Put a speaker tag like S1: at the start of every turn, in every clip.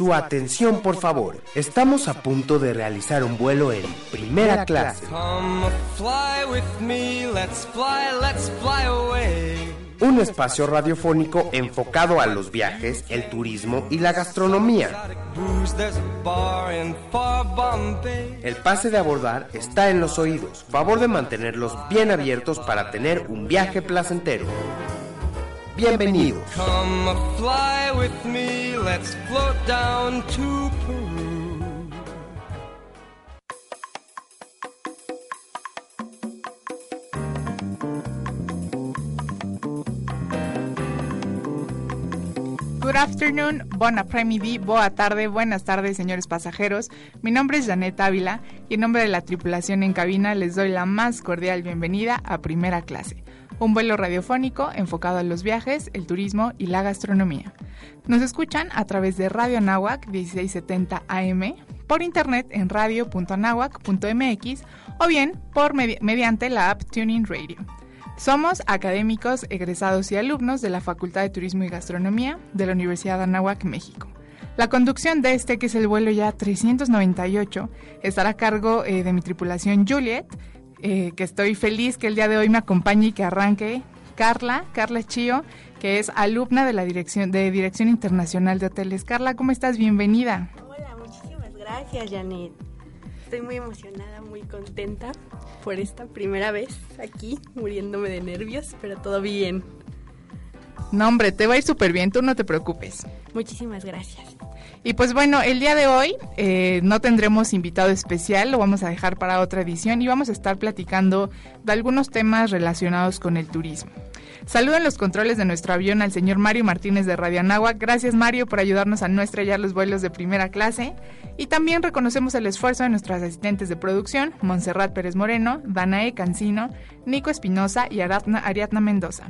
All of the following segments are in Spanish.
S1: Su atención, por favor. Estamos a punto de realizar un vuelo en primera clase. Un espacio radiofónico enfocado a los viajes, el turismo y la gastronomía. El pase de abordar está en los oídos. Favor de mantenerlos bien abiertos para tener un viaje placentero. Bienvenidos. Come fly with me, let's float down to Peru.
S2: Good afternoon, bon après-midi, boa tarde, buenas tardes, señores pasajeros. Mi nombre es Janet Ávila y en nombre de la tripulación en cabina les doy la más cordial bienvenida a Primera Clase un vuelo radiofónico enfocado a los viajes, el turismo y la gastronomía. Nos escuchan a través de Radio Anáhuac 1670 AM, por internet en radio.anáhuac.mx o bien por mediante la app Tuning Radio. Somos académicos, egresados y alumnos de la Facultad de Turismo y Gastronomía de la Universidad de Anáhuac, México. La conducción de este, que es el vuelo ya 398, estará a cargo eh, de mi tripulación Juliet, eh, que estoy feliz que el día de hoy me acompañe y que arranque Carla, Carla Chío, que es alumna de la Dirección de Dirección Internacional de Hoteles. Carla, ¿cómo estás? Bienvenida.
S3: Hola, muchísimas gracias, Janet. Estoy muy emocionada, muy contenta por esta primera vez aquí, muriéndome de nervios, pero todo bien.
S2: No, hombre, te va a ir súper bien, tú no te preocupes.
S3: Muchísimas gracias.
S2: Y pues bueno, el día de hoy eh, no tendremos invitado especial, lo vamos a dejar para otra edición y vamos a estar platicando de algunos temas relacionados con el turismo. Saludo en los controles de nuestro avión al señor Mario Martínez de Radio Anáhuac. Gracias Mario por ayudarnos a no estrellar los vuelos de primera clase. Y también reconocemos el esfuerzo de nuestros asistentes de producción, Montserrat Pérez Moreno, Danae Cancino, Nico Espinosa y Ariadna Mendoza.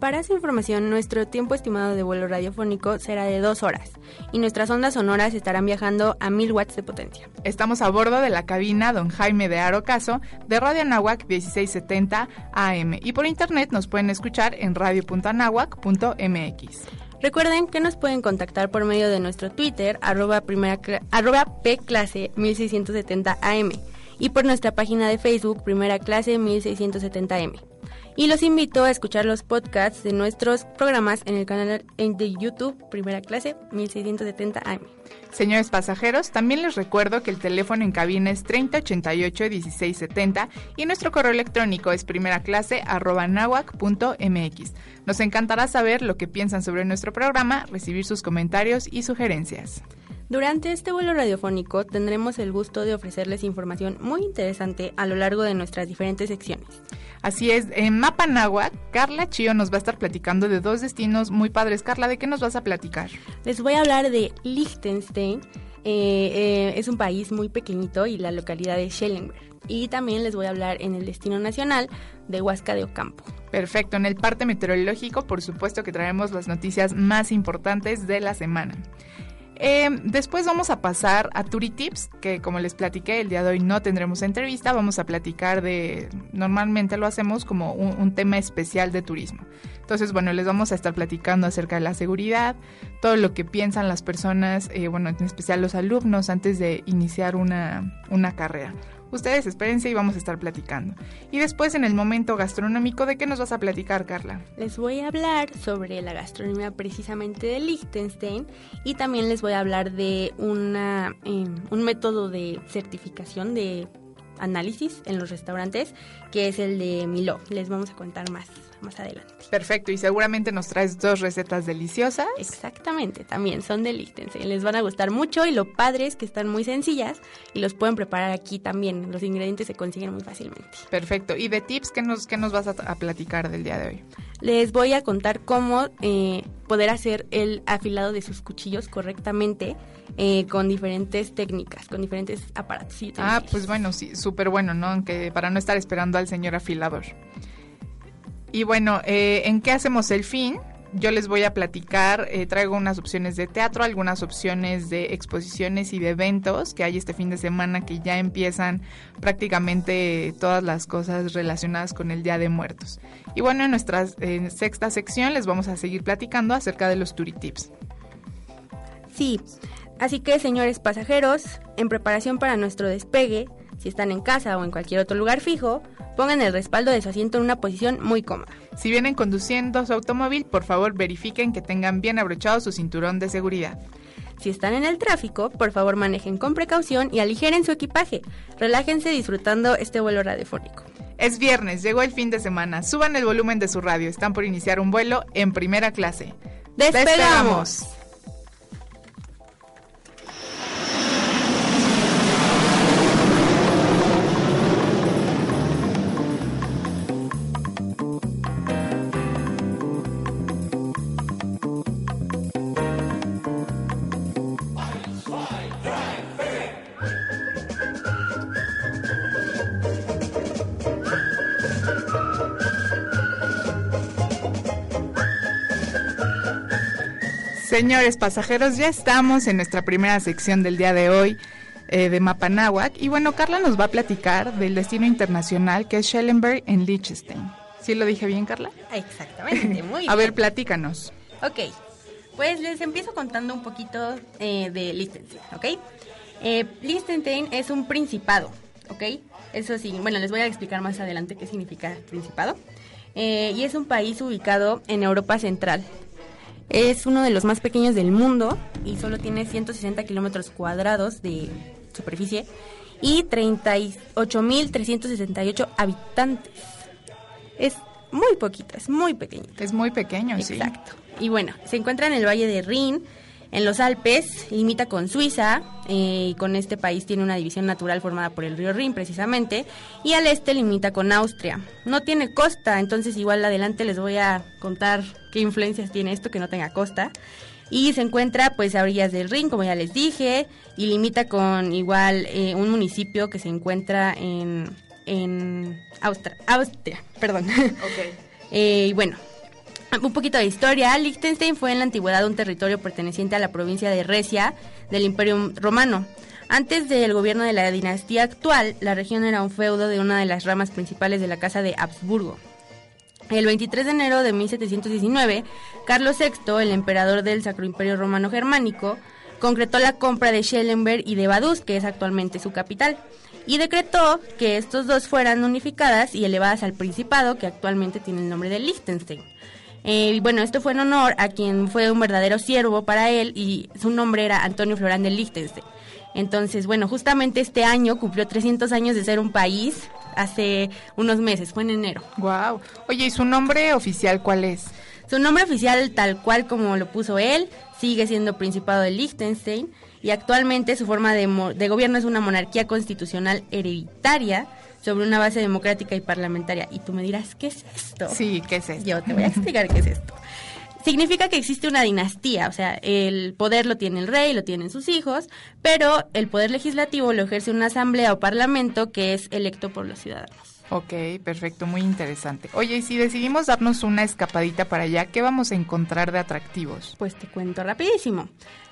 S3: Para esa información, nuestro tiempo estimado de vuelo radiofónico será de dos horas y nuestras ondas sonoras estarán viajando a mil watts de potencia.
S2: Estamos a bordo de la cabina Don Jaime de Arocaso de Radio Anáhuac 1670 AM y por internet nos pueden escuchar en radio.anáhuac.mx.
S3: Recuerden que nos pueden contactar por medio de nuestro Twitter, arroba, primera, arroba pclase 1670 AM y por nuestra página de Facebook, primera clase 1670 AM y los invito a escuchar los podcasts de nuestros programas en el canal de YouTube Primera Clase 1670 AM.
S2: Señores pasajeros, también les recuerdo que el teléfono en cabina es 3088-1670 y nuestro correo electrónico es primeraclase.nahuac.mx. Nos encantará saber lo que piensan sobre nuestro programa, recibir sus comentarios y sugerencias.
S3: Durante este vuelo radiofónico tendremos el gusto de ofrecerles información muy interesante a lo largo de nuestras diferentes secciones.
S2: Así es, en Mapa Náhuatl, Carla Chío nos va a estar platicando de dos destinos muy padres. Carla, ¿de qué nos vas a platicar?
S3: Les voy a hablar de Liechtenstein. Eh, eh, es un país muy pequeñito y la localidad de Schellenberg. Y también les voy a hablar en el destino nacional de Huasca de Ocampo.
S2: Perfecto, en el parte meteorológico por supuesto que traemos las noticias más importantes de la semana. Eh, después vamos a pasar a Tips, que como les platiqué, el día de hoy no tendremos entrevista, vamos a platicar de, normalmente lo hacemos como un, tema especial de turismo. Entonces, bueno, les vamos a estar platicando acerca de la seguridad, todo lo que piensan las personas, eh, bueno, en especial los alumnos antes de iniciar una, una carrera. Ustedes espérense y vamos a estar platicando. Y después en el momento gastronómico, ¿de qué nos vas a platicar, Carla?
S3: Les voy a hablar sobre la gastronomía precisamente de Liechtenstein y también les voy a hablar de una, em, un método de certificación de análisis en los restaurantes, que es el de Milo. Les vamos a contar más más adelante.
S2: Perfecto, y seguramente nos traes dos recetas deliciosas.
S3: Exactamente, también son de Les van a gustar mucho y lo padre es que están muy sencillas y los pueden preparar aquí también. Los ingredientes se consiguen muy fácilmente.
S2: Perfecto, y de tips, ¿qué nos, qué nos vas a, platicar del día de hoy?
S3: Les voy a contar cómo eh, poder hacer el afilado de sus cuchillos correctamente eh, con diferentes técnicas, con diferentes aparatos.
S2: Ah, pues bueno, sí, súper bueno, ¿no? Aunque para no estar esperando al señor afilador. Y bueno, eh, ¿en qué hacemos el fin? Yo les voy a platicar, eh, traigo unas opciones de teatro, algunas opciones de exposiciones y de eventos que hay este fin de semana que ya empiezan prácticamente todas las cosas relacionadas con el Día de Muertos. Y bueno, en nuestra sexta sección les vamos a seguir platicando acerca de los Turitips.
S3: Sí, así que señores pasajeros, en preparación para nuestro despegue, si están en casa o en cualquier otro lugar fijo, pongan el respaldo de su asiento en una posición muy cómoda.
S2: Si vienen conduciendo su automóvil, por favor verifiquen que tengan bien abrochado su cinturón de seguridad.
S3: Si están en el tráfico, por favor manejen con precaución y aligeren su equipaje. Relájense disfrutando este vuelo radiofónico.
S2: Es viernes, llegó el fin de semana. Suban el volumen de su radio. Están por iniciar un vuelo en primera clase.
S3: ¡Despegamos!
S2: Señores pasajeros, ya estamos en nuestra primera sección del día de hoy eh, de Mapanahuac. Y bueno, Carla nos va a platicar del destino internacional que es Schellenberg en Liechtenstein. ¿Sí lo dije bien, Carla?
S3: Exactamente, muy bien.
S2: a ver, platícanos.
S3: Ok, pues les empiezo contando un poquito eh, de Liechtenstein, ¿ok? Eh, Liechtenstein es un principado, ¿ok? Eso sí, bueno, les voy a explicar más adelante qué significa principado. y es un país ubicado en Europa Central, es uno de los más pequeños del mundo y solo tiene 160 kilómetros cuadrados de superficie y 38.368 habitantes. Es muy poquito, es muy pequeñito.
S2: Es muy pequeño,
S3: sí. Exacto. Y bueno, se encuentra en el Valle de Rin, en los Alpes, limita con Suiza, eh, y con este país tiene una división natural formada por el río Rin precisamente, y al este limita con Austria. No tiene costa, entonces igual adelante les voy a contar qué influencias tiene esto que no tenga costa. Y se encuentra pues a orillas del Rin, como ya les dije, y limita con igual eh, un municipio que se encuentra en, en Austria, Austria, perdón.
S2: Okay.
S3: eh, y bueno, un poquito de historia. Liechtenstein fue en la antigüedad un territorio perteneciente a la provincia de Recia del Imperio Romano. Antes del gobierno de la dinastía actual, la región era un feudo de una de las ramas principales de la Casa de Habsburgo. El 23 de enero de 1719, Carlos VI, el emperador del Sacro Imperio Romano Germánico, concretó la compra de Schellenberg y de Vaduz, que es actualmente su capital, y decretó que estos dos fueran unificadas y elevadas al principado que actualmente tiene el nombre de Liechtenstein. Eh, y bueno, esto fue en honor a quien fue un verdadero siervo para él y su nombre era Antonio Florán de Liechtenstein. Entonces, bueno, justamente este año cumplió 300 años de ser un país, hace unos meses, fue en enero.
S2: Wow. Oye, ¿y su nombre oficial cuál es?
S3: Su nombre oficial, tal cual como lo puso él, sigue siendo Principado de Liechtenstein y actualmente su forma de, de gobierno es una monarquía constitucional hereditaria sobre una base democrática y parlamentaria. Y tú me dirás, ¿qué es esto?
S2: Sí, ¿qué es esto?
S3: Yo te voy a explicar qué es esto. Significa que existe una dinastía, o sea, el poder lo tiene el rey, lo tienen sus hijos, pero el poder legislativo lo ejerce una asamblea o parlamento que es electo por los ciudadanos.
S2: Ok, perfecto, muy interesante. Oye, y si decidimos darnos una escapadita para allá, ¿qué vamos a encontrar de atractivos?
S3: Pues te cuento rapidísimo.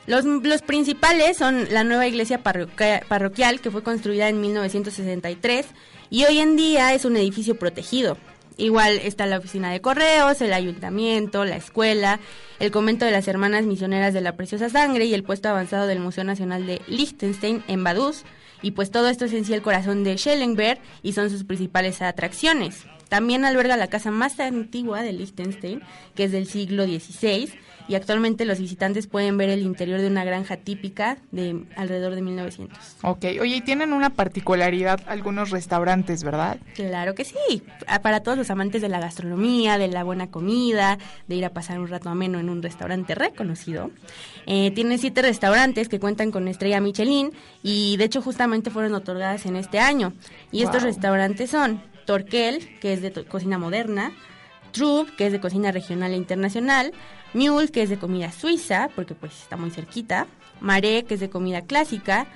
S3: Los, los principales son la nueva iglesia parroquial que fue construida en 1963 y hoy en día es un edificio protegido. Igual está la oficina de correos, el ayuntamiento, la escuela, el convento de las hermanas misioneras de la preciosa sangre y el puesto avanzado del Museo Nacional de Liechtenstein en Vaduz. Y pues todo esto es en sí el corazón de Schellenberg y son sus principales atracciones. También alberga la casa más antigua de Liechtenstein, que es del siglo XVI, y actualmente los visitantes pueden ver el interior de una granja típica de alrededor de 1900.
S2: Ok, oye, y tienen una particularidad algunos restaurantes, ¿verdad?
S3: Claro que sí, para todos los amantes de la gastronomía, de la buena comida, de ir a pasar un rato ameno en un restaurante reconocido. Eh, tiene siete restaurantes que cuentan con estrella Michelin y de hecho justamente fueron otorgadas en este año. Y estos restaurantes son Torquel, que es de cocina moderna, Trub, que es de cocina regional e internacional, Mule, que es de comida suiza, porque pues está muy cerquita, Mare, que es de comida clásica,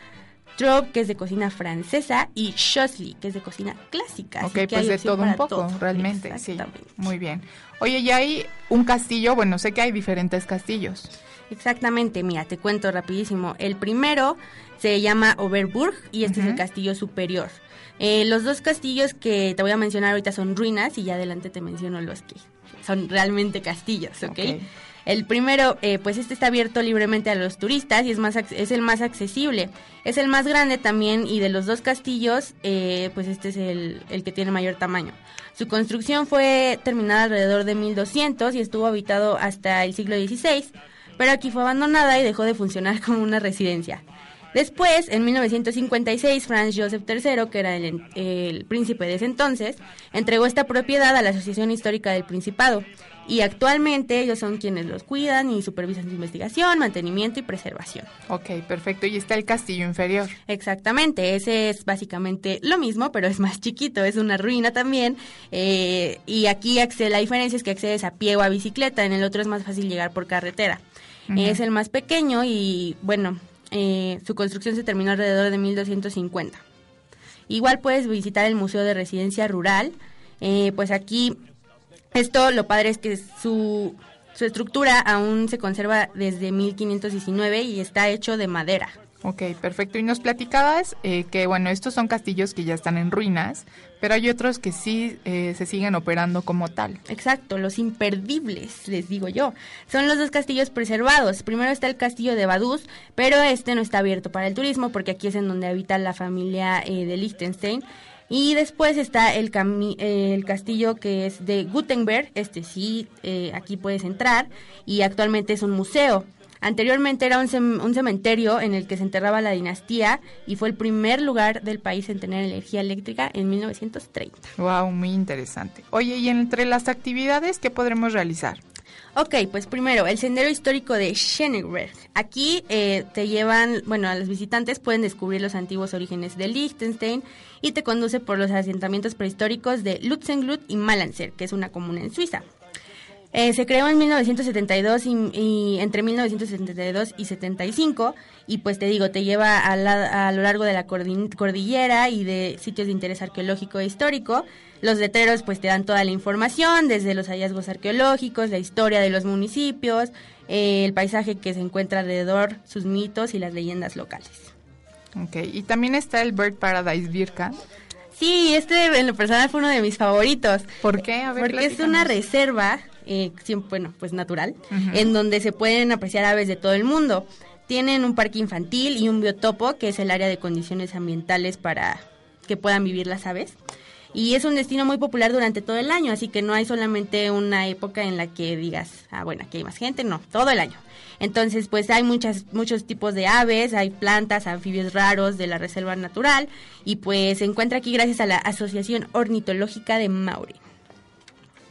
S3: Trop, que es de cocina francesa, y Schosli, que es de cocina clásica.
S2: Ok, pues de todo un poco, realmente, sí. Muy bien. Oye, ya hay un castillo, bueno, sé que hay diferentes castillos.
S3: Exactamente, mira, te cuento rapidísimo. El primero se llama Oberburg y este es el castillo superior. Eh, los dos castillos que te voy a mencionar ahorita son ruinas y ya adelante te menciono los que son realmente castillos, ¿ok? El primero, eh, pues este está abierto libremente a los turistas y es, más, es el más accesible. Es el más grande también y de los dos castillos, eh, pues este es el, el que tiene mayor tamaño. Su construcción fue terminada alrededor de 1200 y estuvo habitado hasta el siglo XVI, pero aquí fue abandonada y dejó de funcionar como una residencia. Después, en 1956, Franz Joseph III, que era el, príncipe de ese entonces, entregó esta propiedad a la Asociación Histórica del Principado. Y actualmente ellos son quienes los cuidan y supervisan su investigación, mantenimiento y preservación.
S2: Ok, perfecto. Y está el castillo inferior.
S3: Exactamente, ese es básicamente lo mismo, pero es más chiquito, es una ruina también. Eh, y aquí accede, la diferencia es que accedes a pie o a bicicleta, en el otro es más fácil llegar por carretera. Es el más pequeño y bueno, eh, su construcción se terminó alrededor de 1250. Igual puedes visitar el Museo de Residencia Rural. Eh, pues aquí, esto lo padre es que su, su estructura aún se conserva desde 1519 y está hecho de madera.
S2: Ok, perfecto. Y nos platicabas eh, que, bueno, estos son castillos que ya están en ruinas, pero hay otros que sí eh, se siguen operando como tal.
S3: Exacto, los imperdibles, les digo yo. Son los dos castillos preservados. Primero está el castillo de Baduz, pero este no está abierto para el turismo porque aquí es en donde habita la familia eh, de Liechtenstein. Y después está el, el castillo que es de Gutenberg, este sí, aquí puedes entrar y actualmente es un museo. Anteriormente era un, cementerio en el que se enterraba la dinastía y fue el primer lugar del país en tener energía eléctrica en 1930.
S2: Wow, muy interesante. Oye, y entre las actividades, ¿qué podremos realizar?
S3: Ok, pues primero, el sendero histórico de Schöneberg. Aquí eh, te llevan, bueno, a los visitantes pueden descubrir los antiguos orígenes de Liechtenstein y te conduce por los asentamientos prehistóricos de Lutzenglut y Malanzer, que es una comuna en Suiza. Eh, se creó en 1972 y, entre 1972 y 75 y pues te digo, te lleva a, a lo largo de la cordillera y de sitios de interés arqueológico e histórico. Los letreros pues te dan toda la información, desde los hallazgos arqueológicos, la historia de los municipios, eh, el paisaje que se encuentra alrededor, sus mitos y las leyendas locales.
S2: Ok, y también está el Bird Paradise Birka.
S3: Sí, este en lo personal fue uno de mis favoritos.
S2: ¿Por qué? A
S3: ver, Porque es una reserva eh, bueno, pues natural, en donde se pueden apreciar aves de todo el mundo. Tienen un parque infantil y un biotopo, que es el área de condiciones ambientales para que puedan vivir las aves. Y es un destino muy popular durante todo el año, así que no hay solamente una época en la que digas, ah, bueno, aquí hay más gente, no, todo el año. Entonces, pues hay muchas, muchos tipos de aves, hay plantas, anfibios raros de la reserva natural y pues se encuentra aquí gracias a la Asociación Ornitológica de Maure.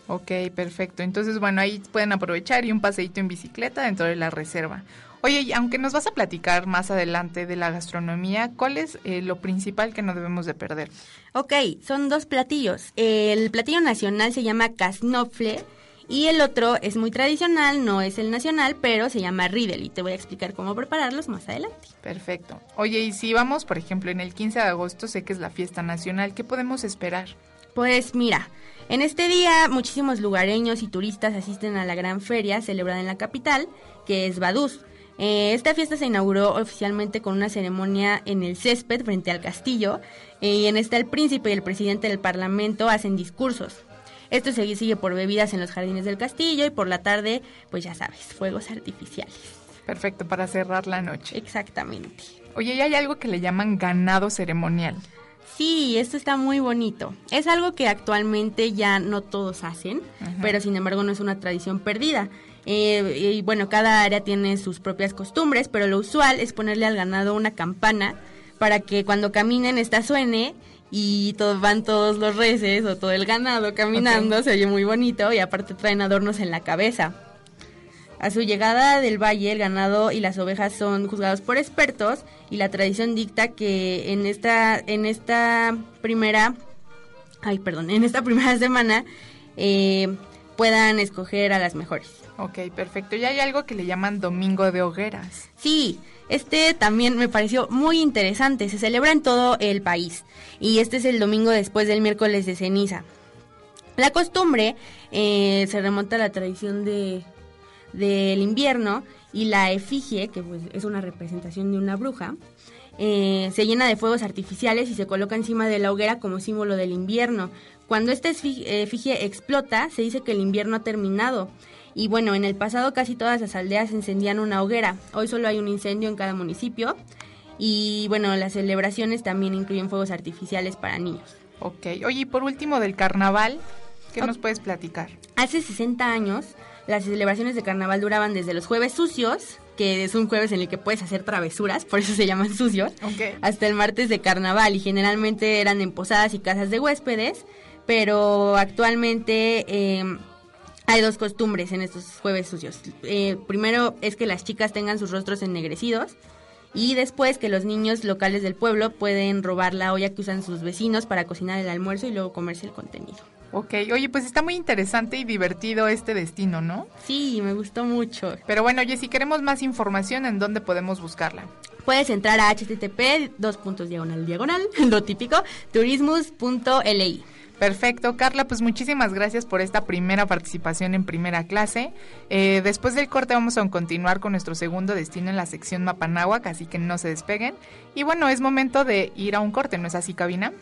S2: Ok, perfecto. Entonces, bueno, ahí pueden aprovechar y un paseíto en bicicleta dentro de la reserva. Oye, aunque nos vas a platicar más adelante de la gastronomía, ¿cuál es eh, lo principal que no debemos de perder?
S3: Ok, son dos platillos. El platillo nacional se llama Kasnofle y el otro es muy tradicional, no es el nacional, pero se llama Riedel y te voy a explicar cómo prepararlos más adelante.
S2: Perfecto. Oye, y si vamos, por ejemplo, en el 15 de agosto, sé que es la fiesta nacional, ¿qué podemos esperar?
S3: Pues mira, en este día muchísimos lugareños y turistas asisten a la gran feria celebrada en la capital, que es Baduz. Eh, esta fiesta se inauguró oficialmente con una ceremonia en el césped frente al castillo eh, y en esta el príncipe y el presidente del parlamento hacen discursos. Esto se sigue por bebidas en los jardines del castillo y por la tarde, pues ya sabes, fuegos artificiales.
S2: Perfecto, para cerrar la noche.
S3: Exactamente.
S2: Oye, y hay algo que le llaman ganado ceremonial.
S3: Sí, esto está muy bonito. Es algo que actualmente ya no todos hacen, pero sin embargo no es una tradición perdida. Eh, y bueno, cada área tiene sus propias costumbres, pero lo usual es ponerle al ganado una campana para que cuando caminen esta suene y todos van todos los reses o todo el ganado caminando, se oye muy bonito y aparte traen adornos en la cabeza. A su llegada del valle, el ganado y las ovejas son juzgados por expertos y la tradición dicta que en esta, en esta primera, ay, perdón, en esta primera semana eh, puedan escoger a las mejores.
S2: Ok, perfecto. Y hay algo que le llaman Domingo de Hogueras.
S3: Sí, este también me pareció muy interesante. Se celebra en todo el país y este es el domingo después del miércoles de ceniza. La costumbre eh, se remonta a la tradición de del invierno y la efigie, que pues es una representación de una bruja, eh, se llena de fuegos artificiales y se coloca encima de la hoguera como símbolo del invierno. Cuando esta efigie explota, se dice que el invierno ha terminado. Y bueno, en el pasado casi todas las aldeas encendían una hoguera. Hoy solo hay un incendio en cada municipio. Y bueno, las celebraciones también incluyen fuegos artificiales para niños.
S2: Ok. Oye, y por último del carnaval, ¿qué nos puedes platicar?
S3: Hace 60 años, las celebraciones de carnaval duraban desde los jueves sucios, que es un jueves en el que puedes hacer travesuras, por eso se llaman sucios, hasta el martes de carnaval y generalmente eran en posadas y casas de huéspedes, pero actualmente eh, hay dos costumbres en estos jueves sucios. Eh, primero es que las chicas tengan sus rostros ennegrecidos y después que los niños locales del pueblo pueden robar la olla que usan sus vecinos para cocinar el almuerzo y luego comerse el contenido.
S2: Ok, oye, pues está muy interesante y divertido este destino, ¿no?
S3: Sí, me gustó mucho.
S2: Pero bueno, oye, si queremos más información, ¿en dónde podemos buscarla?
S3: Puedes entrar a http dos puntos diagonal diagonal, lo típico, turismus.li.
S2: Perfecto, Carla, pues muchísimas gracias por esta primera participación en primera clase. Eh, después del corte vamos a continuar con nuestro segundo destino en la sección Mapanáhuac, así que no se despeguen. Y bueno, es momento de ir a un corte, ¿no es así, cabina?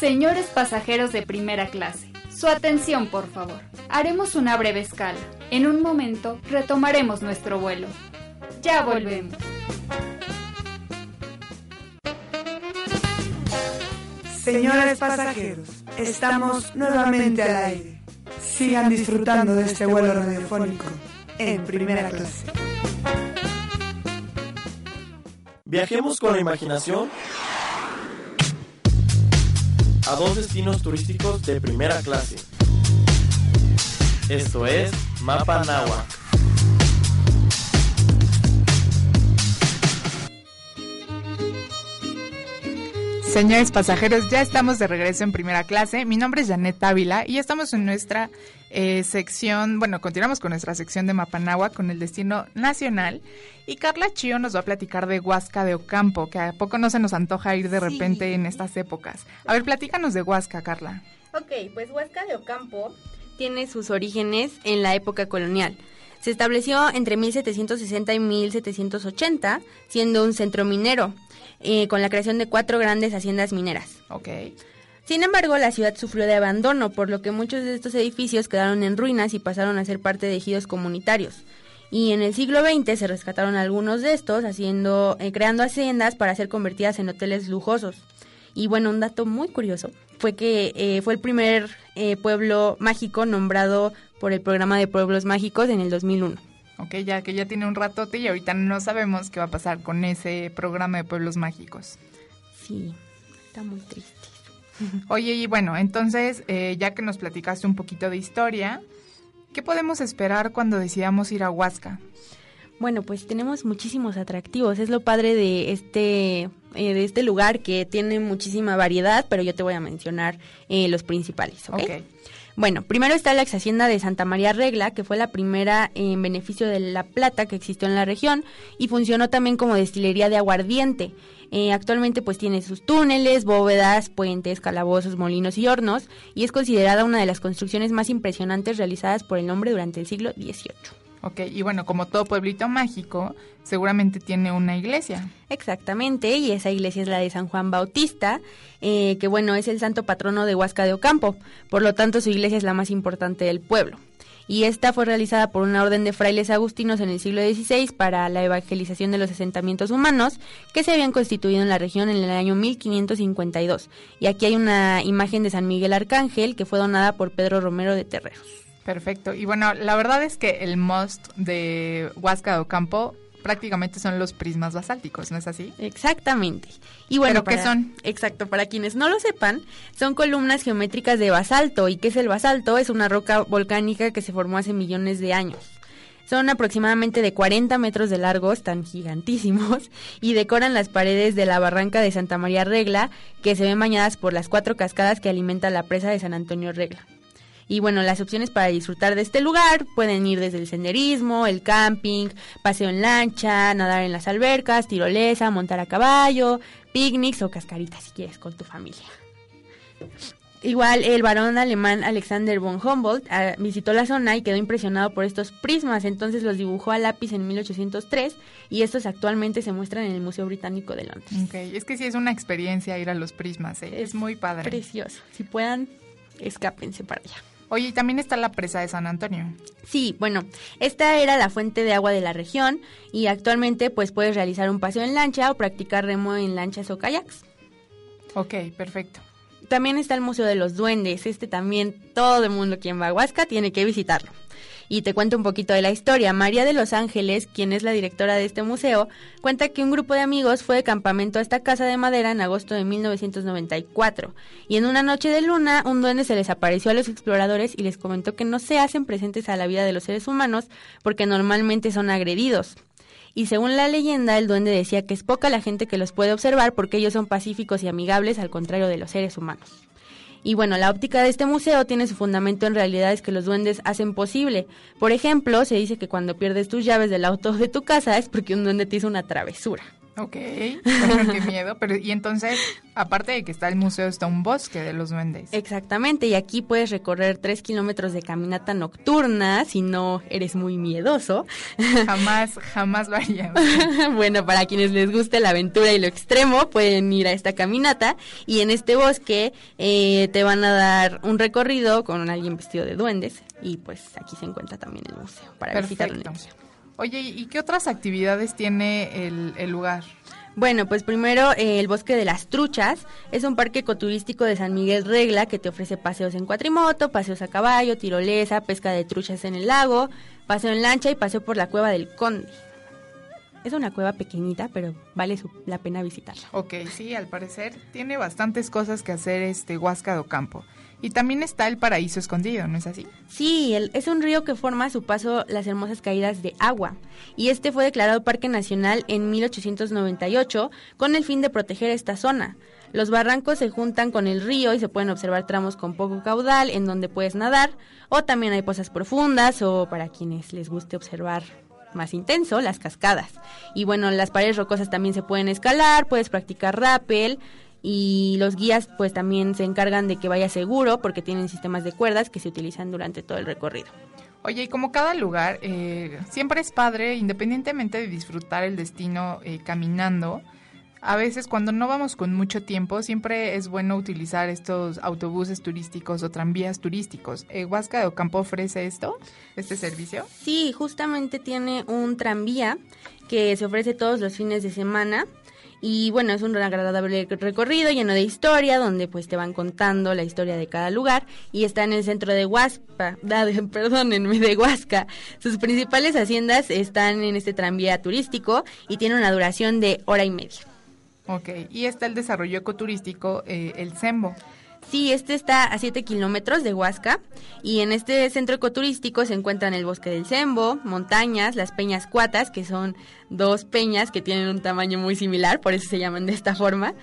S4: Señores pasajeros de primera clase, su atención por favor. Haremos una breve escala. En un momento retomaremos nuestro vuelo. Ya volvemos.
S5: Señores pasajeros, estamos nuevamente al aire. Sigan disfrutando de este vuelo radiofónico en primera clase.
S6: Viajemos con la imaginación a dos destinos turísticos de primera clase. Esto es Mapa Náhuatl.
S2: Señores pasajeros, ya estamos de regreso en primera clase. Mi nombre es Janet Ávila y estamos en nuestra eh, sección, bueno, continuamos con nuestra sección de Mapanagua con el destino nacional. Y Carla Chío nos va a platicar de Huasca de Ocampo, que a poco no se nos antoja ir de repente en estas épocas. A ver, platícanos de Huasca, Carla.
S3: Ok, pues Huasca de Ocampo tiene sus orígenes en la época colonial. Se estableció entre 1760 y 1780, siendo un centro minero. Eh, con la creación de cuatro grandes haciendas mineras.
S2: Ok.
S3: Sin embargo, la ciudad sufrió de abandono, por lo que muchos de estos edificios quedaron en ruinas y pasaron a ser parte de ejidos comunitarios. Y en el siglo XX se rescataron algunos de estos, haciendo, eh, creando haciendas para ser convertidas en hoteles lujosos. Y bueno, un dato muy curioso fue que eh, fue el primer pueblo mágico nombrado por el programa de pueblos mágicos en el 2001.
S2: Ok, ya que ya tiene un ratote y ahorita no sabemos qué va a pasar con ese programa de pueblos mágicos.
S3: Sí, está muy triste.
S2: Oye, y bueno, entonces, eh, ya que nos platicaste un poquito de historia, ¿qué podemos esperar cuando decidamos ir a Huasca?
S3: Bueno, pues tenemos muchísimos atractivos. Es lo padre de este, eh, de este lugar que tiene muchísima variedad, pero yo te voy a mencionar eh, los principales, ¿ok? okay. Bueno, primero está la ex hacienda de Santa María Regla, que fue la primera en beneficio de la plata que existió en la región y funcionó también como destilería de aguardiente. Eh, actualmente pues tiene sus túneles, bóvedas, puentes, calabozos, molinos y hornos y es considerada una de las construcciones más impresionantes realizadas por el hombre durante el siglo XVIII.
S2: Ok, y bueno, como todo pueblito mágico, seguramente tiene una iglesia.
S3: Exactamente, y esa iglesia es la de San Juan Bautista, eh, que bueno, es el santo patrono de Huasca de Ocampo, por lo tanto su iglesia es la más importante del pueblo. Y esta fue realizada por una orden de frailes agustinos en el siglo XVI para la evangelización de los asentamientos humanos que se habían constituido en la región en el año 1552. Y aquí hay una imagen de San Miguel Arcángel que fue donada por Pedro Romero de Terreros.
S2: Perfecto. Y bueno, la verdad es que el must de Huasca de Ocampo prácticamente son los prismas basálticos, ¿no es así?
S3: Exactamente. Y bueno,
S2: ¿qué son?
S3: Exacto, para quienes no lo sepan, son columnas geométricas de basalto. ¿Y qué es el basalto? Es una roca volcánica que se formó hace millones de años. Son aproximadamente de 40 metros de largo, están gigantísimos, y decoran las paredes de la barranca de Santa María Regla, que se ven bañadas por las cuatro cascadas que alimentan la presa de San Antonio Regla. Y bueno, las opciones para disfrutar de este lugar pueden ir desde el senderismo, el camping, paseo en lancha, nadar en las albercas, tirolesa, montar a caballo, picnics o cascaritas si quieres con tu familia. Igual el varón alemán Alexander von Humboldt ah, visitó la zona y quedó impresionado por estos prismas, entonces los dibujó a lápiz en 1803 y estos actualmente se muestran en el Museo Británico de Londres.
S2: Okay. Es que sí es una experiencia ir a los prismas, ¿eh? es, muy padre.
S3: Precioso. Si puedan, escápense para allá.
S2: Oye, y también está la presa de San Antonio.
S3: Sí, bueno, esta era la fuente de agua de la región y actualmente pues puedes realizar un paseo en lancha o practicar remo en lanchas o kayaks.
S2: Ok, perfecto.
S3: También está el Museo de los Duendes. Este también todo el mundo quien va a Huasca tiene que visitarlo. Y te cuento un poquito de la historia. María de los Ángeles, quien es la directora de este museo, cuenta que un grupo de amigos fue de campamento a esta casa de madera en agosto de 1994. Y en una noche de luna, un duende se les apareció a los exploradores y les comentó que no se hacen presentes a la vida de los seres humanos porque normalmente son agredidos y según la leyenda el duende decía que es poca la gente que los puede observar porque ellos son pacíficos y amigables al contrario de los seres humanos. Y bueno, la óptica de este museo tiene su fundamento en realidades que los duendes hacen posible. Por ejemplo, se dice que cuando pierdes tus llaves del auto de tu casa es porque un duende te hizo una travesura.
S2: Ok, qué miedo. Pero, y entonces, aparte de que está el museo, está un bosque de los duendes.
S3: Exactamente, y aquí puedes recorrer tres kilómetros de caminata nocturna si no eres muy miedoso.
S2: Jamás, jamás lo haría.
S3: bueno, para quienes les guste la aventura y lo extremo, pueden ir a esta caminata y en este bosque eh, te van a dar un recorrido con alguien vestido de duendes y pues aquí se encuentra también el museo para visitarlo.
S2: Oye, ¿y qué otras actividades tiene el, lugar?
S3: Bueno, pues primero eh, el Bosque de las Truchas es un parque ecoturístico de San Miguel Regla que te ofrece paseos en cuatrimoto, paseos a caballo, tirolesa, pesca de truchas en el lago, paseo en lancha y paseo por la cueva del Conde. Es una cueva pequeñita, pero vale la pena visitarla.
S2: Ok, sí, al parecer tiene bastantes cosas que hacer este Huasca do Campo. Y también está el paraíso escondido, ¿no es así?
S3: Sí, es un río que forma a su paso las hermosas caídas de agua. Y este fue declarado Parque Nacional en 1898 con el fin de proteger esta zona. Los barrancos se juntan con el río y se pueden observar tramos con poco caudal en donde puedes nadar, o también hay pozas profundas o para quienes les guste observar más intenso, las cascadas. Y bueno, las paredes rocosas también se pueden escalar, puedes practicar rappel, y los guías pues también se encargan de que vaya seguro porque tienen sistemas de cuerdas que se utilizan durante todo el recorrido.
S2: Oye, y como cada lugar, eh, siempre es padre, independientemente de disfrutar el destino eh, caminando, a veces cuando no vamos con mucho tiempo, siempre es bueno utilizar estos autobuses turísticos o tranvías turísticos. Eh, ¿Huasca de Ocampo ofrece esto, este servicio?
S3: Sí, justamente tiene un tranvía que se ofrece todos los fines de semana y bueno, es un agradable recorrido lleno de historia, donde pues te van contando la historia de cada lugar. Y está en el centro de Huasca, perdónenme, de Huasca. Sus principales haciendas están en este tranvía turístico y tiene una duración de hora y media.
S2: Ok, y está el desarrollo ecoturístico, eh, el CEMBO.
S3: Sí, este está a 7 kilómetros de Huasca y en este centro ecoturístico se encuentran el bosque del Cembo, montañas, las peñas cuatas, que son dos peñas que tienen un tamaño muy similar, por eso se llaman de esta forma,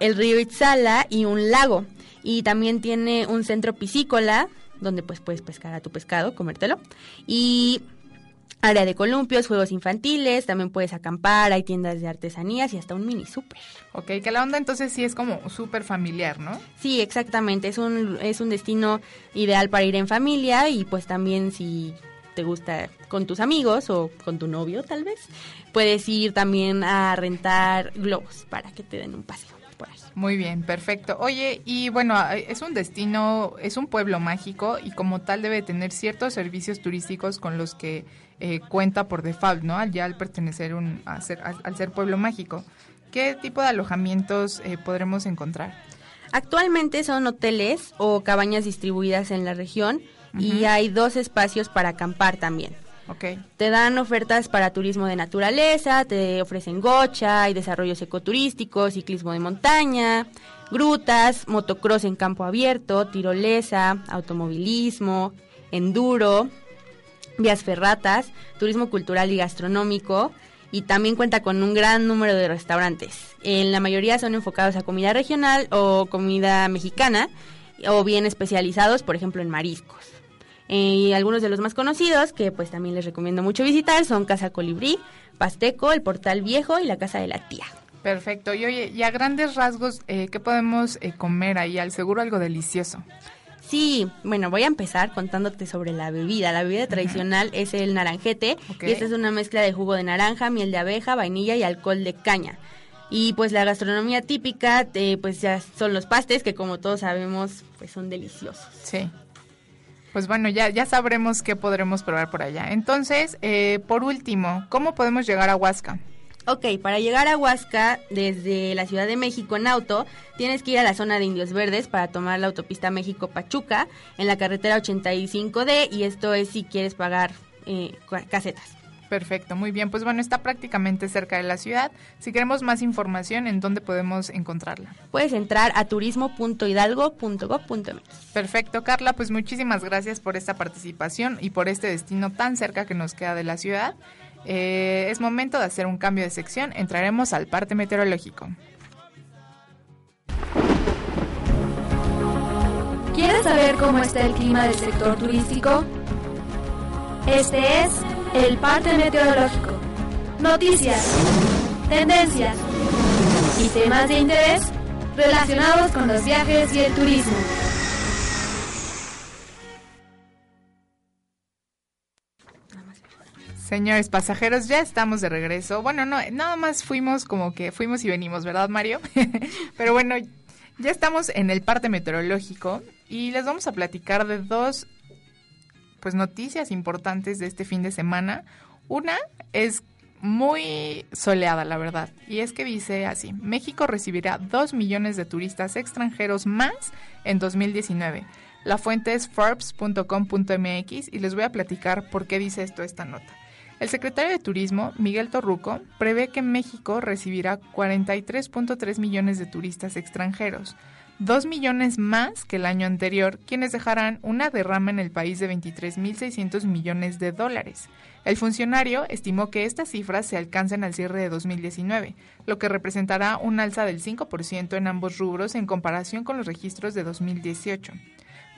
S3: el río Itzala y un lago. Y también tiene un centro piscícola, donde pues puedes pescar a tu pescado, comértelo. Y área de columpios, juegos infantiles, también puedes acampar, hay tiendas de artesanías y hasta un mini súper.
S2: Ok, que la onda entonces sí es como súper familiar, ¿no?
S3: Sí, exactamente, es un, es un destino ideal para ir en familia y pues también si te gusta con tus amigos o con tu novio tal vez, puedes ir también a rentar globos para que te den un paseo. Por ahí.
S2: Muy bien, perfecto. Oye, y bueno, es un destino, es un pueblo mágico y como tal debe tener ciertos servicios turísticos con los que eh, cuenta por default, ¿no? Al ya al pertenecer un, a ser, al, ser pueblo mágico. ¿Qué tipo de alojamientos eh, podremos encontrar?
S3: Actualmente son hoteles o cabañas distribuidas en la región y hay dos espacios para acampar también.
S2: Okay.
S3: Te dan ofertas para turismo de naturaleza, te ofrecen gocha, y desarrollos ecoturísticos, ciclismo de montaña, grutas, motocross en campo abierto, tirolesa, automovilismo, enduro, vías ferratas, turismo cultural y gastronómico y también cuenta con un gran número de restaurantes. En la mayoría son enfocados a comida regional o comida mexicana o bien especializados, por ejemplo, en mariscos. y algunos de los más conocidos, que pues también les recomiendo mucho visitar, son Casa Colibrí, Pasteco, el Portal Viejo y la Casa de la Tía.
S2: Perfecto. Y oye, y a grandes rasgos, eh, ¿qué podemos eh, comer ahí? Al seguro algo delicioso.
S3: Sí, bueno, voy a empezar contándote sobre la bebida. La bebida tradicional es el naranjete y esta es una mezcla de jugo de naranja, miel de abeja, vainilla y alcohol de caña. Y pues la gastronomía típica, eh, pues ya son los pastes que como todos sabemos, pues son deliciosos.
S2: Sí. Pues bueno, ya, ya sabremos qué podremos probar por allá. Entonces, eh, por último, ¿cómo podemos llegar a Huasca?
S3: Ok, para llegar a Huasca desde la Ciudad de México en auto, tienes que ir a la zona de Indios Verdes para tomar la autopista México-Pachuca en la carretera 85D y esto es si quieres pagar eh, casetas.
S2: Perfecto, muy bien. Pues bueno, está prácticamente cerca de la ciudad. Si queremos más información, ¿en dónde podemos encontrarla?
S3: Puedes entrar a turismo.hidalgo.gov.mx.
S2: Perfecto, Carla, pues muchísimas gracias por esta participación y por este destino tan cerca que nos queda de la ciudad. Eh, es momento de hacer un cambio de sección. Entraremos al parte meteorológico.
S4: ¿Quieres saber cómo está el clima del sector turístico? Este es el parte meteorológico. Noticias, tendencias y temas de interés relacionados con los viajes y el turismo.
S2: Señores pasajeros, ya estamos de regreso. Bueno, no, nada más fuimos como que fuimos y venimos, ¿verdad, Mario? Pero bueno, ya estamos en el parte meteorológico y les vamos a platicar de dos pues noticias importantes de este fin de semana. Una es muy soleada, la verdad. Y es que dice así, México recibirá 2 millones de turistas extranjeros más en 2019. La fuente es forbes.com.mx y les voy a platicar por qué dice esto esta nota. El secretario de Turismo, Miguel Torruco, prevé que México recibirá 43.3 millones de turistas extranjeros, 2 millones más que el año anterior, quienes dejarán una derrama en el país de 23.600 millones de dólares. El funcionario estimó que estas cifras se alcancen al cierre de 2019, lo que representará un alza del 5% en ambos rubros en comparación con los registros de 2018.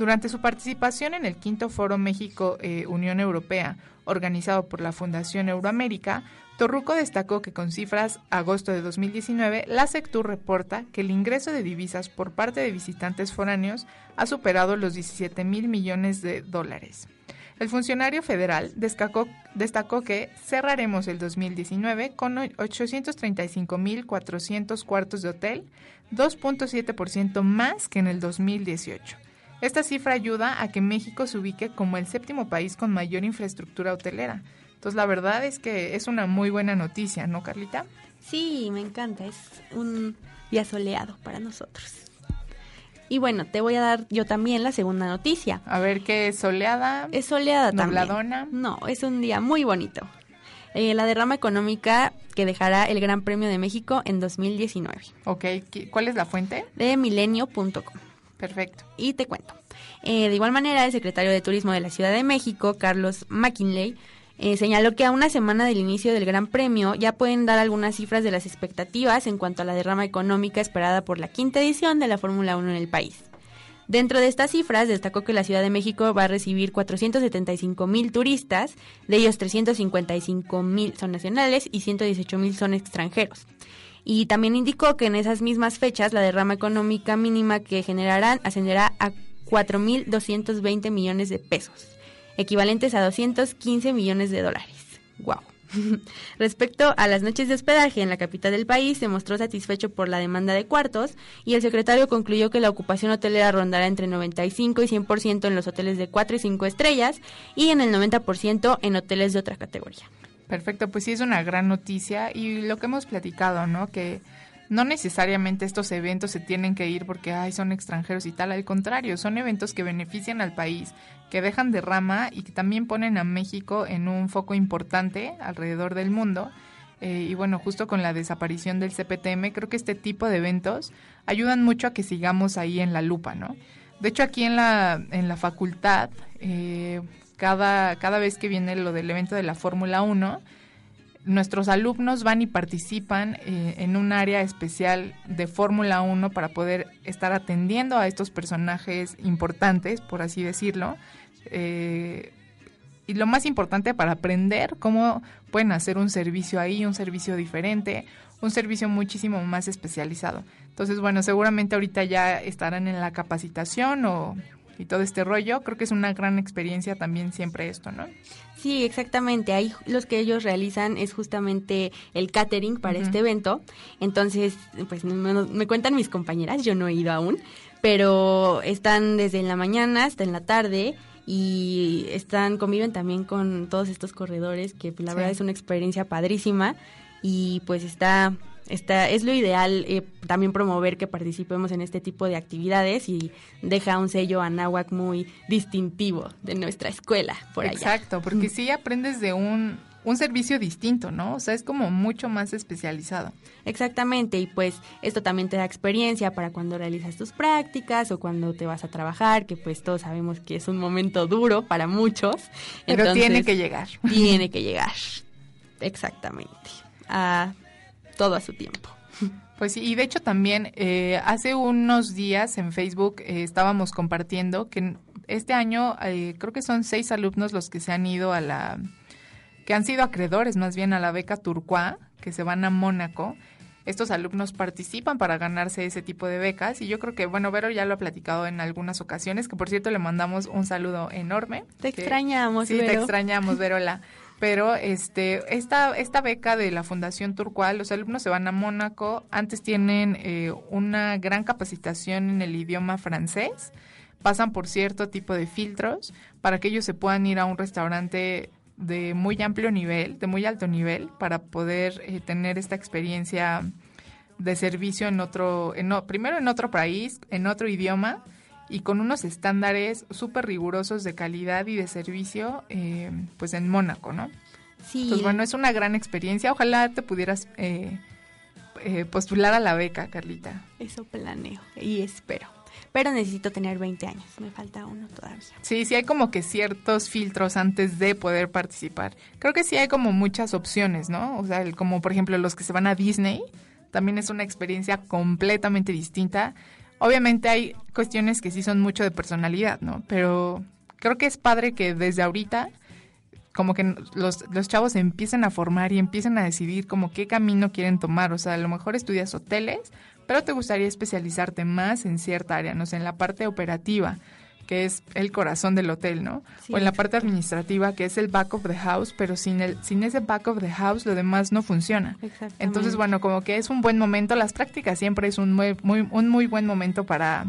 S2: Durante su participación en el quinto Foro México-Unión eh, Europea, organizado por la Fundación Euroamérica, Torruco destacó que con cifras agosto de 2019, la Sectur reporta que el ingreso de divisas por parte de visitantes foráneos ha superado los 17 mil millones de dólares. El funcionario federal destacó, destacó que cerraremos el 2019 con 835.400 cuartos de hotel, 2.7% más que en el 2018. Esta cifra ayuda a que México se ubique como el séptimo país con mayor infraestructura hotelera. Entonces, la verdad es que es una muy buena noticia, ¿no, Carlita?
S3: Sí, me encanta. Es un día soleado para nosotros. Y bueno, te voy a dar yo también la segunda noticia.
S2: A ver, ¿qué es soleada?
S3: Es soleada
S2: ¿Nubladona?
S3: también. No, es un día muy bonito. Eh, la derrama económica que dejará el Gran Premio de México en 2019.
S2: Ok, ¿cuál es la fuente?
S3: De milenio.com.
S2: Perfecto.
S3: Y te cuento. Eh, de igual manera, el secretario de Turismo de la Ciudad de México, Carlos McKinley, eh, señaló que a una semana del inicio del Gran Premio ya pueden dar algunas cifras de las expectativas en cuanto a la derrama económica esperada por la quinta edición de la Fórmula 1 en el país. Dentro de estas cifras, destacó que la Ciudad de México va a recibir 475 mil turistas, de ellos 355 mil son nacionales y 118 mil son extranjeros. Y también indicó que en esas mismas fechas la derrama económica mínima que generarán ascenderá a 4.220 millones de pesos, equivalentes a 215 millones de dólares. ¡Wow! Respecto a las noches de hospedaje en la capital del país, se mostró satisfecho por la demanda de cuartos y el secretario concluyó que la ocupación hotelera rondará entre 95 y 100% en los hoteles de 4 y 5 estrellas y en el 90% en hoteles de otra categoría.
S2: Perfecto, pues sí es una gran noticia y lo que hemos platicado, ¿no? Que no necesariamente estos eventos se tienen que ir porque ay, son extranjeros y tal, al contrario, son eventos que benefician al país, que dejan de rama y que también ponen a México en un foco importante alrededor del mundo. Eh, y bueno, justo con la desaparición del CPTM, creo que este tipo de eventos ayudan mucho a que sigamos ahí en la lupa, ¿no? De hecho, aquí en la, en la facultad, eh, cada, cada vez que viene lo del evento de la Fórmula 1, nuestros alumnos van y participan eh, en un área especial de Fórmula 1 para poder estar atendiendo a estos personajes importantes, por así decirlo. Eh, y lo más importante para aprender cómo pueden hacer un servicio ahí, un servicio diferente, un servicio muchísimo más especializado. Entonces, bueno, seguramente ahorita ya estarán en la capacitación o y todo este rollo. Creo que es una gran experiencia también siempre esto, ¿no?
S3: Sí, exactamente. Ahí los que ellos realizan es justamente el catering para este evento. Entonces, pues me, cuentan mis compañeras, yo no he ido aún, pero están desde la mañana hasta en la tarde y están conviven también con todos estos corredores que pues, la verdad es una experiencia padrísima y pues está Está, es lo ideal eh, también promover que participemos en este tipo de actividades y deja un sello anáhuac muy distintivo de nuestra escuela por
S2: allá. Exacto, porque sí aprendes de un, un servicio distinto, ¿no? O sea, es como mucho más especializado.
S3: Exactamente, y pues esto también te da experiencia para cuando realizas tus prácticas o cuando te vas a trabajar, que pues todos sabemos que es un momento duro para muchos.
S2: Pero tiene que llegar.
S3: Tiene que llegar, exactamente. A todo a su tiempo.
S2: Pues sí, y de hecho también eh, hace unos días en Facebook eh, estábamos compartiendo que este año eh, creo que son seis alumnos los que se han ido a la, que han sido acreedores más bien a la beca Turquá, que se van a Mónaco. Estos alumnos participan para ganarse ese tipo de becas y yo creo que, bueno, Vero ya lo ha platicado en algunas ocasiones, que por cierto le mandamos un saludo enorme.
S3: Te extrañamos,
S2: Sí, te extrañamos, Verola pero este esta esta beca de la Fundación Turcual, los alumnos se van a Mónaco, antes tienen eh, una gran capacitación en el idioma francés, pasan por cierto tipo de filtros para que ellos se puedan ir a un restaurante de muy amplio nivel, de muy alto nivel, para poder eh, tener esta experiencia de servicio en otro, en, primero en otro país, en otro idioma y con unos estándares súper rigurosos de calidad y de servicio, eh, pues en Mónaco, ¿no? Sí. Entonces, bueno, es una gran experiencia. Ojalá te pudieras eh, eh, postular a la beca, Carlita.
S3: Eso planeo y espero. Pero necesito tener 20 años, me falta uno todavía.
S2: Sí, sí hay como que ciertos filtros antes de poder participar. Creo que sí hay como muchas opciones, ¿no? O sea, como por ejemplo los que se van a Disney, también es una experiencia completamente distinta Obviamente hay cuestiones que sí son mucho de personalidad, ¿no? Pero creo que es padre que desde ahorita como que los, los chavos empiecen a formar y empiecen a decidir como qué camino quieren tomar. O sea, a lo mejor estudias hoteles, pero te gustaría especializarte más en cierta área, no sé, en la parte operativa que es el corazón del hotel, ¿no? o en la parte administrativa, que es el back of the house, pero sin el sin ese back of the house lo demás no funciona. Entonces, bueno, como que es un buen momento, las prácticas siempre es un muy, muy, un muy buen momento para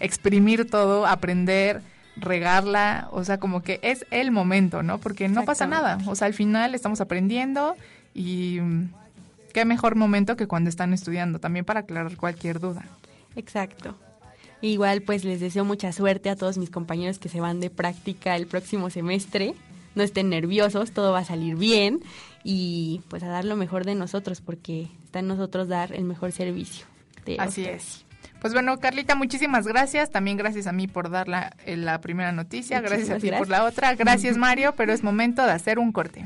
S2: exprimir todo, aprender, regarla, o sea, como que es el momento, ¿no? Porque no pasa nada, o sea, al final estamos aprendiendo y mm, qué mejor momento que cuando están estudiando, también para aclarar cualquier duda.
S3: Exacto. Igual pues les deseo mucha suerte a todos mis compañeros que se van de práctica el próximo semestre. No estén nerviosos, todo va a salir bien y pues a dar lo mejor de nosotros porque está en nosotros dar el mejor servicio.
S2: Así es. Pues bueno, Carlita, muchísimas gracias. También gracias a mí por dar la, eh, la primera noticia. gracias a ti por la otra. Gracias, Mario, pero es momento de hacer un corte.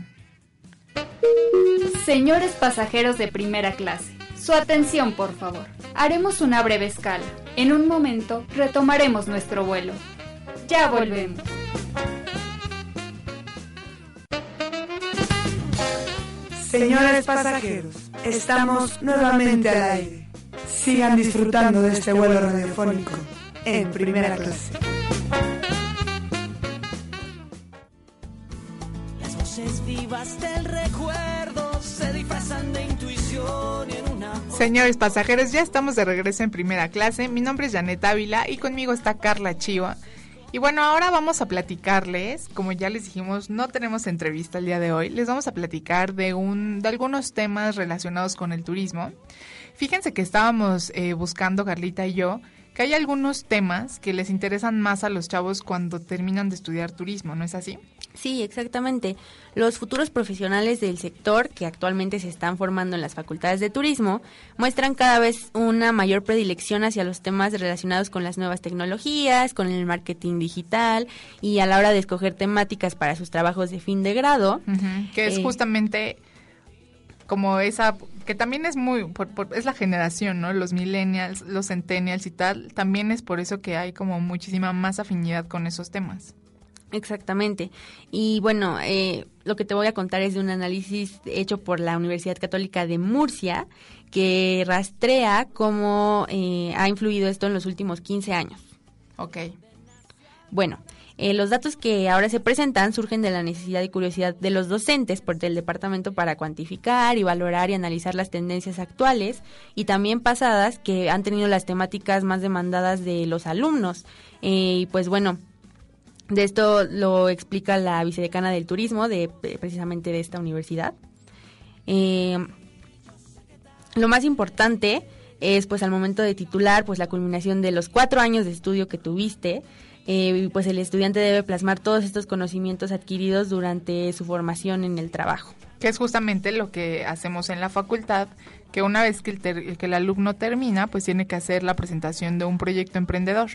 S4: Señores pasajeros de primera clase, su atención, por favor. Haremos una breve escala. En un momento retomaremos nuestro vuelo. Ya volvemos.
S5: Señores pasajeros, estamos nuevamente al aire. Sigan disfrutando de este vuelo radiofónico en primera clase.
S7: Vivas del recuerdo se disfrazan de intuición en
S2: Señores pasajeros, ya estamos de regreso en primera clase. Mi nombre es Janet Ávila y conmigo está Carla Chiva. Y bueno, ahora vamos a platicarles, como ya les dijimos, no tenemos entrevista el día de hoy, les vamos a platicar de, un, de algunos temas relacionados con el turismo. Fíjense que estábamos eh, buscando, Carlita y yo, que hay algunos temas que les interesan más a los chavos cuando terminan de estudiar turismo, ¿no es así?
S3: Sí, exactamente. Los futuros profesionales del sector que actualmente se están formando en las facultades de turismo muestran cada vez una mayor predilección hacia los temas relacionados con las nuevas tecnologías, con el marketing digital y a la hora de escoger temáticas para sus trabajos de fin de grado.
S2: que es eh, justamente como esa que también es muy es la generación, ¿no? Los millennials, los centennials y tal, también es por eso que hay como muchísima más afinidad con esos temas.
S3: Exactamente. Y bueno, eh, lo que te voy a contar es de un análisis hecho por la Universidad Católica de Murcia que rastrea cómo eh, ha influido esto en los últimos 15 años.
S2: Ok.
S3: Bueno, eh, los datos que ahora se presentan surgen de la necesidad y curiosidad de los docentes por el departamento para cuantificar y valorar y analizar las tendencias actuales y también pasadas que han tenido las temáticas más demandadas de los alumnos. y pues bueno, de esto lo explica la vicedecana del turismo de precisamente de esta universidad. Eh, lo más importante es pues al momento de titular pues la culminación de los cuatro años de estudio que tuviste eh, pues el estudiante debe plasmar todos estos conocimientos adquiridos durante su formación en el trabajo
S2: que es justamente lo que hacemos en la facultad que una vez que el, que el alumno termina pues tiene que hacer la presentación de un proyecto emprendedor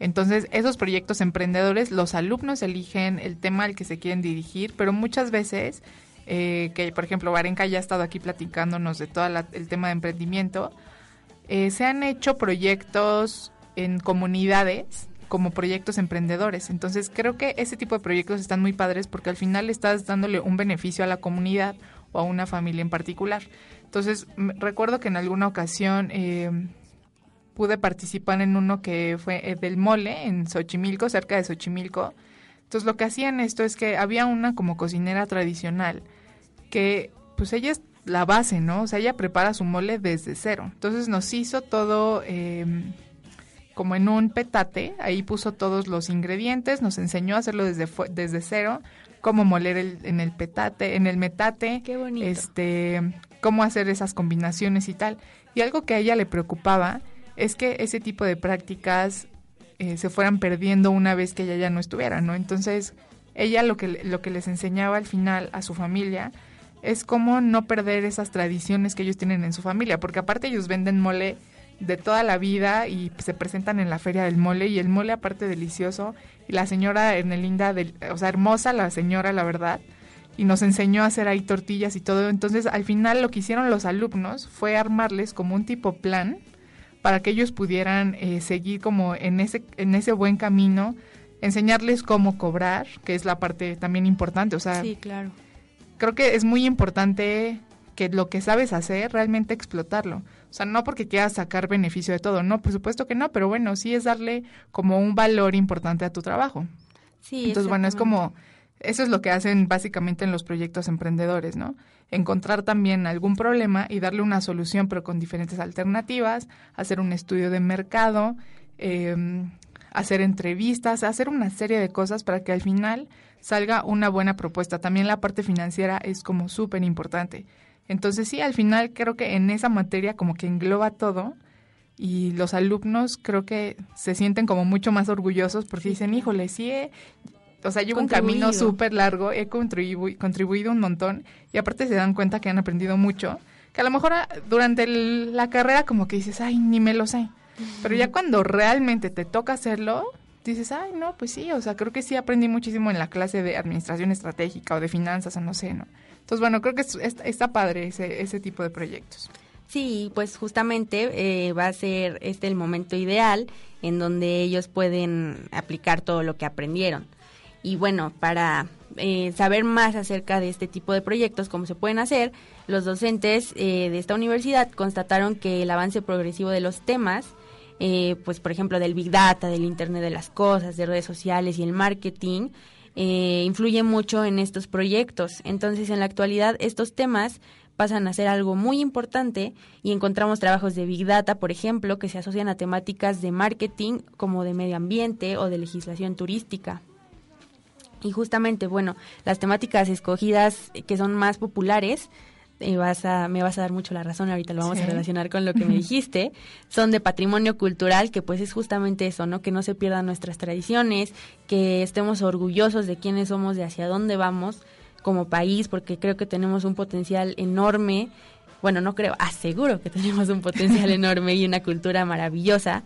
S2: entonces, esos proyectos emprendedores, los alumnos eligen el tema al que se quieren dirigir, pero muchas veces, eh, que por ejemplo Varenka ya ha estado aquí platicándonos de todo el tema de emprendimiento, eh, se han hecho proyectos en comunidades como proyectos emprendedores. Entonces, creo que ese tipo de proyectos están muy padres porque al final estás dándole un beneficio a la comunidad o a una familia en particular. Entonces, recuerdo que en alguna ocasión... Eh, pude participar en uno que fue eh, del mole en Xochimilco, cerca de Xochimilco. Entonces lo que hacían esto es que había una como cocinera tradicional que pues ella es la base, ¿no? O sea, ella prepara su mole desde cero. Entonces nos hizo todo em, como en un petate, ahí puso todos los ingredientes, nos enseñó a hacerlo desde, desde cero, cómo moler el, en el petate, en el metate,
S3: Qué bonito.
S2: este, cómo hacer esas combinaciones y tal. Y algo que a ella le preocupaba es que ese tipo de prácticas eh, se fueran perdiendo una vez que ella ya no estuviera, ¿no? Entonces, ella lo que, lo que les enseñaba al final a su familia es cómo no perder esas tradiciones que ellos tienen en su familia, porque aparte ellos venden mole de toda la vida y se presentan en la feria del mole y el mole aparte delicioso y la señora Ernelinda, o sea, hermosa la señora, la verdad, y nos enseñó a hacer ahí tortillas y todo. Entonces, al final lo que hicieron los alumnos fue armarles como un tipo plan para que ellos pudieran eh, seguir como en ese, en ese buen camino, enseñarles cómo cobrar, que es la parte también importante. O sea,
S3: sí, claro.
S2: creo que es muy importante que lo que sabes hacer, realmente explotarlo. O sea, no porque quieras sacar beneficio de todo, no, por supuesto que no, pero bueno, sí es darle como un valor importante a tu trabajo.
S3: Sí,
S2: Entonces, bueno, es como, eso es lo que hacen básicamente en los proyectos emprendedores, ¿no? encontrar también algún problema y darle una solución, pero con diferentes alternativas, hacer un estudio de mercado, em, hacer entrevistas, hacer una serie de cosas para que al final salga una buena propuesta. También la parte financiera es como súper importante. Entonces sí, al final creo que en esa materia como que engloba todo y los alumnos creo que se sienten como mucho más orgullosos porque dicen, híjole, sí, o sea, llevo un camino súper largo, he contribuido un montón y aparte se dan cuenta que han aprendido mucho, que a lo mejor ah, durante la carrera como que dices, ay, ni me lo sé, pero ya cuando realmente te toca hacerlo, dices, ay, no, pues sí, o sea, creo que sí aprendí muchísimo en la clase de administración estratégica o de finanzas o no sé, ¿no? Entonces, bueno, creo que está padre ese, ese tipo de proyectos.
S3: Sí, pues justamente eh, va a ser este el momento ideal en donde ellos pueden aplicar todo lo que aprendieron. Y bueno, para eh, saber más acerca de este tipo de proyectos, cómo se pueden hacer, los docentes eh, de esta universidad constataron que el avance progresivo de los temas, eh, pues por ejemplo del Big Data, del Internet de las Cosas, de redes sociales y el marketing, influye mucho en estos proyectos. Entonces, en la actualidad, estos temas pasan a ser algo muy importante y encontramos trabajos de Big Data, por ejemplo, que se asocian a temáticas de marketing como de medio ambiente o de legislación turística. Y justamente, bueno, las temáticas escogidas que son más populares, eh, vas a, me vas a dar mucho la razón, ahorita lo vamos a relacionar con lo que me dijiste, son de patrimonio cultural, que pues es justamente eso, ¿no? Que no se pierdan nuestras tradiciones, que estemos orgullosos de quiénes somos, de hacia dónde vamos como país, porque creo que tenemos un potencial enorme, bueno, no creo, aseguro que tenemos un potencial enorme y una cultura maravillosa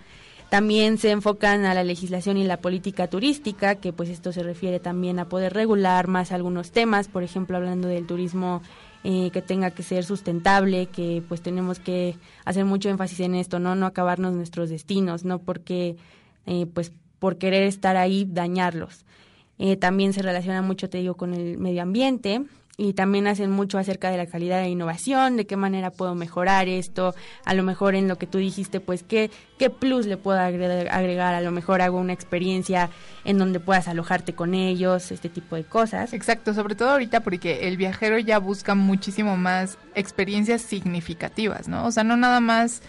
S3: también se enfocan a la legislación y la política turística, que pues esto se refiere también a poder regular más algunos temas, por ejemplo, hablando del turismo eh, que tenga que ser sustentable, que pues tenemos que hacer mucho énfasis en esto, no no acabarnos nuestros destinos, no porque eh, pues por querer estar ahí dañarlos. Eh, también se relaciona mucho, te digo, con el medio ambiente y también hacen mucho acerca de la calidad de innovación, de qué manera puedo mejorar esto, a lo mejor en lo que tú dijiste, pues qué, qué plus le puedo agregar, a lo mejor hago una experiencia en donde puedas alojarte con ellos, este tipo de cosas.
S2: Exacto, sobre todo ahorita porque el viajero ya busca muchísimo más experiencias significativas, ¿no? O sea, no nada más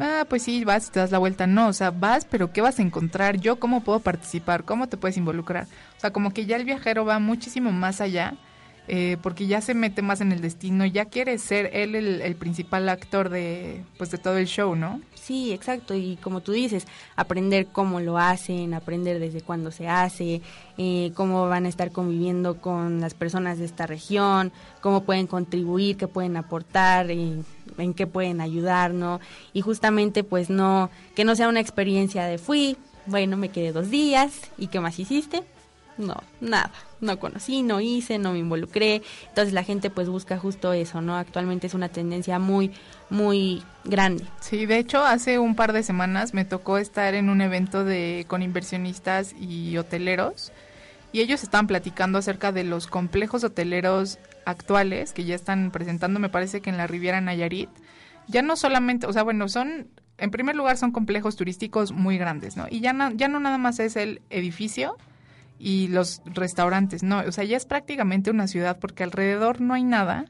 S2: ah, pues sí, vas y te das la vuelta. No, o sea, vas, pero ¿qué vas a encontrar? ¿Yo cómo puedo participar? ¿Cómo te puedes involucrar? O sea, como que ya el viajero va muchísimo más allá eh, porque ya se mete más en el destino, ya quiere ser él el, principal actor de, pues, de todo el show, ¿no?
S3: Sí, exacto, y como tú dices, aprender cómo lo hacen, aprender desde cuándo se hace, eh, cómo van a estar conviviendo con las personas de esta región, cómo pueden contribuir, qué pueden aportar, eh, en qué pueden ayudar, ¿no? Y justamente, pues, no, que no sea una experiencia de fui, bueno, me quedé dos días, ¿y qué más hiciste? No, nada no conocí, no hice, no me involucré. Entonces la gente pues busca justo eso, ¿no? Actualmente es una tendencia muy, muy grande.
S2: Sí, de hecho hace un par de semanas me tocó estar en un evento de con inversionistas y hoteleros y ellos estaban platicando acerca de los complejos hoteleros actuales que ya están presentando, me parece que en la Riviera Nayarit. Ya no solamente, o sea, bueno, son en primer lugar son complejos turísticos muy grandes, ¿no? Y ya no, ya no nada más es el edificio, y los restaurantes, no, o sea, ya es prácticamente una ciudad porque alrededor no hay nada,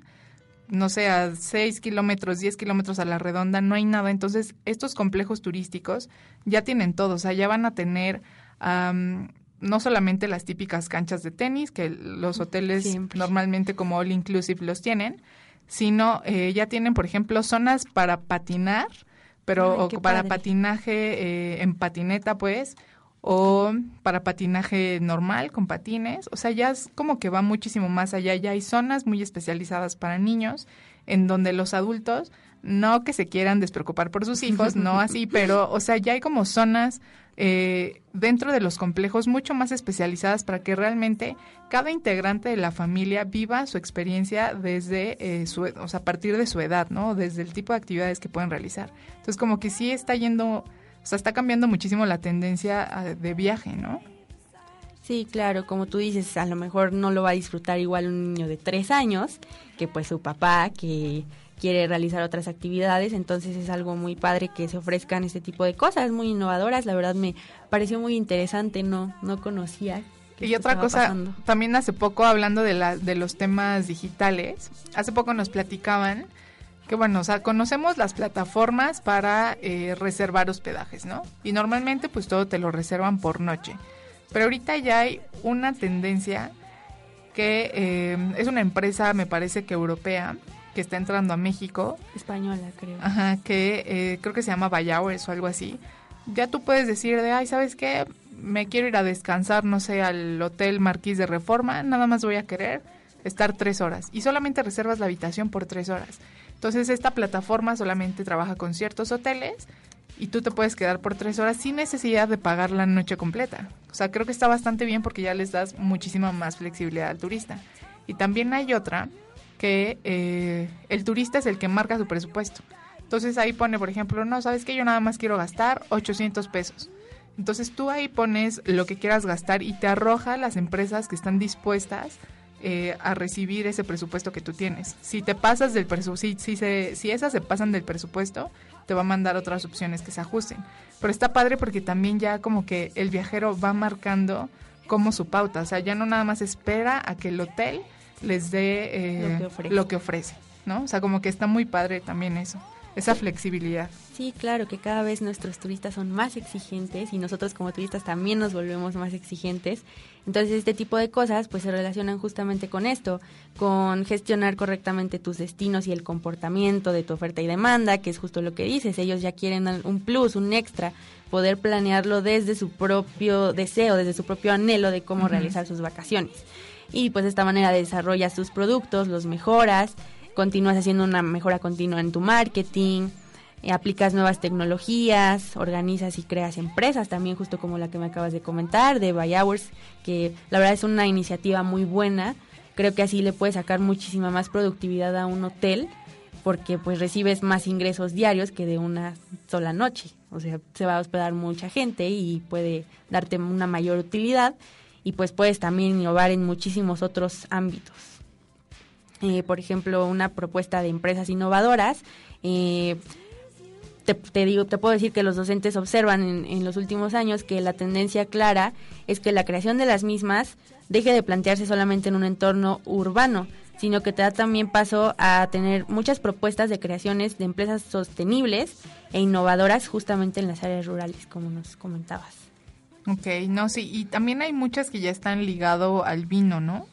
S2: no sé, a 6 kilómetros, 10 kilómetros a la redonda, no hay nada, entonces estos complejos turísticos ya tienen todo, o sea, ya van a tener no solamente las típicas canchas de tenis, que los hoteles normalmente como all inclusive los tienen, sino eh, ya tienen, por ejemplo, zonas para patinar, pero para patinaje eh, en patineta, pues, o para patinaje normal con patines, o sea, ya es como que va muchísimo más allá, ya hay zonas muy especializadas para niños en donde los adultos no que se quieran despreocupar por sus hijos, no así, pero o sea, ya hay como zonas eh, dentro de los complejos mucho más especializadas para que realmente cada integrante de la familia viva su experiencia desde eh, su, o sea, a partir de su edad, ¿no? Desde el tipo de actividades que pueden realizar. Entonces, como que sí está yendo o sea, está cambiando muchísimo la tendencia ah, de viaje, ¿no?
S3: Sí, claro, como tú dices, a lo mejor no lo va a disfrutar igual un niño de tres años que pues su papá que quiere realizar otras actividades, entonces es algo muy padre que se ofrezcan este tipo de cosas, muy innovadoras, la verdad me pareció muy interesante, no, no conocía.
S2: Y otra cosa, también hace poco hablando de, la, de los temas digitales, hace poco nos platicaban que bueno, o sea, conocemos las plataformas para eh, reservar hospedajes, ¿no? Y normalmente pues todo te lo reservan por noche. Pero ahorita ya hay una tendencia que eh, es una empresa, me parece que europea, que está entrando a México.
S3: Española, creo.
S2: Ajá, que eh, creo que se llama Bayhours o algo así. Ya tú puedes decir de, ay, ¿sabes qué? Me quiero ir a descansar, no sé, al Hotel Marquís de Reforma, nada más voy a querer estar tres horas. Y solamente reservas la habitación por tres horas. Entonces esta plataforma solamente trabaja con ciertos hoteles y tú te puedes quedar por tres horas sin necesidad de pagar la noche completa. O sea, creo que está bastante bien porque ya les das muchísima más flexibilidad al turista. Y también hay otra que eh, el turista es el que marca su presupuesto. Entonces ahí pone, por ejemplo, no, sabes que yo nada más quiero gastar 800 pesos. Entonces tú ahí pones lo que quieras gastar y te arroja las empresas que están dispuestas eh, a recibir ese presupuesto que tú tienes. Si te pasas del presupuesto, si, si, si esas se pasan del presupuesto, te va a mandar otras opciones que se ajusten. Pero está padre porque también ya como que el viajero va marcando como su pauta, o sea, ya no nada más espera a que el hotel les dé eh, lo, que ofrece, ¿no? O sea, como que está muy padre también eso esa flexibilidad.
S3: Sí, claro, que cada vez nuestros turistas son más exigentes y nosotros como turistas también nos volvemos más exigentes. Entonces, este tipo de cosas pues se relacionan justamente con esto, con gestionar correctamente tus destinos y el comportamiento de tu oferta y demanda, que es justo lo que dices, ellos ya quieren un plus, un extra, poder planearlo desde su propio deseo, desde su propio anhelo de cómo realizar sus vacaciones. Y pues de esta manera desarrollas tus productos, los mejoras, continúas haciendo una mejora continua en tu marketing, eh, aplicas nuevas tecnologías, organizas y creas empresas también, justo como la que me acabas de comentar, de Buy Hours, que la verdad es una iniciativa muy buena. Creo que así le puedes sacar muchísima más productividad a un hotel porque pues recibes más ingresos diarios que de una sola noche. O sea, se va a hospedar mucha gente y puede darte una mayor utilidad y pues puedes también innovar en muchísimos otros ámbitos. Eh, por ejemplo, una propuesta de empresas innovadoras. Eh, te, digo, te puedo decir que los docentes observan en, en, los últimos años que la tendencia clara es que la creación de las mismas deje de plantearse solamente en un entorno urbano, sino que te da también paso a tener muchas propuestas de creaciones de empresas sostenibles e innovadoras justamente en las áreas rurales, como nos comentabas.
S2: Ok, no, sí, y también hay muchas que ya están ligado al vino, ¿no?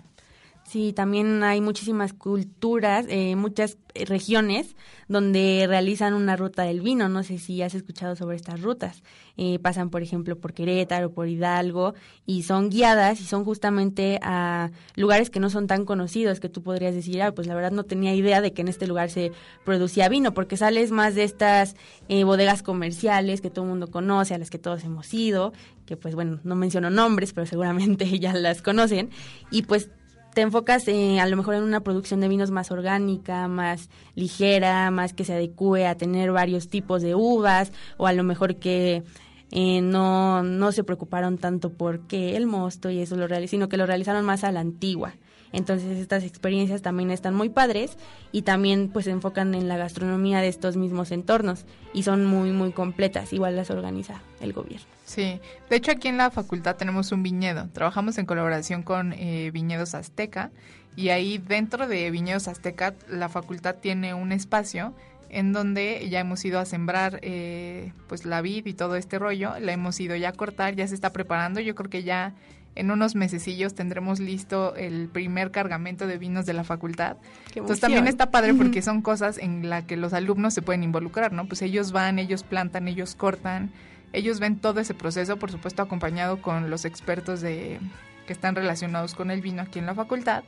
S3: Sí, también hay muchísimas culturas, eh, muchas eh, regiones donde realizan una ruta del vino. No sé si has escuchado sobre estas rutas. Eh, pasan, por ejemplo, por Querétaro, por Hidalgo, y son guiadas y son justamente a lugares que no son tan conocidos, que tú podrías decir, ah, pues la verdad no tenía idea de que en este lugar se producía vino, porque sales más de estas bodegas comerciales que todo el mundo conoce, a las que todos hemos ido, que pues bueno, no menciono nombres, pero seguramente ya las conocen, y pues te enfocas eh, a lo mejor en una producción de vinos más orgánica, más ligera, más que se adecue a tener varios tipos de uvas, o a lo mejor que eh, no, no se preocuparon tanto por qué el mosto y eso lo realizaron, sino que lo realizaron más a la antigua. Entonces estas experiencias también están muy padres y también pues se enfocan en la gastronomía de estos mismos entornos y son muy muy completas, igual las organiza el gobierno.
S2: Sí, de hecho aquí en la facultad tenemos un viñedo, trabajamos en colaboración con eh, Viñedos Azteca y ahí dentro de Viñedos Azteca la facultad tiene un espacio en donde ya hemos ido a sembrar eh, pues la vid y todo este rollo, la hemos ido ya a cortar, ya se está preparando, yo creo que ya en unos mesecillos tendremos listo el primer cargamento de vinos de la facultad. Entonces también está padre porque son cosas en las que los alumnos se pueden involucrar, ¿no? Pues ellos van, ellos plantan, ellos cortan, ellos ven todo ese proceso, por supuesto acompañado con los expertos de que están relacionados con el vino aquí en la facultad.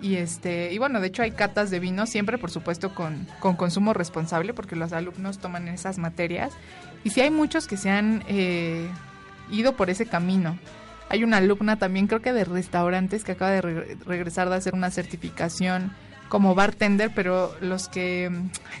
S2: Y este, y bueno, de hecho hay catas de vino siempre, por supuesto, con, con consumo responsable, porque los alumnos toman esas materias. Y sí hay muchos que se han eh, ido por ese camino. Hay una alumna también, creo que de restaurantes, que acaba de regresar de hacer una certificación como bartender, pero los que,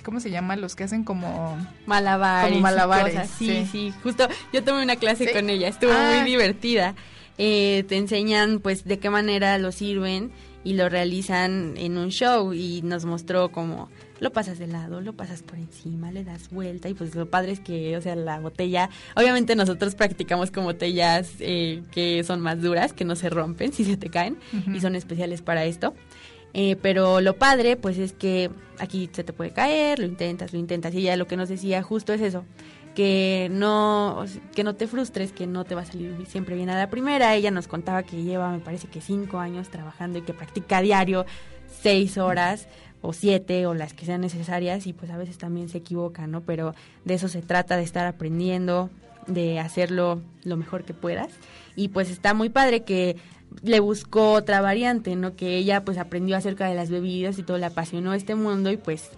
S2: ¿cómo se llama? Los que hacen como
S3: malabares.
S2: Como malabares.
S3: Sí, sí, justo yo tomé una clase con ella, estuvo muy ah. divertida. Eh, te enseñan pues de qué manera lo sirven y lo realizan en un show y nos mostró como lo pasas de lado, lo pasas por encima, le das vuelta y pues lo padre es que, o sea, la botella, obviamente nosotros practicamos con botellas eh, que son más duras, que no se rompen si se te caen y son especiales para esto. Eh, pero lo padre pues es que aquí se te puede caer, lo intentas, lo intentas y ya lo que nos decía justo es eso, que no, que no te frustres, que no te va a salir siempre bien a la primera. Ella nos contaba que lleva, me parece que cinco años trabajando y que practica a diario seis horas o siete o las que sean necesarias y pues a veces también se equivoca, ¿no? Pero de eso se trata, de estar aprendiendo, de hacerlo lo mejor que puedas. Y pues está muy padre que le buscó otra variante, ¿no? Que ella pues aprendió acerca de las bebidas y todo, le apasionó este mundo y pues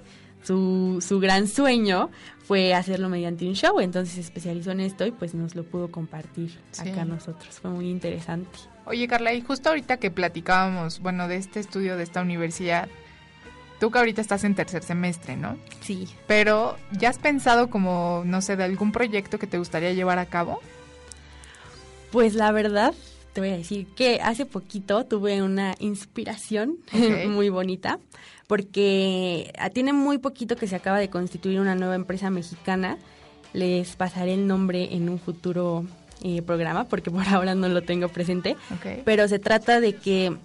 S3: su, su gran sueño fue hacerlo mediante un show, entonces se especializó en esto y pues nos lo pudo compartir acá nosotros, fue muy interesante.
S2: Oye Carla, y justo ahorita que platicábamos, bueno, de este estudio de esta universidad, tú que ahorita estás en tercer semestre, ¿no?
S3: Sí.
S2: Pero, ¿ya has pensado como, no sé, de algún proyecto que te gustaría llevar a cabo?
S3: Pues la verdad, te voy a decir que hace poquito tuve una inspiración muy bonita, porque ah, tiene muy poquito que se acaba de constituir una nueva empresa mexicana. Les pasaré el nombre en un futuro eh, programa, porque por ahora no lo tengo presente. Pero se trata de que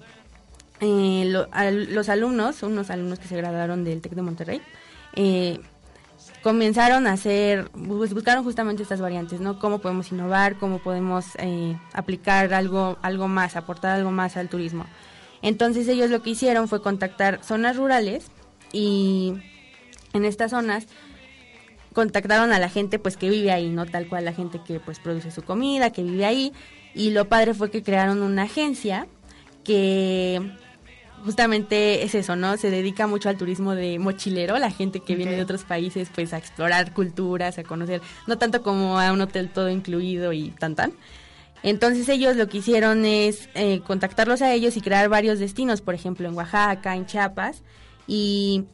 S3: eh, los alumnos, unos alumnos que se graduaron del TEC de Monterrey, eh, comenzaron a hacer, pues, buscaron justamente estas variantes, ¿no? Cómo podemos innovar, cómo podemos eh, aplicar algo, algo más, aportar algo más al turismo. Entonces ellos lo que hicieron fue contactar zonas rurales y en estas zonas contactaron a la gente pues que vive ahí, no tal cual la gente que pues produce su comida, que vive ahí y lo padre fue que crearon una agencia que justamente es eso, ¿no? Se dedica mucho al turismo de mochilero, la gente que viene de otros países, pues a explorar culturas, a conocer, no tanto como a un hotel todo incluido y tan tan. Entonces ellos lo que hicieron es eh, contactarlos a ellos y crear varios destinos, por ejemplo en Oaxaca, en Chiapas, y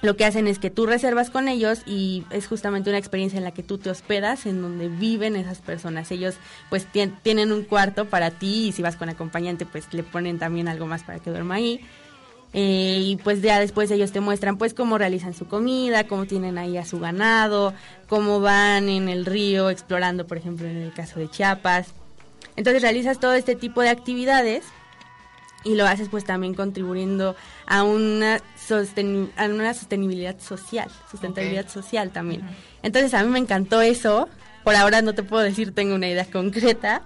S3: lo que hacen es que tú reservas con ellos y es justamente una experiencia en la que tú te hospedas, en donde viven esas personas. Ellos pues tienen un cuarto para ti y si vas con acompañante pues le ponen también algo más para que duerma ahí. Eh, y pues ya después ellos te muestran pues cómo realizan su comida, cómo tienen ahí a su ganado, cómo van en el río explorando, por ejemplo, en el caso de Chiapas. Entonces realizas todo este tipo de actividades y lo haces pues también contribuyendo a una, a una sostenibilidad social, sustentabilidad social también. Entonces a mí me encantó eso. Por ahora no te puedo decir tengo una idea concreta,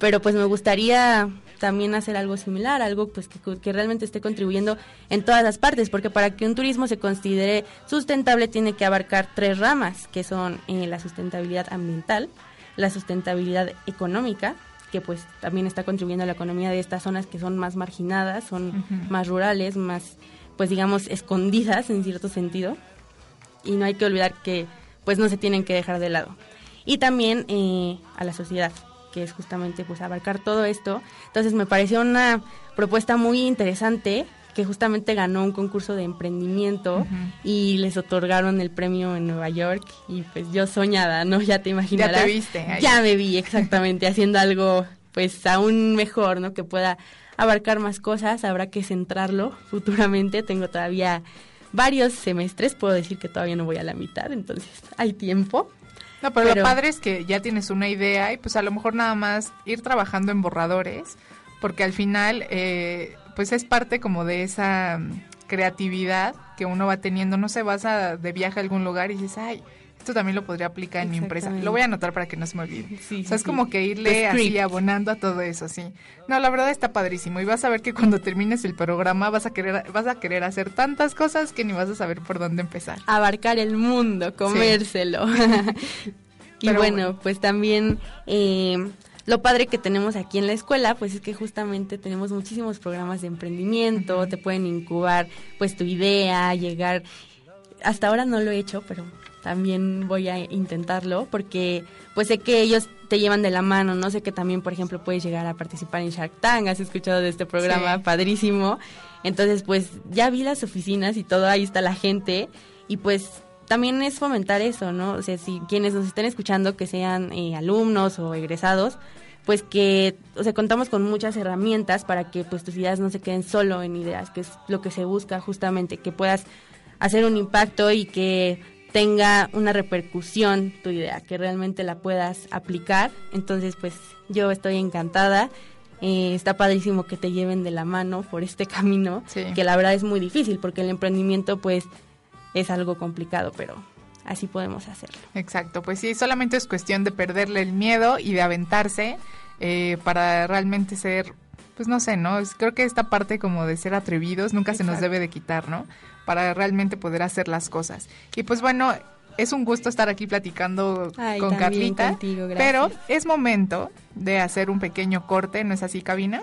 S3: pero pues me gustaría también hacer algo similar, algo pues que, realmente esté contribuyendo en todas las partes, porque para que un turismo se considere sustentable tiene que abarcar tres ramas, que son eh, la sustentabilidad ambiental, la sustentabilidad económica que pues también está contribuyendo a la economía de estas zonas que son más marginadas, son más rurales, más pues digamos escondidas en cierto sentido. Y no hay que olvidar que pues no se tienen que dejar de lado. Y también eh, a la sociedad que es justamente pues abarcar todo esto. Entonces me pareció una propuesta muy interesante que justamente ganó un concurso de emprendimiento y les otorgaron el premio en Nueva York y pues yo soñada, ¿no? Ya te imaginarás.
S2: Ya te viste.
S3: Ya me vi exactamente haciendo algo pues aún mejor, ¿no? Que pueda abarcar más cosas, habrá que centrarlo futuramente, tengo todavía varios semestres, puedo decir que todavía no voy a la mitad, entonces hay tiempo.
S2: No, pero, lo padre es que ya tienes una idea y pues a lo mejor nada más ir trabajando en borradores, porque al final eh, pues es parte como de esa mm, creatividad que uno va teniendo. No se vas a, de viaje a algún lugar y dices, ay, esto también lo podría aplicar en mi empresa. Lo voy a anotar para que no se me olvide. o sea, es como que irle así abonando a todo eso, sí. No, la verdad está padrísimo y vas a ver que cuando termines el programa vas a querer vas a querer hacer tantas cosas que ni vas a saber por dónde empezar.
S3: Abarcar el mundo, comérselo. y bueno, pues también eh, lo padre que tenemos aquí en la escuela, pues es que justamente tenemos muchísimos programas de emprendimiento, te pueden incubar pues tu idea, llegar. Hasta ahora no lo he hecho, pero también voy a intentarlo porque pues sé que ellos te llevan de la mano, no sé que también por ejemplo puedes llegar a participar en Shark Tank, has escuchado de este programa padrísimo, entonces pues ya vi las oficinas y todo, ahí está la gente y pues también es fomentar eso, ¿no? O sea, si quienes nos estén escuchando que sean eh, alumnos o egresados, pues que, o sea, contamos con muchas herramientas para que pues tus ideas no se queden solo en ideas, que es lo que se busca justamente, que puedas hacer un impacto y que tenga una repercusión tu idea, que realmente la puedas aplicar. Entonces, pues yo estoy encantada. Eh, está padrísimo que te lleven de la mano por este camino, que la verdad es muy difícil porque el emprendimiento pues es algo complicado, pero así podemos hacerlo.
S2: Exacto, pues sí, solamente es cuestión de perderle el miedo y de aventarse eh, para realmente ser, pues no sé, ¿no? Creo que esta parte como de ser atrevidos nunca se nos debe de quitar, ¿no? para realmente poder hacer las cosas. Y pues bueno, es un gusto estar aquí platicando con Carlita, pero es momento de hacer un pequeño corte, ¿no es así, cabina?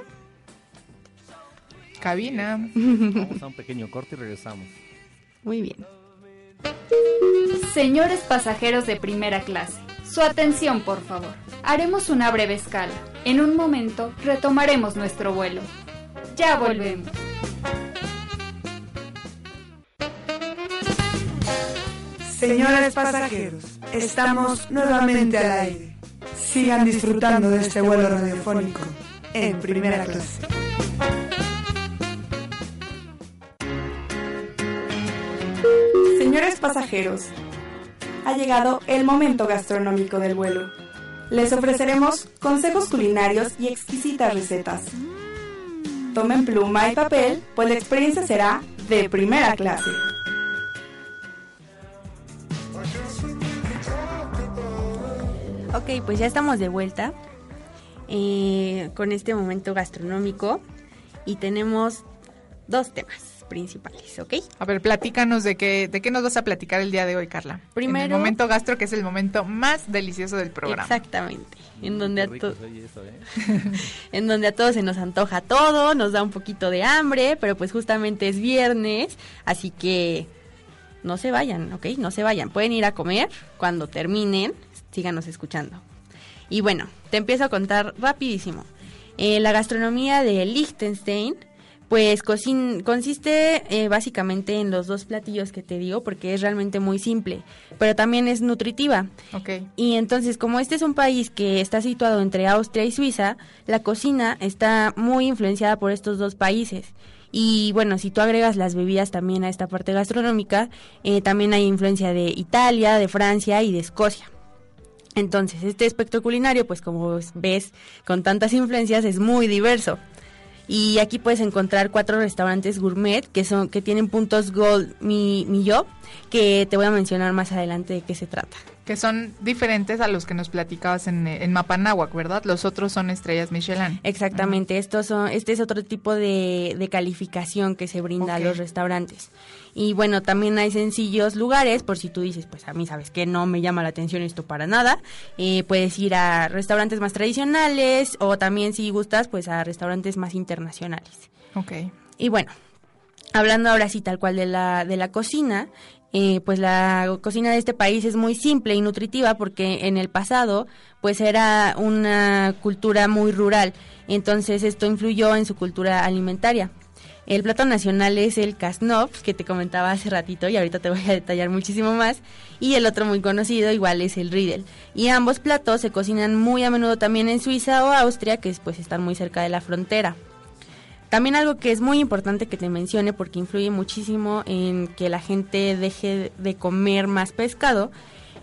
S2: Cabina.
S6: Vamos a un pequeño corte y regresamos.
S3: Muy bien.
S4: Señores pasajeros de primera clase, su atención por favor. Haremos una breve escala. En un momento retomaremos nuestro vuelo. Ya volvemos.
S5: Señores pasajeros, estamos nuevamente al aire. Sigan disfrutando de este vuelo radiofónico en primera clase.
S8: Señores pasajeros, ha llegado el momento gastronómico del vuelo. Les ofreceremos consejos culinarios y exquisitas recetas. Tomen pluma y papel, pues la experiencia será de primera clase.
S3: Ok, pues ya estamos de vuelta eh, con este momento gastronómico y tenemos dos temas principales, ¿ok?
S2: A ver, platícanos de qué, de qué nos vas a platicar el día de hoy, Carla. Primero, el momento gastro, que es el momento más delicioso del programa.
S3: Exactamente, en donde, a ¿eh? en donde a todos se nos antoja todo, nos da un poquito de hambre, pero pues justamente es viernes, así que no se vayan, ¿ok? No se vayan, pueden ir a comer cuando terminen, síganos escuchando. Y bueno, te empiezo a contar rapidísimo. Eh, la gastronomía de Liechtenstein Pues consiste eh, básicamente en los dos platillos que te digo, porque es realmente muy simple, pero también es nutritiva.
S2: Okay.
S3: Y entonces, como este es un país que está situado entre Austria y Suiza, la cocina está muy influenciada por estos dos países. Y bueno, si tú agregas las bebidas también a esta parte gastronómica, eh, también hay influencia de Italia, de Francia y de Escocia. Entonces, este espectro culinario, pues como ves, con tantas influencias, es muy diverso. Y aquí puedes encontrar cuatro restaurantes gourmet que son que tienen puntos Gold Mi, mi Yo, que te voy a mencionar más adelante de qué se trata
S2: que son diferentes a los que nos platicabas en, en Mapanahuac, ¿verdad? Los otros son estrellas Michelin.
S3: Exactamente, estos son, este es otro tipo de, de calificación que se brinda a los restaurantes. Y bueno, también hay sencillos lugares, por si tú dices, pues a mí sabes que no me llama la atención esto para nada, eh, puedes ir a restaurantes más tradicionales o también si gustas, pues a restaurantes más internacionales.
S2: Ok.
S3: Y bueno, hablando ahora sí tal cual de la, de la cocina, eh, pues la cocina de este país es muy simple y nutritiva porque en el pasado pues era una cultura muy rural, entonces esto influyó en su cultura alimentaria. El plato nacional es el kasnov, que te comentaba hace ratito y ahorita te voy a detallar muchísimo más, y el otro muy conocido igual es el riedel. Y ambos platos se cocinan muy a menudo también en Suiza o Austria, que pues están muy cerca de la frontera. También algo que es muy importante que te mencione porque influye muchísimo en que la gente deje de comer más pescado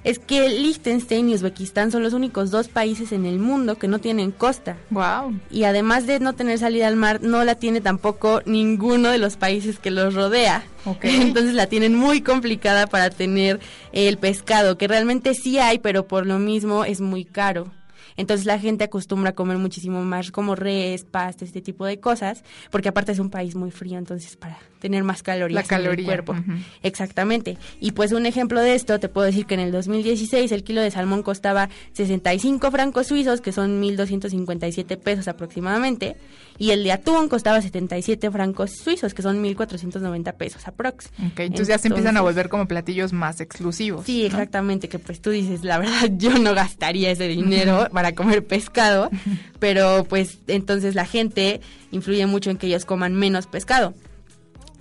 S3: es que Liechtenstein y Uzbekistán son los únicos dos países en el mundo que no tienen costa.
S2: Wow.
S3: Y además de no tener salida al mar, no la tiene tampoco ninguno de los países que los rodea.
S2: Okay.
S3: Entonces la tienen muy complicada para tener el pescado, que realmente sí hay, pero por lo mismo es muy caro. Entonces la gente acostumbra a comer muchísimo más como res, pasta, este tipo de cosas, porque aparte es un país muy frío, entonces para tener más calorías
S2: en el
S3: cuerpo. Exactamente. Y pues un ejemplo de esto, te puedo decir que en el 2016 el kilo de salmón costaba 65 francos suizos, que son 1.257 pesos aproximadamente, y el de atún costaba 77 francos suizos, que son 1.490 pesos aprox.
S2: Okay, entonces, ya se empiezan a volver como platillos más exclusivos.
S3: Sí, exactamente, que pues tú dices, la verdad yo no gastaría ese dinero para comer pescado, pero pues entonces la gente influye mucho en que ellos coman menos pescado.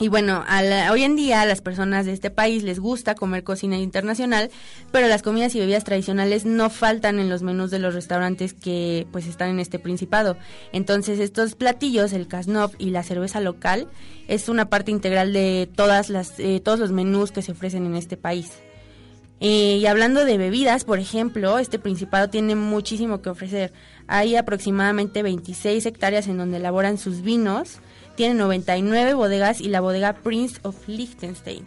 S3: Y bueno, hoy en día a las personas de este país les gusta comer cocina internacional, pero las comidas y bebidas tradicionales no faltan en los menús de los restaurantes que pues están en este principado. Entonces estos platillos, el kasnov y la cerveza local, es una parte integral de todas las, eh, todos los menús que se ofrecen en este país. Eh, y hablando de bebidas, por ejemplo, este principado tiene muchísimo que ofrecer. Hay aproximadamente 26 hectáreas en donde elaboran sus vinos tiene 99 bodegas y la bodega Prince of Liechtenstein.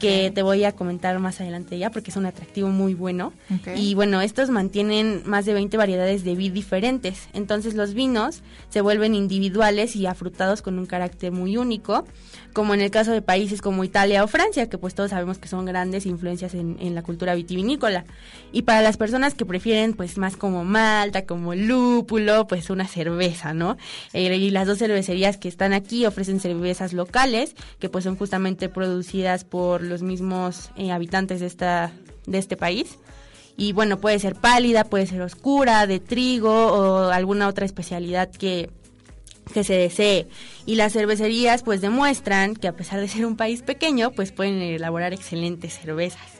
S3: que te voy a comentar más adelante ya porque es un atractivo muy bueno. Y bueno, estos mantienen más de 20 variedades de vid diferentes. Entonces los vinos se vuelven individuales y afrutados con un carácter muy único como en el caso de países como Italia o Francia, que pues todos sabemos que son grandes influencias en, la cultura vitivinícola. Y para las personas que prefieren pues más como malta, como lúpulo, pues una cerveza, ¿no? Eh, y las dos cervecerías que están aquí ofrecen cervezas locales, que pues son justamente producidas por los mismos eh, habitantes de, esta, de este país y bueno, puede ser pálida, puede ser oscura, de trigo o alguna otra especialidad que que se desee. Y las cervecerías pues demuestran que a pesar de ser un país pequeño, pues pueden elaborar excelentes cervezas.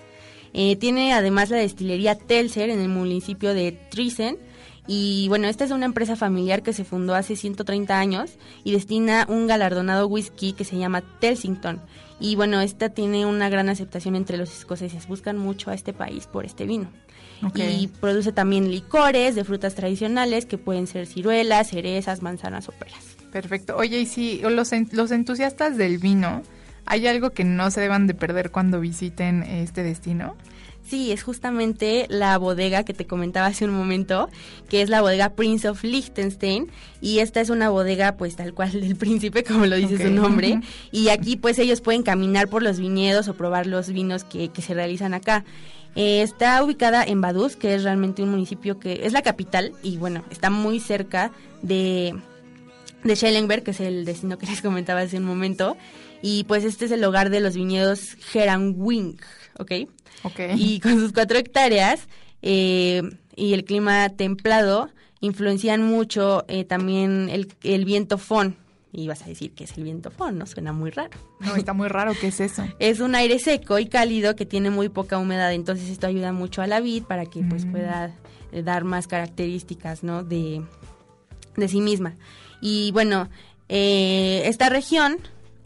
S3: Eh, tiene además la destilería Telser en el municipio de Trisen. Y bueno, esta es una empresa familiar que se fundó hace 130 años y destina un galardonado whisky que se llama Telsington. Y bueno, esta tiene una gran aceptación entre los escoceses. Buscan mucho a este país por este vino. Y produce también licores de frutas tradicionales que pueden ser ciruelas, cerezas, manzanas o peras.
S2: Perfecto. Oye, y si los, los entusiastas del vino, ¿hay algo que no se deban de perder cuando visiten este destino?
S3: Sí, es justamente la bodega que te comentaba hace un momento, que es la bodega Prince of Liechtenstein. Y esta es una bodega, pues tal cual del príncipe, como lo dice su nombre. Y aquí, pues ellos pueden caminar por los viñedos o probar los vinos que, que se realizan acá. Eh, está ubicada en Baduz, que es realmente un municipio que es la capital y bueno, está muy cerca de, de Schellenberg, que es el destino que les comentaba hace un momento. Y pues este es el hogar de los viñedos Heranwing, ¿ok?
S2: Ok.
S3: Y con sus cuatro hectáreas eh, y el clima templado, influencian mucho eh, también el, el viento fon, y vas a decir que es el vientofón, ¿no? Suena muy raro.
S2: No, está muy raro, ¿qué es eso?
S3: es un aire seco y cálido que tiene muy poca humedad, entonces esto ayuda mucho a la vid para que pues
S2: Mm.
S3: pueda eh, dar más características, ¿no? De, de sí misma. Y bueno, eh, esta región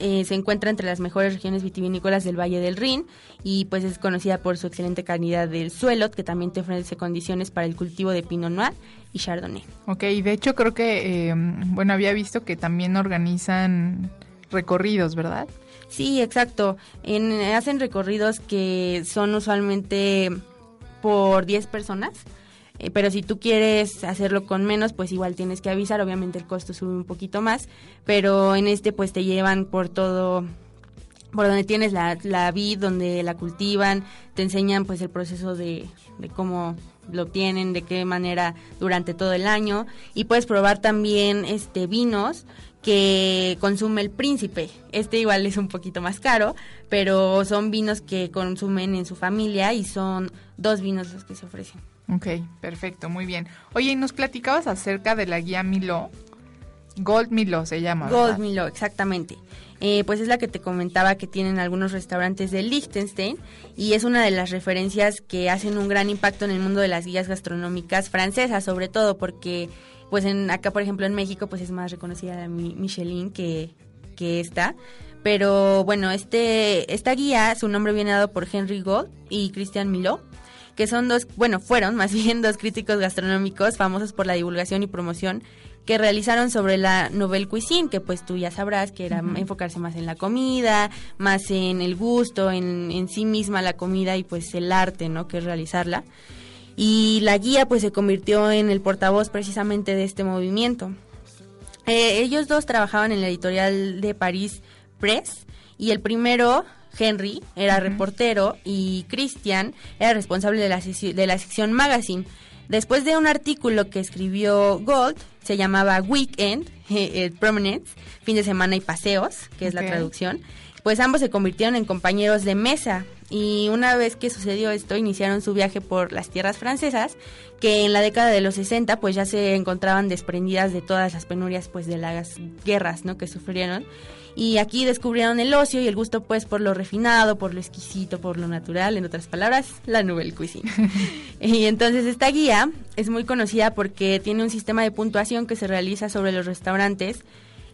S3: eh, se encuentra entre las mejores regiones vitivinícolas del Valle del Rin y pues es conocida por su excelente calidad del suelo, que también te ofrece condiciones para el cultivo de Pinot Noir y Chardonnay.
S2: Ok, y de hecho creo que, eh, bueno, había visto que también organizan recorridos, ¿verdad?
S3: Sí, exacto. En, hacen recorridos que son usualmente por 10 personas. Eh, pero si tú quieres hacerlo con menos, pues igual tienes que avisar. Obviamente el costo sube un poquito más. Pero en este pues te llevan por todo, por donde tienes la, la vid, donde la cultivan. Te enseñan pues el proceso de, de cómo lo obtienen, de qué manera durante todo el año. Y puedes probar también este vinos que consume el príncipe. Este igual es un poquito más caro, pero son vinos que consumen en su familia y son dos vinos los que se ofrecen.
S2: Ok, perfecto, muy bien. Oye, y nos platicabas acerca de la guía Milo. Gold Milo se llama.
S3: Gold Milo, exactamente. Eh, pues es la que te comentaba que tienen algunos restaurantes de Liechtenstein y es una de las referencias que hacen un gran impacto en el mundo de las guías gastronómicas francesas, sobre todo porque pues en acá por ejemplo en México pues es más reconocida la Mi- Michelin que, que esta. Pero bueno, este esta guía, su nombre viene dado por Henry Gold y Christian Milot que son dos, bueno, fueron más bien dos críticos gastronómicos famosos por la divulgación y promoción que realizaron sobre la Nouvelle Cuisine, que pues tú ya sabrás que era enfocarse más en la comida, más en el gusto, en, en sí misma la comida y pues el arte, ¿no? Que es realizarla. Y la guía pues se convirtió en el portavoz precisamente de este movimiento. Eh, ellos dos trabajaban en la editorial de París Press y el primero, Henry, era reportero y Christian era responsable de la, de la sección Magazine. Después de un artículo que escribió Gold, se llamaba Weekend, eh, eh, Promenades, fin de semana y paseos, que es la traducción, pues ambos se convirtieron en compañeros de mesa. Y una vez que sucedió esto iniciaron su viaje por las tierras francesas que en la década de los 60 pues ya se encontraban desprendidas de todas las penurias pues de las guerras no que sufrieron y aquí descubrieron el ocio y el gusto pues por lo refinado, por lo exquisito, por lo natural, en otras palabras, la Nouvelle Cuisine. y entonces esta guía es muy conocida porque tiene un sistema de puntuación que se realiza sobre los restaurantes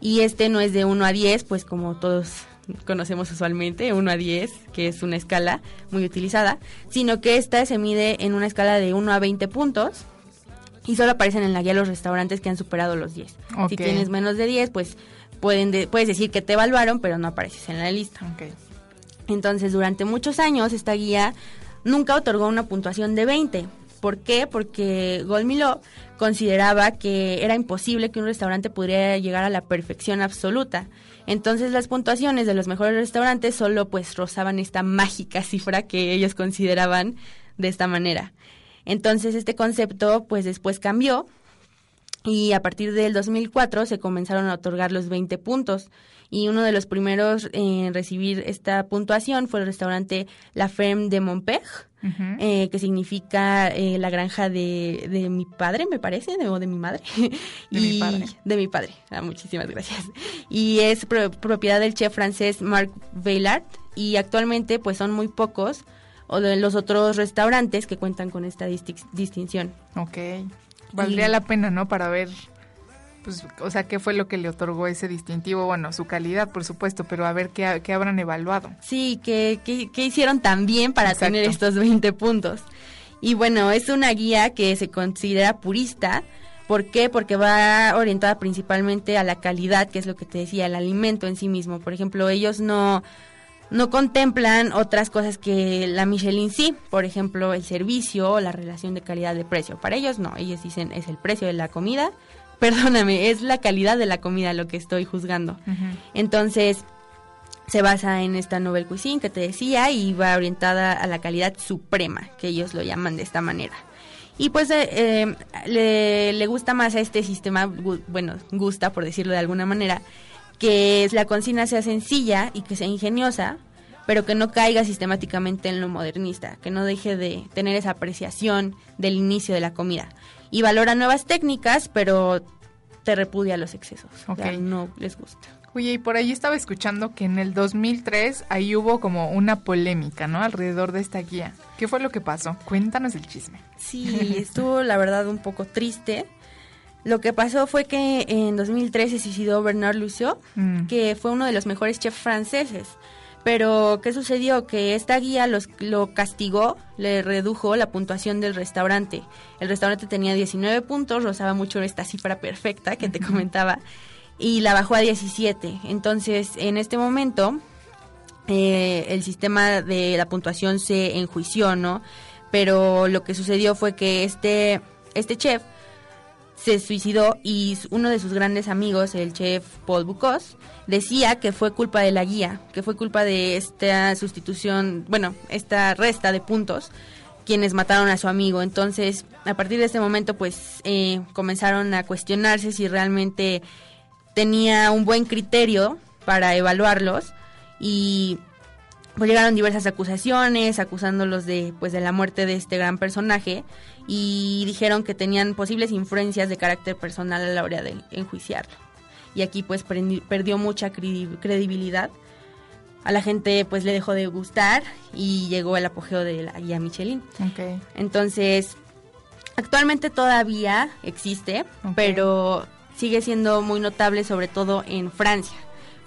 S3: y este no es de 1 a 10, pues como todos conocemos usualmente, 1 a 10, que es una escala muy utilizada, sino que esta se mide en una escala de 1 a 20 puntos y solo aparecen en la guía los restaurantes que han superado los 10.
S2: Ok.
S3: Si tienes menos de 10, pues pueden de- puedes decir que te evaluaron, pero no apareces en la lista. Entonces, durante muchos años, esta guía nunca otorgó una puntuación de 20. ¿Por qué? Porque Goldmiló consideraba que era imposible que un restaurante pudiera llegar a la perfección absoluta. Entonces, las puntuaciones de los mejores restaurantes solo pues rozaban esta mágica cifra que ellos consideraban de esta manera. Entonces, este concepto pues después cambió y a partir del 2004 se comenzaron a otorgar los 20 puntos y uno de los primeros en recibir esta puntuación fue el restaurante La Ferme de Montpeg, eh, que significa eh, la granja de, de mi padre, me parece, de- o de mi madre.
S2: De mi padre.
S3: De mi padre, Ah, muchísimas gracias. Y es pro- propiedad del chef francés Marc Veillard y actualmente pues son muy pocos o de los otros restaurantes que cuentan con esta disti- distinción.
S2: Ok. Valdría
S3: Y-
S2: la pena, ¿no? Para ver, pues, o sea, qué fue lo que le otorgó ese distintivo. Bueno, su calidad, por supuesto, pero a ver qué, qué habrán evaluado.
S3: Sí, ¿qué, qué, qué hicieron tan bien para
S2: Exacto.
S3: tener estos 20 puntos? Y bueno, es una guía que se considera purista. ¿Por qué? Porque va orientada principalmente a la calidad, que es lo que te decía, el alimento en sí mismo. Por ejemplo, ellos no, no contemplan otras cosas que la Michelin sí. Por ejemplo, el servicio o la relación de calidad de precio. Para ellos no, ellos dicen es el precio de la comida. Perdóname, es la calidad de la comida lo que estoy juzgando. Entonces, se basa en esta Nouvelle Cuisine que te decía y va orientada a la calidad suprema, que ellos lo llaman de esta manera. Y pues eh, eh, le, le gusta más a este sistema, bueno, gusta por decirlo de alguna manera, que la cocina sea sencilla y que sea ingeniosa, pero que no caiga sistemáticamente en lo modernista, que no deje de tener esa apreciación del inicio de la comida. Y valora nuevas técnicas, pero te repudia los excesos.
S2: Ok.
S3: O sea, no les gusta.
S2: Oye, y por ahí estaba escuchando que en el 2003 ahí hubo como una polémica, ¿no? Alrededor de esta guía. ¿Qué fue lo que pasó? Cuéntanos el chisme.
S3: Sí, estuvo la verdad un poco triste. Lo que pasó fue que en 2013 se suicidó Bernard Lucio,
S2: Mm.
S3: que fue uno de los mejores chefs franceses. Pero, ¿qué sucedió? Que esta guía los, lo castigó, le redujo la puntuación del restaurante. El restaurante tenía 19 puntos, rozaba mucho esta cifra perfecta que te comentaba, y la bajó a 17. Entonces, en este momento, eh, el sistema de la puntuación se enjuició, ¿no? Pero lo que sucedió fue que este, este chef se suicidó y uno de sus grandes amigos, el chef Paul Bocuse, decía que fue culpa de la guía, que fue culpa de esta sustitución, bueno, esta resta de puntos quienes mataron a su amigo. Entonces, a partir de este momento, pues eh, comenzaron a cuestionarse si realmente tenía un buen criterio para evaluarlos y pues llegaron diversas acusaciones acusándolos de pues de la muerte de este gran personaje y dijeron que tenían posibles influencias de carácter personal a la hora de enjuiciarlo. Y aquí pues prendi- perdió mucha credi- credibilidad. A la gente pues le dejó de gustar y llegó el apogeo de la guía Michelin. Entonces, actualmente todavía existe, pero sigue siendo muy notable sobre todo en Francia,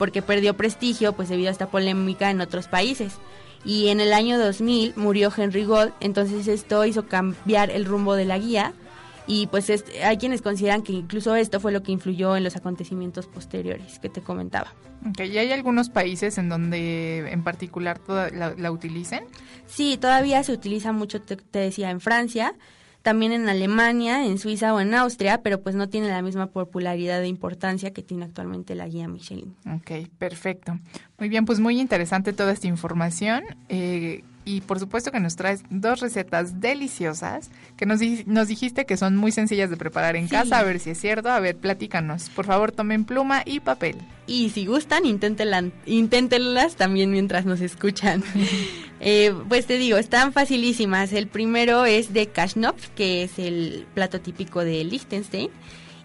S3: porque perdió prestigio pues debido a esta polémica en otros países. Y en el año 2000 murió Henry Gold, entonces esto hizo cambiar el rumbo de la guía y pues es- hay quienes consideran que incluso esto fue lo que influyó en los acontecimientos posteriores que te comentaba.
S2: Ok, ¿y hay algunos países en donde en particular toda la, la utilicen?
S3: Sí, todavía se utiliza mucho, te, te decía, en Francia, también en Alemania, en Suiza o en Austria, pero pues no tiene la misma popularidad e importancia que tiene actualmente la guía Michelin.
S2: Ok, perfecto. Muy bien, pues muy interesante toda esta información. eh, y por supuesto que nos traes dos recetas deliciosas que nos, nos dijiste que son muy sencillas de preparar en
S3: Sí.
S2: casa. A ver si es cierto. A ver, platícanos. Por favor, tomen pluma y papel.
S3: Y si gustan, inténtenla- inténtenlas también mientras nos escuchan. Eh, pues te digo, están facilísimas. El primero es de Kashnopf, que es el plato típico de Liechtenstein.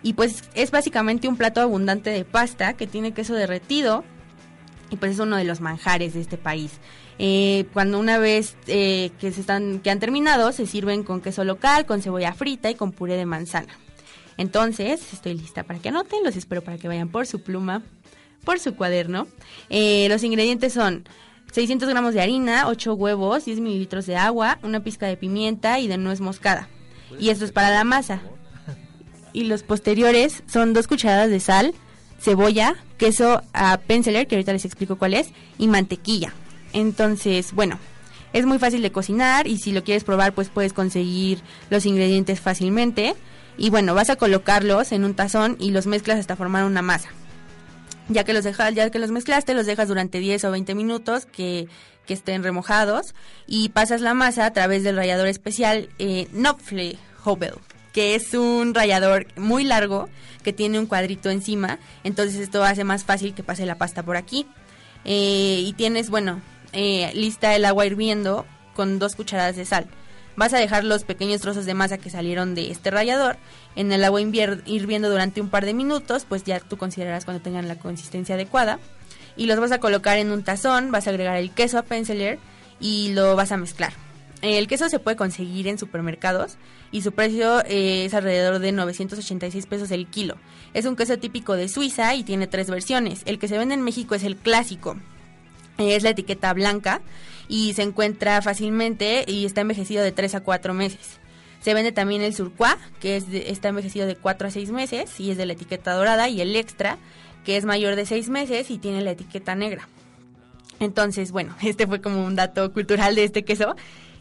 S3: Y pues es básicamente un plato abundante de pasta que tiene queso derretido. Y pues es uno de los manjares de este país. Eh, cuando una vez eh, que se están que han terminado se sirven con queso local, con cebolla frita y con puré de manzana. Entonces estoy lista para que anoten, los espero para que vayan por su pluma, por su cuaderno. Eh, los ingredientes son 600 gramos de harina, 8 huevos, 10 mililitros de agua, una pizca de pimienta y de nuez moscada. Y esto es para la masa. Y los posteriores son dos cucharadas de sal, cebolla, queso a Penseler, que ahorita les explico cuál es, y mantequilla. Entonces, bueno, es muy fácil de cocinar y si lo quieres probar, pues puedes conseguir los ingredientes fácilmente. Y bueno, vas a colocarlos en un tazón y los mezclas hasta formar una masa. Ya que los dejas, ya que los mezclaste, los dejas durante 10 o 20 minutos que, que estén remojados y pasas la masa a través del rallador especial eh, Knopfle Hobel, que es un rallador muy largo que tiene un cuadrito encima, entonces esto hace más fácil que pase la pasta por aquí. Eh, y tienes, bueno, eh, lista el agua hirviendo con dos cucharadas de sal. Vas a dejar los pequeños trozos de masa que salieron de este rallador en el agua hirviendo durante un par de minutos, pues ya tú considerarás cuando tengan la consistencia adecuada. Y los vas a colocar en un tazón, vas a agregar el queso a Penseler y lo vas a mezclar. El queso se puede conseguir en supermercados y su precio eh, es alrededor de 986 pesos el kilo. Es un queso típico de Suiza y tiene tres versiones. El que se vende en México es el clásico, es la etiqueta blanca y se encuentra fácilmente y está envejecido de 3 a 4 meses. Se vende también el surquá, que es de- está envejecido de 4 a 6 meses y es de la etiqueta dorada, y el extra, que es mayor de 6 meses y tiene la etiqueta negra. Entonces, bueno, este fue como un dato cultural de este queso.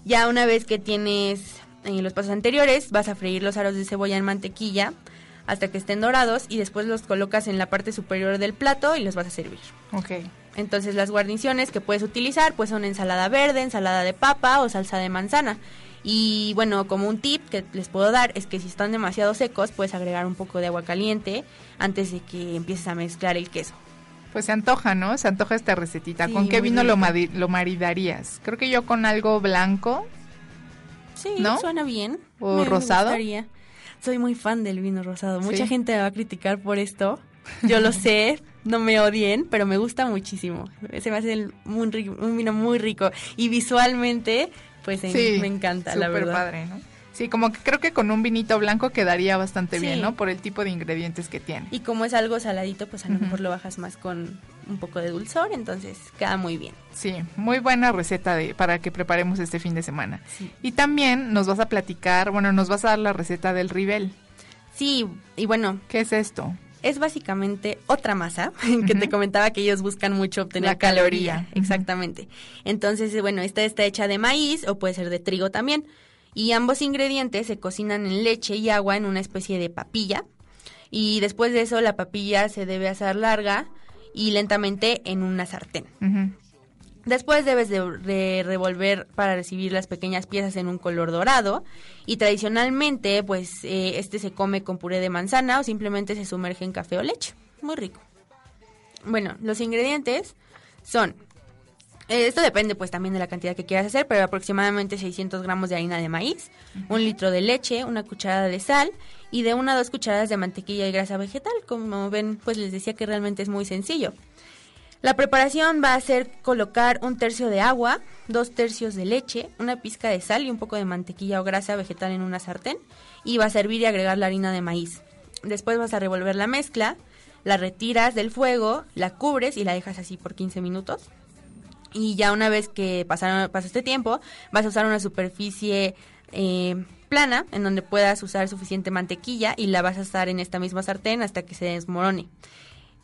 S3: Ya una vez que tienes eh, los pasos anteriores, vas a freír los aros de cebolla en mantequilla hasta que estén dorados y después los colocas en la parte superior del plato y los vas a servir.
S2: Ok.
S3: Entonces las guarniciones que puedes utilizar pues son ensalada verde, ensalada de papa o salsa de manzana. Y bueno, como un tip que les puedo dar es que si están demasiado secos puedes agregar un poco de agua caliente antes de que empieces a mezclar el queso.
S2: Pues se antoja, ¿no? Se antoja esta recetita.
S3: Sí,
S2: ¿Con qué vino lo, maridarías? Creo que yo con algo blanco.
S3: Sí,
S2: ¿No?
S3: suena bien.
S2: ¿O
S3: Me
S2: rosado?
S3: gustaría. soy muy fan del vino rosado. Mucha gente me va a criticar por esto. Yo lo sé, no me odien, pero me gusta muchísimo. Se me hace un vino muy rico. Y visualmente, pues me encanta, la verdad.
S2: padre, ¿no? Sí, como que creo que con un vinito blanco quedaría bastante bien, ¿no? Por el tipo de ingredientes que tiene.
S3: Y como es algo saladito, pues a lo mejor lo bajas más con un poco de dulzor, entonces queda muy bien.
S2: Sí, muy buena receta de, para que preparemos este fin de semana. Y también nos vas a platicar, bueno, nos vas a dar la receta del Rivel.
S3: Sí, y bueno.
S2: ¿Qué es esto?
S3: Es básicamente otra masa que te comentaba que ellos buscan mucho obtener la caloría. Exactamente. Entonces, bueno, esta está hecha de maíz o puede ser de trigo también y ambos ingredientes se cocinan en leche y agua en una especie de papilla y después de eso la papilla se debe hacer larga y lentamente en una sartén. Después debes de, revolver para recibir las pequeñas piezas en un color dorado y tradicionalmente pues eh, este se come con puré de manzana o simplemente se sumerge en café o leche. Muy rico. Bueno, los ingredientes son eh, esto depende pues también de la cantidad que quieras hacer, pero aproximadamente 600 gramos de harina de maíz, un litro de leche, una cucharada de sal y de una a dos cucharadas de mantequilla y grasa vegetal. Como ven, pues les decía que realmente es muy sencillo. La preparación va a ser colocar un tercio de agua, dos tercios de leche, una pizca de sal y un poco de mantequilla o grasa vegetal en una sartén y va a servir y agregar la harina de maíz. Después vas a revolver la mezcla, la retiras del fuego, la cubres y la dejas así por 15 minutos y ya una vez que pasaron, pasa este tiempo, vas a usar una superficie eh, plana en donde puedas usar suficiente mantequilla y la vas a estar en esta misma sartén hasta que se desmorone.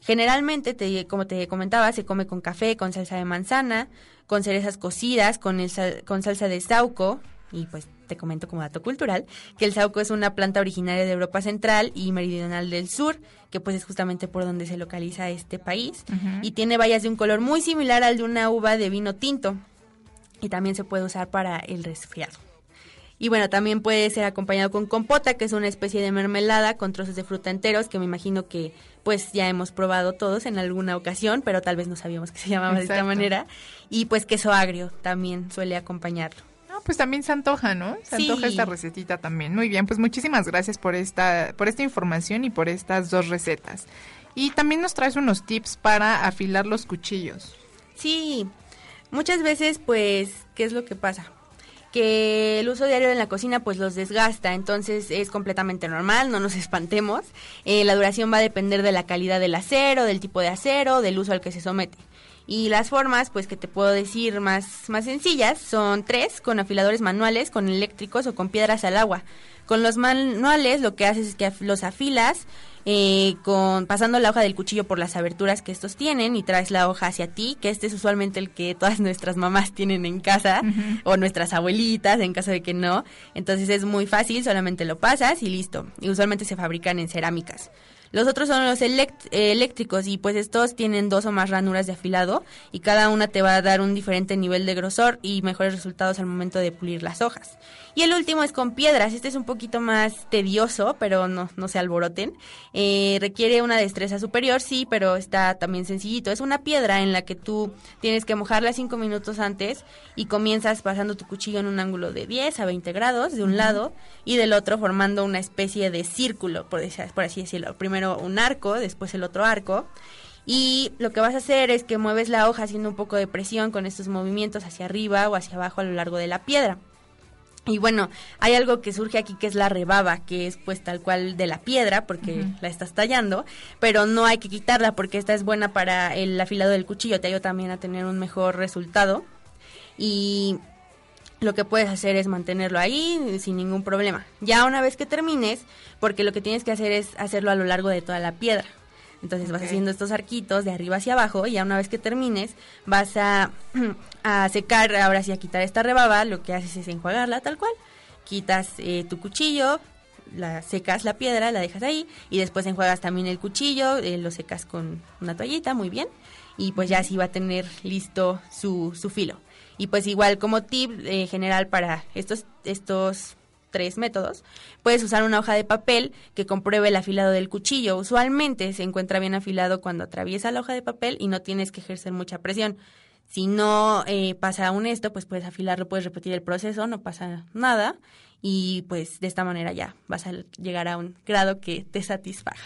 S3: Generalmente, te, como te comentaba, se come con café, con salsa de manzana, con cerezas cocidas, con, el, con salsa de sauco y pues te comento como dato cultural, que el sauco es una planta originaria de Europa Central y Meridional del Sur, que pues es justamente por donde se localiza este país, y tiene bayas de un color muy similar al de una uva de vino tinto, y también se puede usar para el resfriado. Y bueno, también puede ser acompañado con compota, que es una especie de mermelada con trozos de fruta enteros, que me imagino que pues ya hemos probado todos en alguna ocasión, pero tal vez no sabíamos que se llamaba de esta manera. Y pues queso agrio también suele acompañarlo
S2: pues también se antoja, ¿no? Se antoja esta recetita también. Muy bien, pues muchísimas gracias por esta, por esta información y por estas dos recetas. Y también nos traes unos tips para afilar los cuchillos.
S3: Sí, muchas veces, pues, ¿qué es lo que pasa? Que el uso diario en la cocina pues los desgasta, entonces es completamente normal, no nos espantemos. Eh, la duración va a depender de la calidad del acero, del tipo de acero, del uso al que se somete. Y las formas, pues que te puedo decir más, más sencillas, son tres, con afiladores manuales, con eléctricos o con piedras al agua. Con los manuales lo que haces es que los afilas eh, con pasando la hoja del cuchillo por las aberturas que estos tienen y traes la hoja hacia ti, que este es usualmente el que todas nuestras mamás tienen en casa o nuestras abuelitas en caso de que no. Entonces es muy fácil, solamente lo pasas y listo. Y usualmente se fabrican en cerámicas. Los otros son los eléctricos y pues estos tienen dos o más ranuras de afilado y cada una te va a dar un diferente nivel de grosor y mejores resultados al momento de pulir las hojas. Y el último es con piedras. Este es un poquito más tedioso, pero no, no se alboroten. Eh, requiere una destreza superior, sí, pero está también sencillito. Es una piedra en la que tú tienes que mojarla cinco minutos antes y comienzas pasando tu cuchillo en un ángulo de 10 a 20 grados de un lado y del otro formando una especie de círculo, por, por así decirlo. Primero un arco, después el otro arco. Y lo que vas a hacer es que mueves la hoja haciendo un poco de presión con estos movimientos hacia arriba o hacia abajo a lo largo de la piedra. Y bueno, hay algo que surge aquí que es la rebaba, que es pues tal cual de la piedra, porque la estás tallando, pero no hay que quitarla porque esta es buena para el afilado del cuchillo, te ayuda también a tener un mejor resultado. Y lo que puedes hacer es mantenerlo ahí sin ningún problema. Ya una vez que termines, porque lo que tienes que hacer es hacerlo a lo largo de toda la piedra. Entonces vas haciendo estos arquitos de arriba hacia abajo y ya una vez que termines vas a, a secar, ahora sí a quitar esta rebaba, lo que haces es enjuagarla tal cual. Quitas eh, tu cuchillo, la secas la piedra, la dejas ahí y después enjuagas también el cuchillo, eh, lo secas con una toallita, muy bien. Y pues ya así va a tener listo su, su filo. Y pues igual como tip eh, general para estos, estos tres métodos, puedes usar una hoja de papel que compruebe el afilado del cuchillo. Usualmente se encuentra bien afilado cuando atraviesa la hoja de papel y no tienes que ejercer mucha presión. Si no eh, pasa aún esto, pues puedes afilarlo, puedes repetir el proceso, no pasa nada y pues de esta manera ya vas a llegar a un grado que te satisfaga.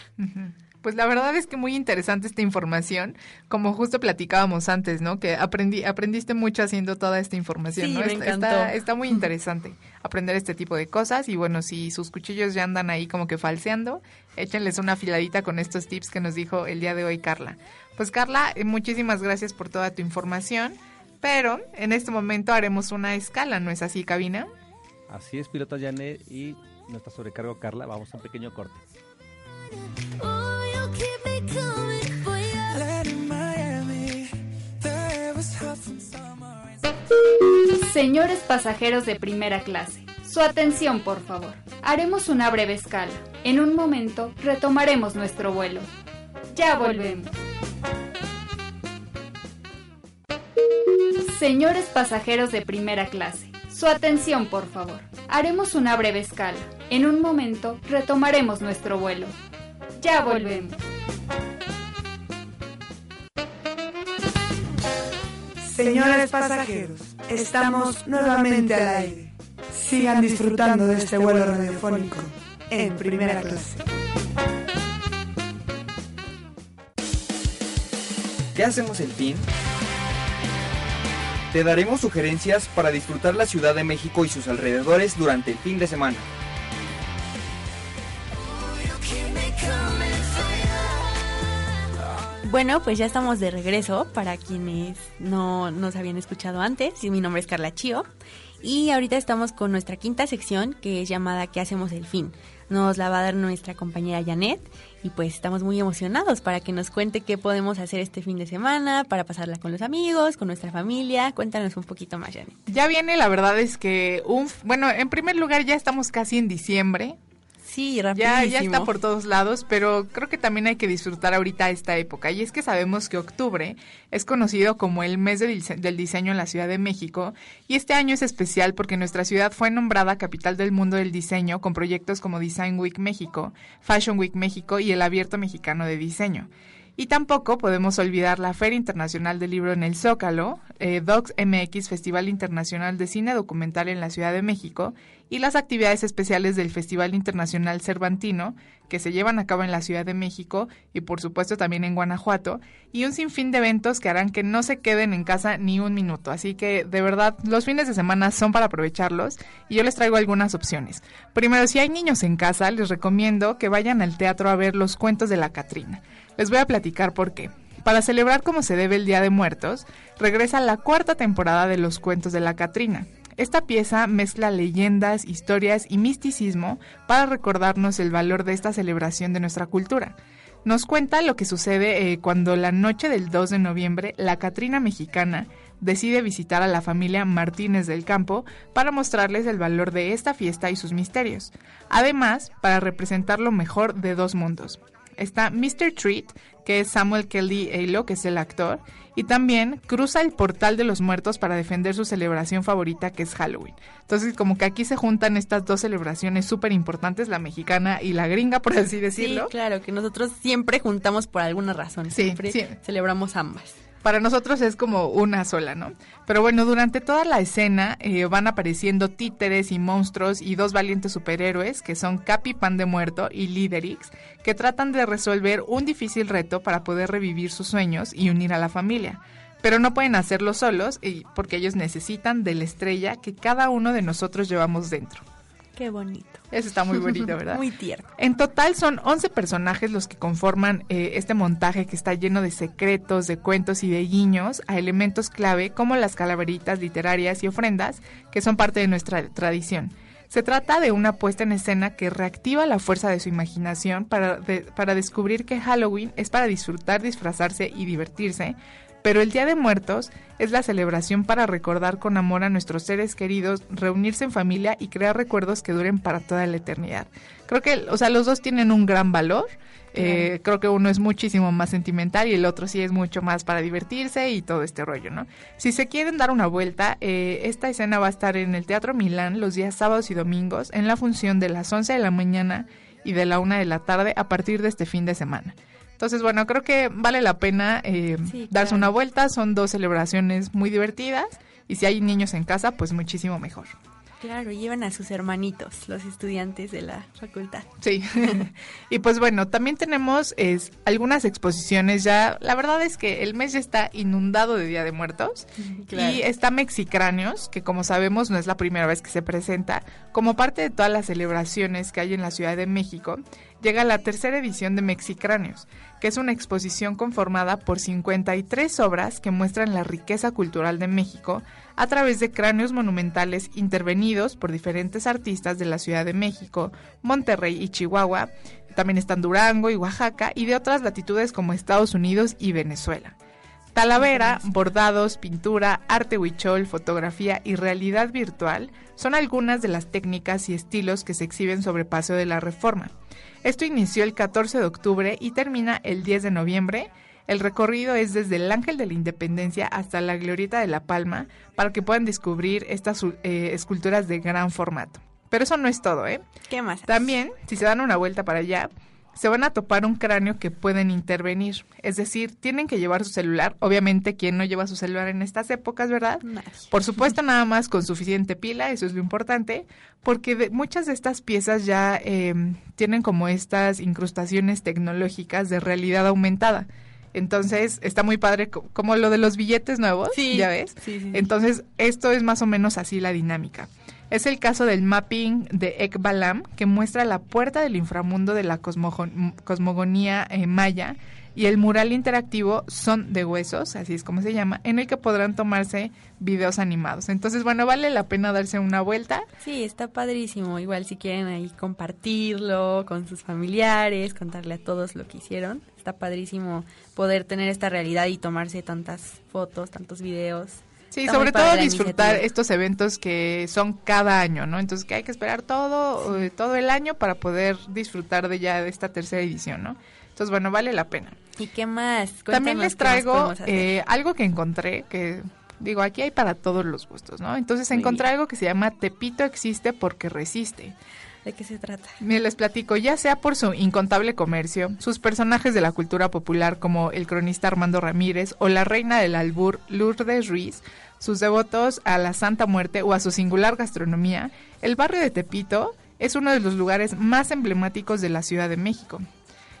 S2: Pues la verdad es que muy interesante esta información, como justo platicábamos antes, ¿no? Que aprendí, aprendiste mucho haciendo toda esta información, ¿no?
S3: Me
S2: está, está, muy interesante aprender este tipo de cosas y bueno, si sus cuchillos ya andan ahí como que falseando, échenles una filadita con estos tips que nos dijo el día de hoy Carla. Pues Carla, eh, muchísimas gracias por toda tu información, pero en este momento haremos una escala, ¿no es así, cabina?
S9: Así es, pilota Janet y nuestra sobrecargo Carla, vamos a un pequeño corte.
S4: Señores pasajeros de primera clase, su atención por favor. Haremos una breve escala. En un momento retomaremos nuestro vuelo. Ya volvemos. Señores pasajeros de primera clase, su atención por favor. Haremos una breve escala. En un momento retomaremos nuestro vuelo. Ya volvemos.
S5: Señores pasajeros, estamos nuevamente al aire. Sigan disfrutando de este vuelo radiofónico en primera clase.
S1: ¿Qué hacemos el fin? Te daremos sugerencias para disfrutar la Ciudad de México y sus alrededores durante el fin de semana.
S3: Bueno, pues ya estamos de regreso para quienes no nos habían escuchado antes. Mi nombre es Carla Chío y ahorita estamos con nuestra quinta sección que es llamada ¿Qué hacemos el fin? Nos la va a dar nuestra compañera Janet y pues estamos muy emocionados para que nos cuente qué podemos hacer este fin de semana, para pasarla con los amigos, con nuestra familia. Cuéntanos un poquito más, Janet.
S2: Ya viene, la verdad es que, un, bueno, en primer lugar ya estamos casi en diciembre,
S3: Sí,
S2: Ya, ya está por todos lados, pero creo que también hay que disfrutar ahorita esta época. Y es que sabemos que octubre es conocido como el mes del diseño en la Ciudad de México. Y este año es especial porque nuestra ciudad fue nombrada capital del mundo del diseño con proyectos como Design Week México, Fashion Week México y el Abierto Mexicano de Diseño. Y tampoco podemos olvidar la Feria Internacional del Libro en el Zócalo, eh, Docs MX Festival Internacional de Cine Documental en la Ciudad de México y las actividades especiales del Festival Internacional Cervantino que se llevan a cabo en la Ciudad de México y por supuesto también en Guanajuato y un sinfín de eventos que harán que no se queden en casa ni un minuto. Así que de verdad los fines de semana son para aprovecharlos y yo les traigo algunas opciones. Primero, si hay niños en casa, les recomiendo que vayan al teatro a ver los cuentos de la Catrina. Les voy a platicar por qué. Para celebrar como se debe el Día de Muertos, regresa la cuarta temporada de los cuentos de la Catrina. Esta pieza mezcla leyendas, historias y misticismo para recordarnos el valor de esta celebración de nuestra cultura. Nos cuenta lo que sucede eh, cuando la noche del 2 de noviembre la Catrina mexicana decide visitar a la familia Martínez del Campo para mostrarles el valor de esta fiesta y sus misterios. Además, para representar lo mejor de dos mundos, está Mr. Treat, que es Samuel Kelly Alo, que es el actor, y también cruza el portal de los muertos para defender su celebración favorita, que es Halloween. Entonces, como que aquí se juntan estas dos celebraciones súper importantes, la mexicana y la gringa, por así decirlo.
S3: Sí, claro, que nosotros siempre juntamos por alguna razón, siempre celebramos ambas
S2: para nosotros es como una sola, ¿no? Pero bueno, durante toda la escena eh, van apareciendo títeres y monstruos y dos valientes superhéroes que son Capi Pan de Muerto y Liderix, que tratan de resolver un difícil reto para poder revivir sus sueños y unir a la familia. Pero no pueden hacerlo solos porque ellos necesitan de la estrella que cada uno de nosotros llevamos dentro.
S3: Qué bonito.
S2: Eso está muy bonito, ¿verdad?
S3: muy tierno.
S2: En total son 11 personajes los que conforman eh, este montaje que está lleno de secretos, de cuentos y de guiños a elementos clave como las calaveritas literarias y ofrendas que son parte de nuestra tradición. Se trata de una puesta en escena que reactiva la fuerza de su imaginación para, para descubrir que Halloween es para disfrutar, disfrazarse y divertirse, pero el Día de Muertos es la celebración para recordar con amor a nuestros seres queridos, reunirse en familia y crear recuerdos que duren para toda la eternidad. Creo que, o sea, los dos tienen un gran valor. Eh, creo que uno es muchísimo más sentimental y el otro sí es mucho más para divertirse y todo este rollo, ¿no? Si se quieren dar una vuelta, eh, esta escena va a estar en el Teatro Milán los días sábados y domingos en la función de las 11 de la mañana y de la 1 de la tarde a partir de este fin de semana. Entonces, bueno, creo que vale la pena eh, darse una vuelta. Son dos celebraciones muy divertidas y si hay niños en casa, pues muchísimo mejor.
S3: Claro, llevan a sus hermanitos, los estudiantes de la facultad.
S2: Sí. y pues bueno, también tenemos es, algunas exposiciones ya. La verdad es que el mes ya está inundado de Día de Muertos. Y está Mexicráneos, que como sabemos no es la primera vez que se presenta. Como parte de todas las celebraciones que hay en la Ciudad de México, llega la tercera edición de Mexicráneos, que es una exposición conformada por 53 obras que muestran la riqueza cultural de México a través de cráneos monumentales intervenidos por diferentes artistas de la Ciudad de México, Monterrey y Chihuahua, también están Durango y Oaxaca y de otras latitudes como Estados Unidos y Venezuela. Talavera, bordados, pintura, arte huichol, fotografía y realidad virtual son algunas de las técnicas y estilos que se exhiben sobre Paseo de la Reforma. Esto inició el 14 de octubre y termina el 10 de noviembre el recorrido es desde el Ángel de la Independencia hasta la Glorieta de la Palma para que puedan descubrir estas eh, esculturas de gran formato. Pero eso no es todo, ¿eh?
S3: ¿Qué más?
S2: También, si se dan una vuelta para allá, se van a topar un cráneo que pueden intervenir. Es decir, tienen que llevar su celular. Obviamente, quien no lleva su celular en estas épocas, ¿verdad? Por supuesto, nada más con suficiente pila, eso es lo importante, porque muchas de estas piezas ya em, tienen como estas incrustaciones tecnológicas de realidad aumentada. Entonces, está muy padre, como lo de los billetes nuevos, ¿ya ves? Entonces, esto es más o menos así la dinámica. Es el caso del mapping de Ekbalam, que muestra la puerta del inframundo de la cosmogonía eh, maya, y el mural interactivo Son de Huesos, así es como se llama, en el que podrán tomarse videos animados. Entonces, bueno, vale la pena darse una vuelta.
S3: Sí, está padrísimo. Igual si quieren ahí compartirlo con sus familiares, contarle a todos lo que hicieron está padrísimo poder tener esta realidad y tomarse tantas fotos, tantos videos.
S2: Sí, sobre todo disfrutar estos eventos que son cada año, ¿no? Entonces que hay que esperar todo, eh, todo el año para poder disfrutar de ya de esta tercera edición, ¿no? Entonces, bueno, vale la pena.
S3: ¿Y qué más?
S2: También les traigo eh, algo que encontré, que digo, aquí hay para todos los gustos, ¿no? Entonces encontré algo que se llama Tepito existe porque resiste.
S3: ¿De qué se trata?
S2: Me les platico, ya sea por su incontable comercio, sus personajes de la cultura popular como el cronista Armando Ramírez o la reina del albur Lourdes Ruiz, sus devotos a la Santa Muerte o a su singular gastronomía, el barrio de Tepito es uno de los lugares más emblemáticos de la Ciudad de México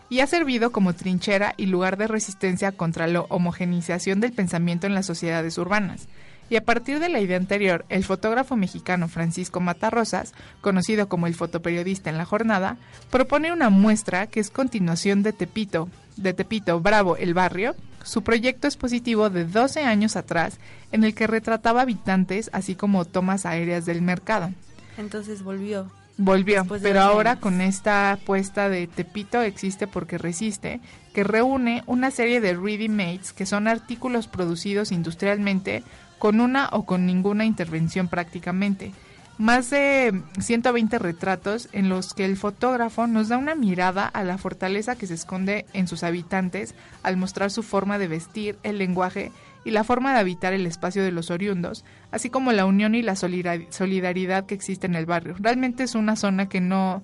S2: y ha servido como trinchera y lugar de resistencia contra la homogenización del pensamiento en las sociedades urbanas. Y a partir de la idea anterior, el fotógrafo mexicano Francisco Matarrosas, conocido como el fotoperiodista en la jornada, propone una muestra que es continuación de Tepito, de Tepito Bravo, el barrio, su proyecto expositivo de 12 años atrás, en el que retrataba habitantes así como tomas aéreas del mercado.
S3: Entonces volvió.
S2: Volvió, pero ahora con esta apuesta de Tepito existe porque resiste, que reúne una serie de ready mates que son artículos producidos industrialmente con una o con ninguna intervención prácticamente. Más de 120 retratos en los que el fotógrafo nos da una mirada a la fortaleza que se esconde en sus habitantes al mostrar su forma de vestir, el lenguaje y la forma de habitar el espacio de los oriundos, así como la unión y la solidaridad que existe en el barrio. Realmente es una zona que no,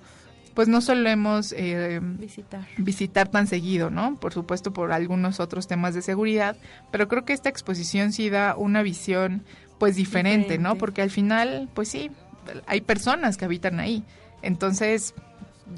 S2: pues no solemos eh, visitar. visitar tan seguido, ¿no? Por supuesto por algunos otros temas de seguridad, pero creo que esta exposición sí da una visión pues diferente, ¿no? Porque al final, pues sí, hay personas que habitan ahí, entonces,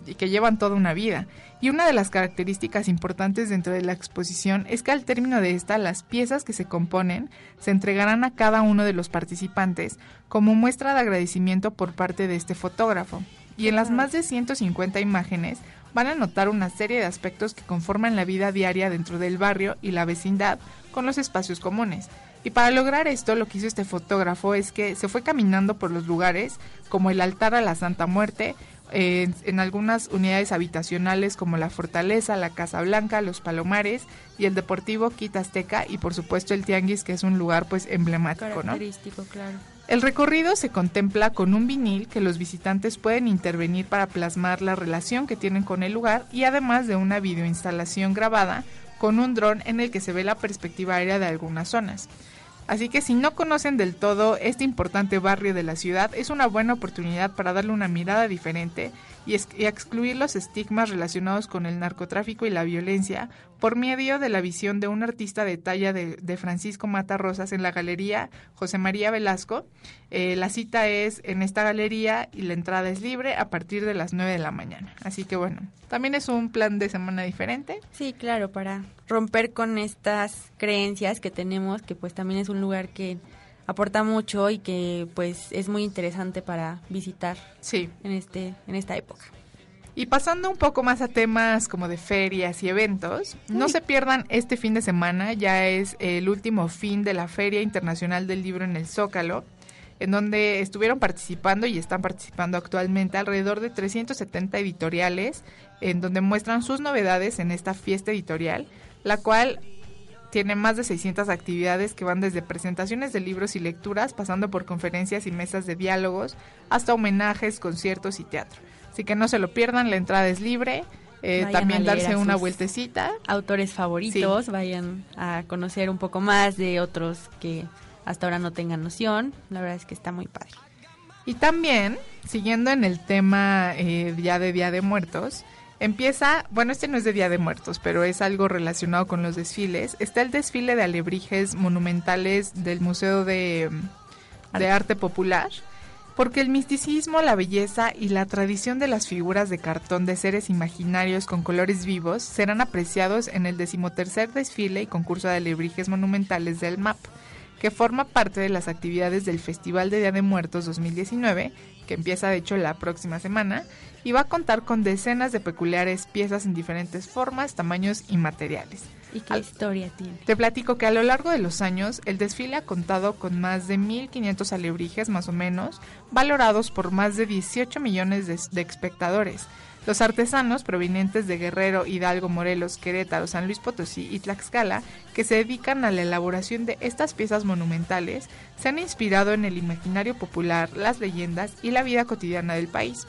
S2: y que llevan toda una vida. Y una de las características importantes dentro de la exposición es que al término de esta, las piezas que se componen se entregarán a cada uno de los participantes como muestra de agradecimiento por parte de este fotógrafo y en las más de 150 imágenes van a notar una serie de aspectos que conforman la vida diaria dentro del barrio y la vecindad con los espacios comunes. Y para lograr esto, lo que hizo este fotógrafo es que se fue caminando por los lugares como el altar a la Santa Muerte, en, algunas unidades habitacionales como la Fortaleza, la Casa Blanca, los Palomares y el Deportivo Quitasteca y por supuesto el Tianguis, que es un lugar pues emblemático,
S3: Característico, claro.
S2: El recorrido se contempla con un vinil que los visitantes pueden intervenir para plasmar la relación que tienen con el lugar y además de una videoinstalación grabada con un dron en el que se ve la perspectiva aérea de algunas zonas. Así que si no conocen del todo este importante barrio de la ciudad, es una buena oportunidad para darle una mirada diferente y, excluir los estigmas relacionados con el narcotráfico y la violencia por medio de la visión de un artista de talla de, Francisco Mata Rosas en la galería José María Velasco. Eh, la cita es en esta galería y la entrada es libre a partir de las 9 de la mañana. Así que bueno, también es un plan de semana diferente.
S3: Sí, claro, para romper con estas creencias que tenemos, que pues también es un lugar que aporta mucho y que pues es muy interesante para visitar
S2: sí.
S3: en este en esta época.
S2: Y pasando un poco más a temas como de ferias y eventos, no se pierdan este fin de semana, ya es el último fin de la Feria Internacional del Libro en el Zócalo, en donde estuvieron participando y están participando actualmente alrededor de 370 editoriales, en donde muestran sus novedades en esta fiesta editorial, la cual tiene más de 600 actividades que van desde presentaciones de libros y lecturas, pasando por conferencias y mesas de diálogos, hasta homenajes, conciertos y teatro. Así que no se lo pierdan, la entrada es libre. Eh, también darse una vueltecita.
S3: Autores favoritos, vayan a conocer un poco más de otros que hasta ahora no tengan noción. La verdad es que está muy padre.
S2: Y también, siguiendo en el tema eh, ya de Día de Muertos, Empieza, bueno, este no es de Día de Muertos, pero es algo relacionado con los desfiles. Está el desfile de alebrijes monumentales del Museo de, de Arte Popular, porque el misticismo, la belleza y la tradición de las figuras de cartón de seres imaginarios con colores vivos serán apreciados en el decimotercer desfile y concurso de alebrijes monumentales del MAP, que forma parte de las actividades del Festival de Día de Muertos 2019, que empieza de hecho la próxima semana y va a contar con decenas de peculiares piezas en diferentes formas, tamaños y materiales.
S3: ¿Y qué historia tiene?
S2: Te platico que a lo largo de los años el desfile ha contado con más de 1.500 alebrijes más o menos, valorados por más de 18 millones de, de espectadores. Los artesanos provenientes de Guerrero, Hidalgo, Morelos, Querétaro, San Luis Potosí y Tlaxcala, que se dedican a la elaboración de estas piezas monumentales, se han inspirado en el imaginario popular, las leyendas y la vida cotidiana del país.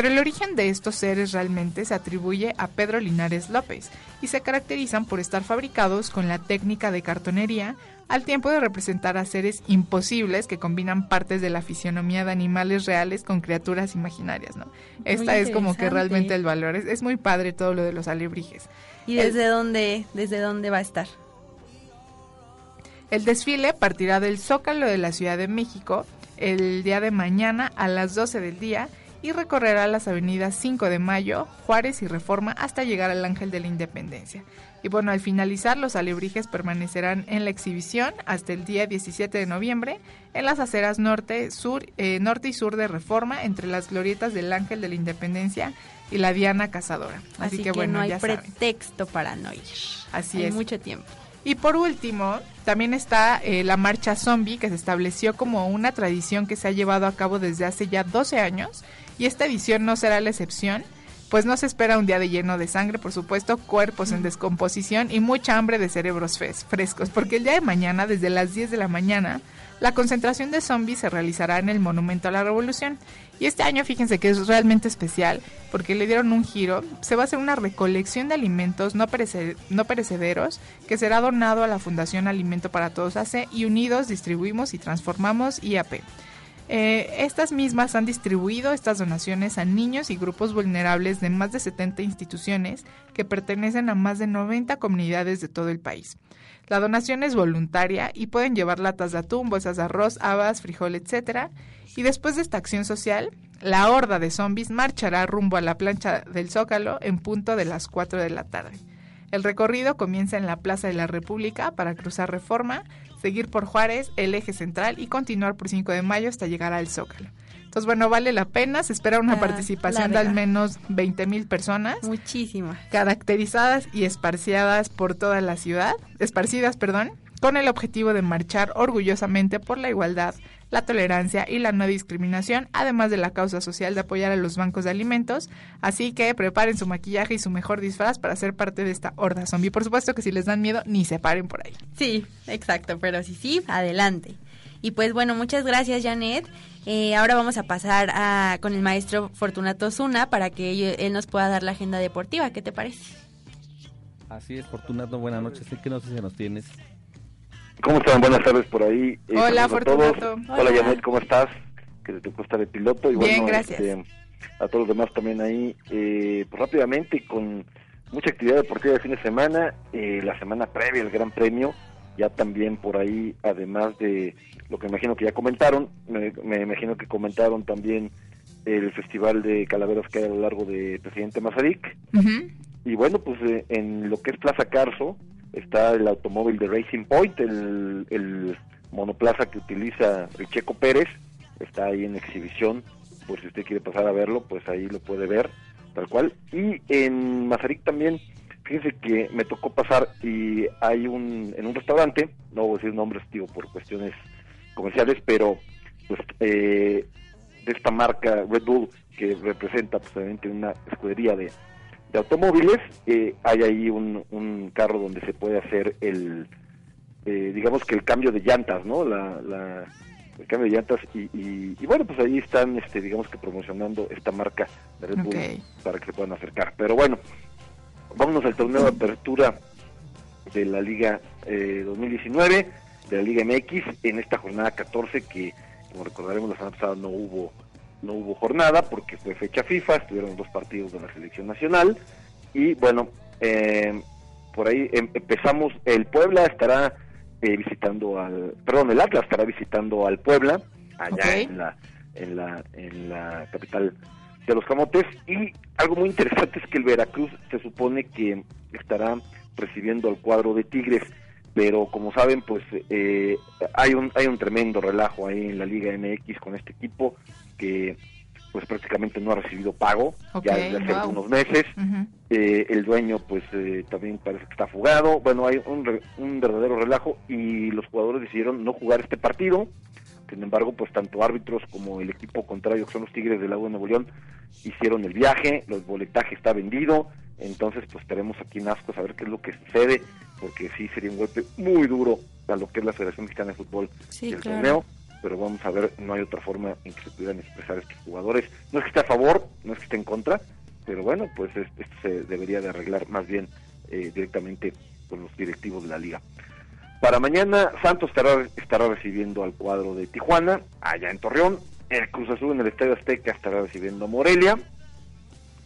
S2: Pero el origen de estos seres realmente se atribuye a Pedro Linares López y se caracterizan por estar fabricados con la técnica de cartonería al tiempo de representar a seres imposibles que combinan partes de la fisionomía de animales reales con criaturas imaginarias, ¿no? Esta es como que realmente el valor. Es, muy padre todo lo de los alebrijes.
S3: ¿Y desde dónde, desde dónde va a estar?
S2: El desfile partirá del Zócalo de la Ciudad de México el día de mañana a las 12 del día y recorrerá las avenidas 5 de Mayo, Juárez y Reforma hasta llegar al Ángel de la Independencia. Y bueno, al finalizar, los alebrijes permanecerán en la exhibición hasta el día 17 de noviembre en las aceras norte, sur, eh, norte y sur de Reforma, entre las glorietas del Ángel de la Independencia y la Diana Cazadora.
S3: Así, que, bueno, no hay pretexto para no ir.
S2: Así
S3: hay
S2: es.
S3: mucho tiempo.
S2: Y por último, también está eh, la marcha zombie, que se estableció como una tradición que se ha llevado a cabo desde hace ya 12 años y esta edición no será la excepción, pues no se espera un día de lleno de sangre, por supuesto, cuerpos en descomposición y mucha hambre de cerebros frescos, porque el día de mañana, desde las 10 de la mañana, la concentración de zombies se realizará en el Monumento a la Revolución. Y este año, fíjense que es realmente especial, porque le dieron un giro. Se va a hacer una recolección de alimentos no, no perecederos que será donado a la Fundación Alimento para Todos AC y unidos distribuimos y transformamos IAP. Eh, estas mismas han distribuido estas donaciones a niños y grupos vulnerables de más de 70 instituciones que pertenecen a más de 90 comunidades de todo el país. La donación es voluntaria y pueden llevar latas de atún, bolsas de arroz, habas, frijol, etc. Y después de esta acción social, la horda de zombies marchará rumbo a la plancha del Zócalo en punto de las 4 de la tarde. El recorrido comienza en la Plaza de la República para cruzar Reforma, seguir por Juárez, el eje central y continuar por 5 de mayo hasta llegar al Zócalo. Entonces, bueno, vale la pena. Se espera una participación de al menos 20 mil personas.
S3: Muchísimas.
S2: Caracterizadas y esparciadas por toda la ciudad. Esparcidas, perdón. Con el objetivo de marchar orgullosamente por la igualdad, la tolerancia y la no discriminación, además de la causa social de apoyar a los bancos de alimentos. Así que preparen su maquillaje y su mejor disfraz para ser parte de esta horda zombie. Por supuesto que si les dan miedo, ni se paren por ahí.
S3: Sí, exacto, pero si sí, adelante. Y pues bueno, muchas gracias Janet. Eh, ahora vamos a pasar a, con el maestro Fortunato Zuna para que él, nos pueda dar la agenda deportiva. ¿Qué te parece?
S9: Así es, Fortunato, buenas noches. ¿Qué noticias nos tienes?
S10: ¿Cómo están? Buenas tardes por ahí.
S2: Eh, Hola, Fortunato.
S10: Hola, Janet, ¿cómo estás? Que te estar de piloto.
S2: Y Bien, gracias. Este,
S10: a todos los demás también ahí. Eh, pues rápidamente, con mucha actividad deportiva de fin de semana, eh, la semana previa al Gran Premio, ya también por ahí, además de lo que imagino que ya comentaron, me, imagino que comentaron también el Festival de Calaveras que hay a lo largo de Presidente Mazarik. Y bueno, pues en lo que es Plaza Carso, está el automóvil de Racing Point, el, monoplaza que utiliza el Checo Pérez, está ahí en exhibición, pues si usted quiere pasar a verlo, pues ahí lo puede ver, tal cual. Y en Mazarik también, fíjense que me tocó pasar y hay un, en un restaurante, no voy a decir nombres, por cuestiones comerciales, pero pues eh, de esta marca Red Bull, que representa pues una escudería de de automóviles, eh, hay ahí un, un, carro donde se puede hacer el, eh, digamos que el cambio de llantas, ¿no? La, la, el cambio de llantas y, y, bueno, pues ahí están, este, digamos que promocionando esta marca de Red Bull para que se puedan acercar. Pero bueno, vámonos al torneo de apertura de la Liga eh, 2019, de la Liga MX, en esta jornada 14 que, como recordaremos, la semana pasada no hubo no hubo jornada porque fue fecha FIFA, estuvieron dos partidos de la selección nacional y bueno, eh, por ahí em, empezamos, el Puebla estará eh, visitando al, perdón, el Atlas estará visitando al Puebla, allá en, la, en, la, en la capital de los Camotes y algo muy interesante es que el Veracruz se supone que estará recibiendo al cuadro de Tigres pero como saben pues eh, hay un hay un tremendo relajo ahí en la Liga MX con este equipo que pues prácticamente no ha recibido pago ya desde hace algunos meses. Eh, el dueño pues eh, también parece que está fugado. Bueno hay un, un verdadero relajo y los jugadores decidieron no jugar este partido. Sin embargo pues tanto árbitros como el equipo contrario que son los Tigres del Agua de Nuevo León hicieron el viaje los boletaje está vendido entonces pues estaremos aquí en Asco a ver qué es lo que sucede porque sí sería un golpe muy duro a lo que es la Federación Mexicana de Fútbol y el torneo pero vamos a ver, no hay otra forma en que se pudieran expresar estos jugadores. No es que esté a favor, no es que esté en contra, pero bueno, pues esto se debería de arreglar más bien eh, directamente con los directivos de la liga. Para mañana, Santos estará, estará recibiendo al cuadro de Tijuana, allá en Torreón. El Cruz Azul en el Estadio Azteca estará recibiendo a Morelia.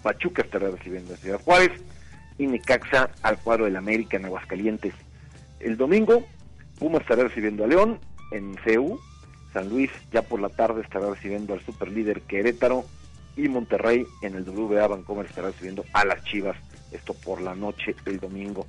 S10: Pachuca estará recibiendo a Ciudad Juárez. Y Necaxa al cuadro del América en Aguascalientes. El domingo, Puma estará recibiendo a León en CEU San Luis ya por la tarde estará recibiendo al superlíder Querétaro y Monterrey en el WBA Vancomer estará recibiendo a las Chivas, esto por la noche el domingo.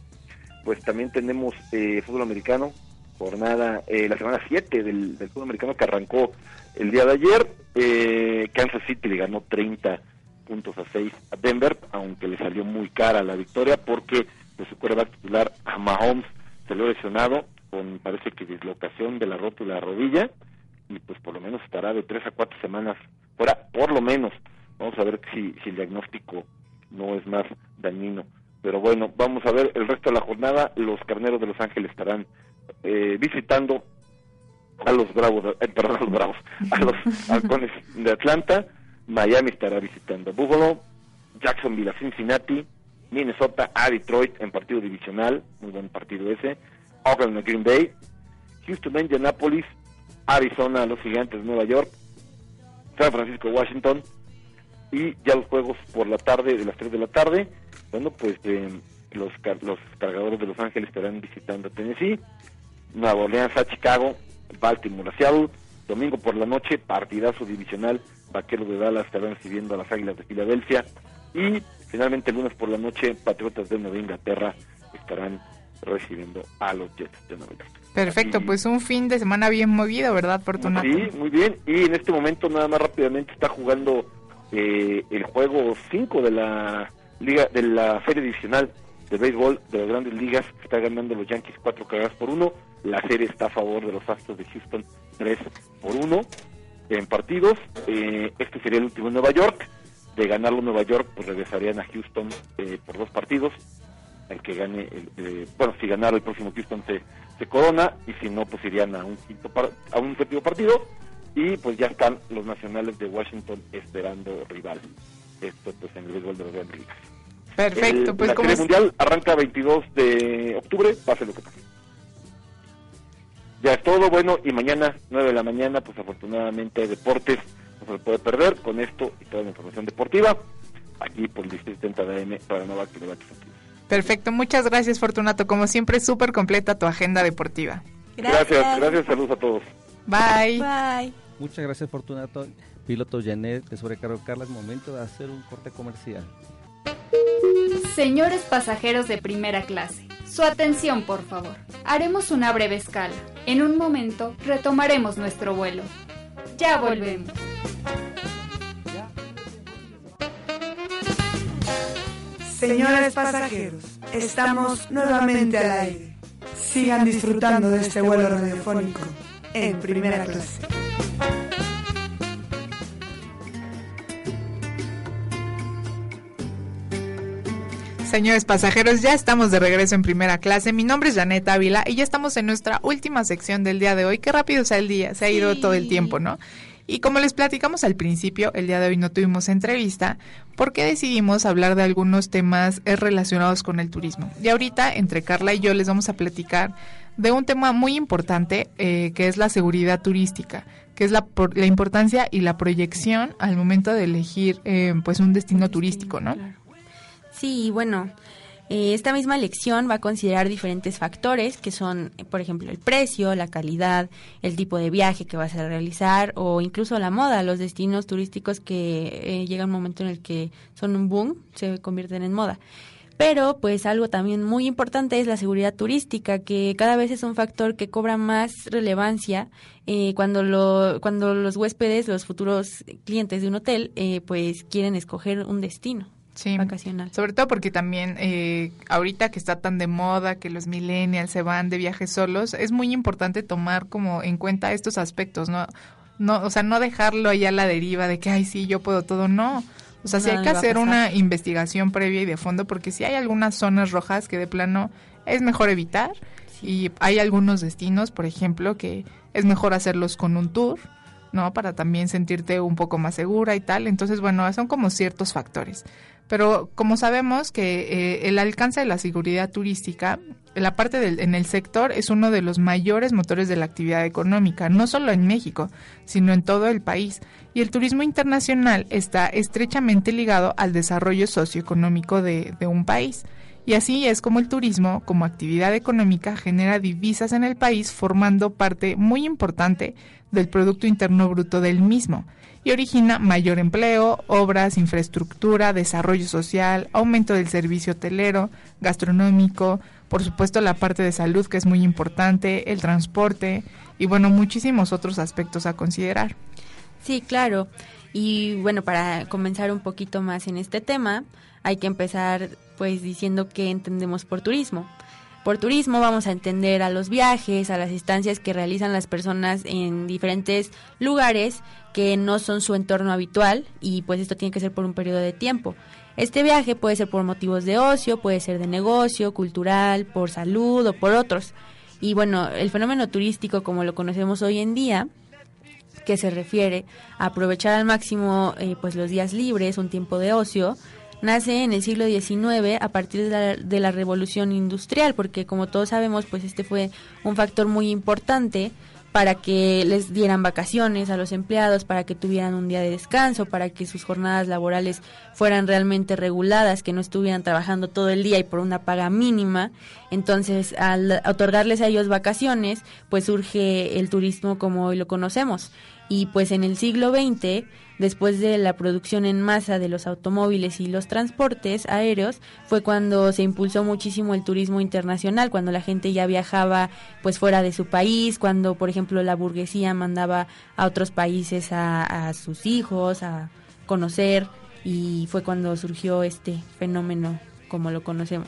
S10: Pues también tenemos eh, fútbol americano, jornada, eh, la semana 7 del, fútbol americano que arrancó el día de ayer. Eh, Kansas City le ganó 30 puntos a 6 a Denver, aunque le salió muy cara la victoria porque pues, su quarterback titular a Mahomes se lo lesionado con parece que dislocación de la rótula de la rodilla y pues por lo menos estará de tres a cuatro semanas fuera, por lo menos. Vamos a ver si, si el diagnóstico no es más dañino. Pero bueno, vamos a ver el resto de la jornada. Los carneros de Los Ángeles estarán eh, visitando a los bravos, eh, perdón, a los bravos, a los halcones de Atlanta. Miami estará visitando a Buffalo, Jacksonville a Cincinnati, Minnesota a Detroit en partido divisional, muy buen partido ese, Oakland a Green Bay, Houston a Indianapolis Arizona, los Gigantes de Nueva York, San Francisco, Washington, y ya los juegos por la tarde, de las 3 de la tarde, bueno, pues eh, los, los cargadores de Los Ángeles estarán visitando Tennessee, Nueva Orleans a Chicago, Baltimore a Seattle, domingo por la noche, partidazo divisional, Vaqueros de Dallas estarán recibiendo a las Águilas de Filadelfia, y finalmente el lunes por la noche, Patriotas de Nueva Inglaterra estarán recibiendo a los Jets de Nueva York.
S2: Perfecto, pues un fin de semana bien movido, ¿verdad, Fortunato?
S10: Sí, muy bien. Y en este momento nada más rápidamente está jugando eh, el juego 5 de la liga de la serie adicional de béisbol de las grandes ligas. Está ganando los Yankees 4 carreras por 1. La serie está a favor de los Astros de Houston 3 por 1 en partidos. Eh, este sería el último en Nueva York. De ganarlo Nueva York, pues regresarían a Houston eh, por dos partidos el que gane, el, bueno, si ganara el próximo Houston se, se corona y si no, pues irían a un quinto a un séptimo partido y pues ya están los nacionales de Washington esperando rival. Esto pues en el béisbol de los grandes ligas.
S2: Perfecto, pues
S10: la Serie Mundial arranca 22 de octubre, pase lo que pase. Ya es todo, bueno, y mañana, 9 de la mañana, pues afortunadamente deportes no se lo puede perder con esto y toda la información deportiva aquí por el Distrito 70 de AM para Nova Kilómetros
S2: Perfecto, muchas gracias Fortunato, como siempre súper completa tu agenda deportiva.
S10: Gracias. gracias, saludos a todos.
S2: Bye.
S3: Bye.
S9: Muchas gracias Fortunato, piloto Janet de sobrecargo Carla, es momento de hacer un corte comercial.
S4: Señores pasajeros de primera clase, su atención por favor. Haremos una breve escala. En un momento retomaremos nuestro vuelo. Ya volvemos.
S5: Señores pasajeros, estamos nuevamente al aire. Sigan disfrutando de este vuelo radiofónico en primera clase.
S2: Señores pasajeros, ya estamos de regreso en primera clase. Mi nombre es Janet Ávila y ya estamos en nuestra última sección del día de hoy. Qué rápido se el día, se ha ido todo el tiempo, ¿no? Y como les platicamos al principio, el día de hoy no tuvimos entrevista porque decidimos hablar de algunos temas relacionados con el turismo. Y ahorita, entre Carla y yo, les vamos a platicar de un tema muy importante eh, que es la seguridad turística, que es la, la importancia y la proyección al momento de elegir eh, pues un destino turístico, ¿no?
S3: Sí, bueno, eh, esta misma lección va a considerar diferentes factores que son, por ejemplo, el precio, la calidad, el tipo de viaje que vas a realizar o incluso la moda, los destinos turísticos que eh, llega un momento en el que son un boom, se convierten en moda. Pero pues algo también muy importante es la seguridad turística, que cada vez es un factor que cobra más relevancia eh, cuando, lo, cuando los huéspedes, los futuros clientes de un hotel, pues quieren escoger un destino
S2: sí,
S3: vacacional.
S2: Sobre todo porque también eh, ahorita que está tan de moda que los millennials se van de viajes solos, es muy importante tomar como en cuenta estos aspectos, ¿no? No, o sea, no dejarlo ahí a la deriva de que, ay, sí, yo puedo todo, no. O sea, sí hay que hacer una investigación previa y de fondo porque si hay algunas zonas rojas que de plano es mejor evitar y hay algunos destinos, por ejemplo, que es mejor hacerlos con un tour, ¿no? Para también sentirte un poco más segura y tal. Entonces, bueno, son como ciertos factores. Pero como sabemos que eh, el alcance de la seguridad turística, la parte del, en el sector es uno de los mayores motores de la actividad económica, no solo en México, sino en todo el país. Y el turismo internacional está estrechamente ligado al desarrollo socioeconómico de, de un país. Y así es como el turismo, como actividad económica, genera divisas en el país, formando parte muy importante del Producto Interno Bruto del mismo y origina mayor empleo, obras, infraestructura, desarrollo social, aumento del servicio hotelero, gastronómico, por supuesto la parte de salud que es muy importante, el transporte y bueno, muchísimos otros aspectos a considerar.
S3: Sí, claro. Y bueno, para comenzar un poquito más en este tema, hay que empezar pues diciendo qué entendemos por turismo. Por turismo vamos a entender a los viajes, a las estancias que realizan las personas en diferentes lugares que no son su entorno habitual y pues esto tiene que ser por un periodo de tiempo. Este viaje puede ser por motivos de ocio, puede ser de negocio, cultural, por salud o por otros. Y bueno, el fenómeno turístico como lo conocemos hoy en día, que se refiere a aprovechar al máximo eh, pues los días libres, un tiempo de ocio, nace en el siglo XIX a partir de la, revolución industrial, porque como todos sabemos, pues este fue un factor muy importante para que les dieran vacaciones a los empleados, para que tuvieran un día de descanso, para que sus jornadas laborales fueran realmente reguladas, que no estuvieran trabajando todo el día y por una paga mínima. Entonces, al otorgarles a ellos vacaciones, pues surge el turismo como hoy lo conocemos. Y pues en el siglo XX después de la producción en masa de los automóviles y los transportes aéreos, fue cuando se impulsó muchísimo el turismo internacional, cuando la gente ya viajaba pues fuera de su país, cuando por ejemplo la burguesía mandaba a otros países a, sus hijos a conocer y fue cuando surgió este fenómeno como lo conocemos.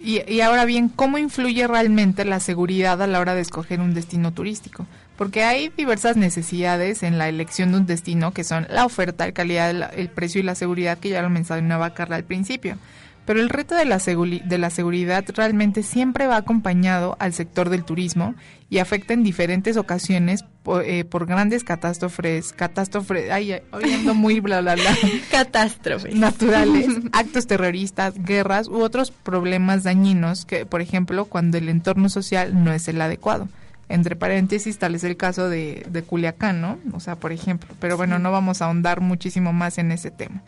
S2: Y, y, ahora bien, ¿cómo influye realmente la seguridad a la hora de escoger un destino turístico? Porque hay diversas necesidades en la elección de un destino que son la oferta, la calidad, el precio y la seguridad que ya lo mencionaba Carla al principio. Pero el reto de la, de la seguridad realmente siempre va acompañado al sector del turismo y afecta en diferentes ocasiones eh, por, grandes catástrofes, catástrofes, ay, oyendo muy bla bla bla,
S3: catástrofes
S2: naturales, actos terroristas, guerras u otros problemas dañinos que, por ejemplo, cuando el entorno social no es el adecuado. Entre paréntesis, tal es el caso de, de Culiacán, ¿no? O sea, por ejemplo. Pero bueno, no vamos a ahondar muchísimo más en ese tema.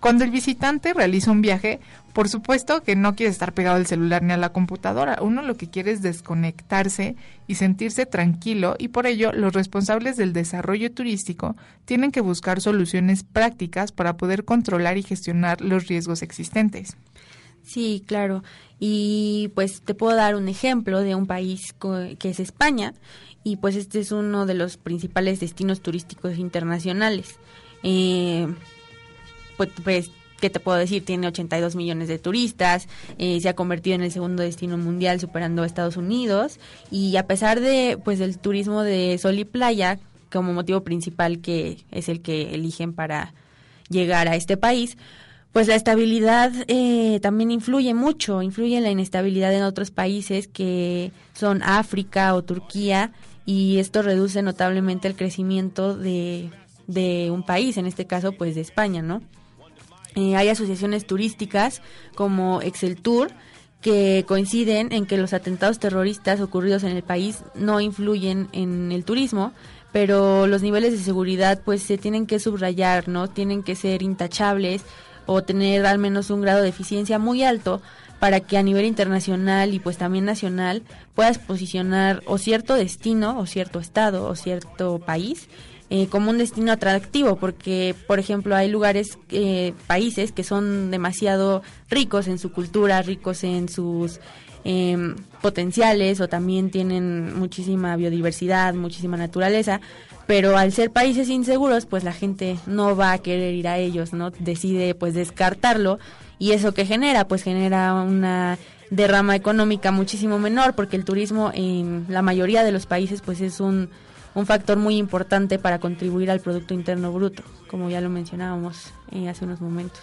S2: Cuando el visitante realiza un viaje, por supuesto que no quiere estar pegado al celular ni a la computadora. Uno lo que quiere es desconectarse y sentirse tranquilo y por ello los responsables del desarrollo turístico tienen que buscar soluciones prácticas para poder controlar y gestionar los riesgos existentes.
S3: Sí, claro. Y pues te puedo dar un ejemplo de un país que es España y pues este es uno de los principales destinos turísticos internacionales. Eh, pues, pues ¿qué te puedo decir? Tiene 82 millones de turistas, eh, se ha convertido en el segundo destino mundial superando a Estados Unidos y a pesar de pues del turismo de sol y playa como motivo principal que es el que eligen para llegar a este país, pues la estabilidad eh, también influye mucho, influye en la inestabilidad en otros países que son África o Turquía y esto reduce notablemente el crecimiento de, de un país, en este caso pues de España, ¿no? Eh, hay asociaciones turísticas como Excel Tour que coinciden en que los atentados terroristas ocurridos en el país no influyen en el turismo, pero los niveles de seguridad pues se tienen que subrayar, ¿no? Tienen que ser intachables o tener al menos un grado de eficiencia muy alto para que a nivel internacional y pues también nacional puedas posicionar o cierto destino o cierto estado o cierto país eh, como un destino atractivo, porque, por ejemplo, hay lugares, eh, países que son demasiado ricos en su cultura, ricos en sus em, potenciales o también tienen muchísima biodiversidad, muchísima naturaleza, pero al ser países inseguros, pues la gente no va a querer ir a ellos, ¿no? Decide pues descartarlo y eso que genera, pues genera una derrama económica muchísimo menor porque el turismo en la mayoría de los países pues es un un factor muy importante para contribuir al Producto Interno Bruto, como ya lo mencionábamos eh, hace unos momentos.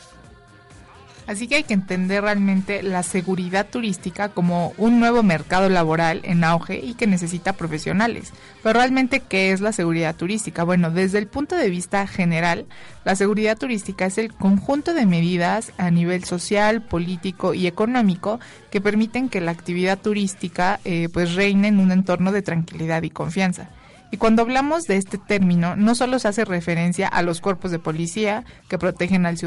S2: Así que hay que entender realmente la seguridad turística como un nuevo mercado laboral en auge y que necesita profesionales. Pero realmente, ¿qué es la seguridad turística? Bueno, desde el punto de vista general, la seguridad turística es el conjunto de medidas a nivel social, político y económico que permiten que la actividad turística eh, pues reine en un entorno de tranquilidad y confianza. Y cuando hablamos de este término, no solo se hace referencia a los cuerpos de policía que protegen al,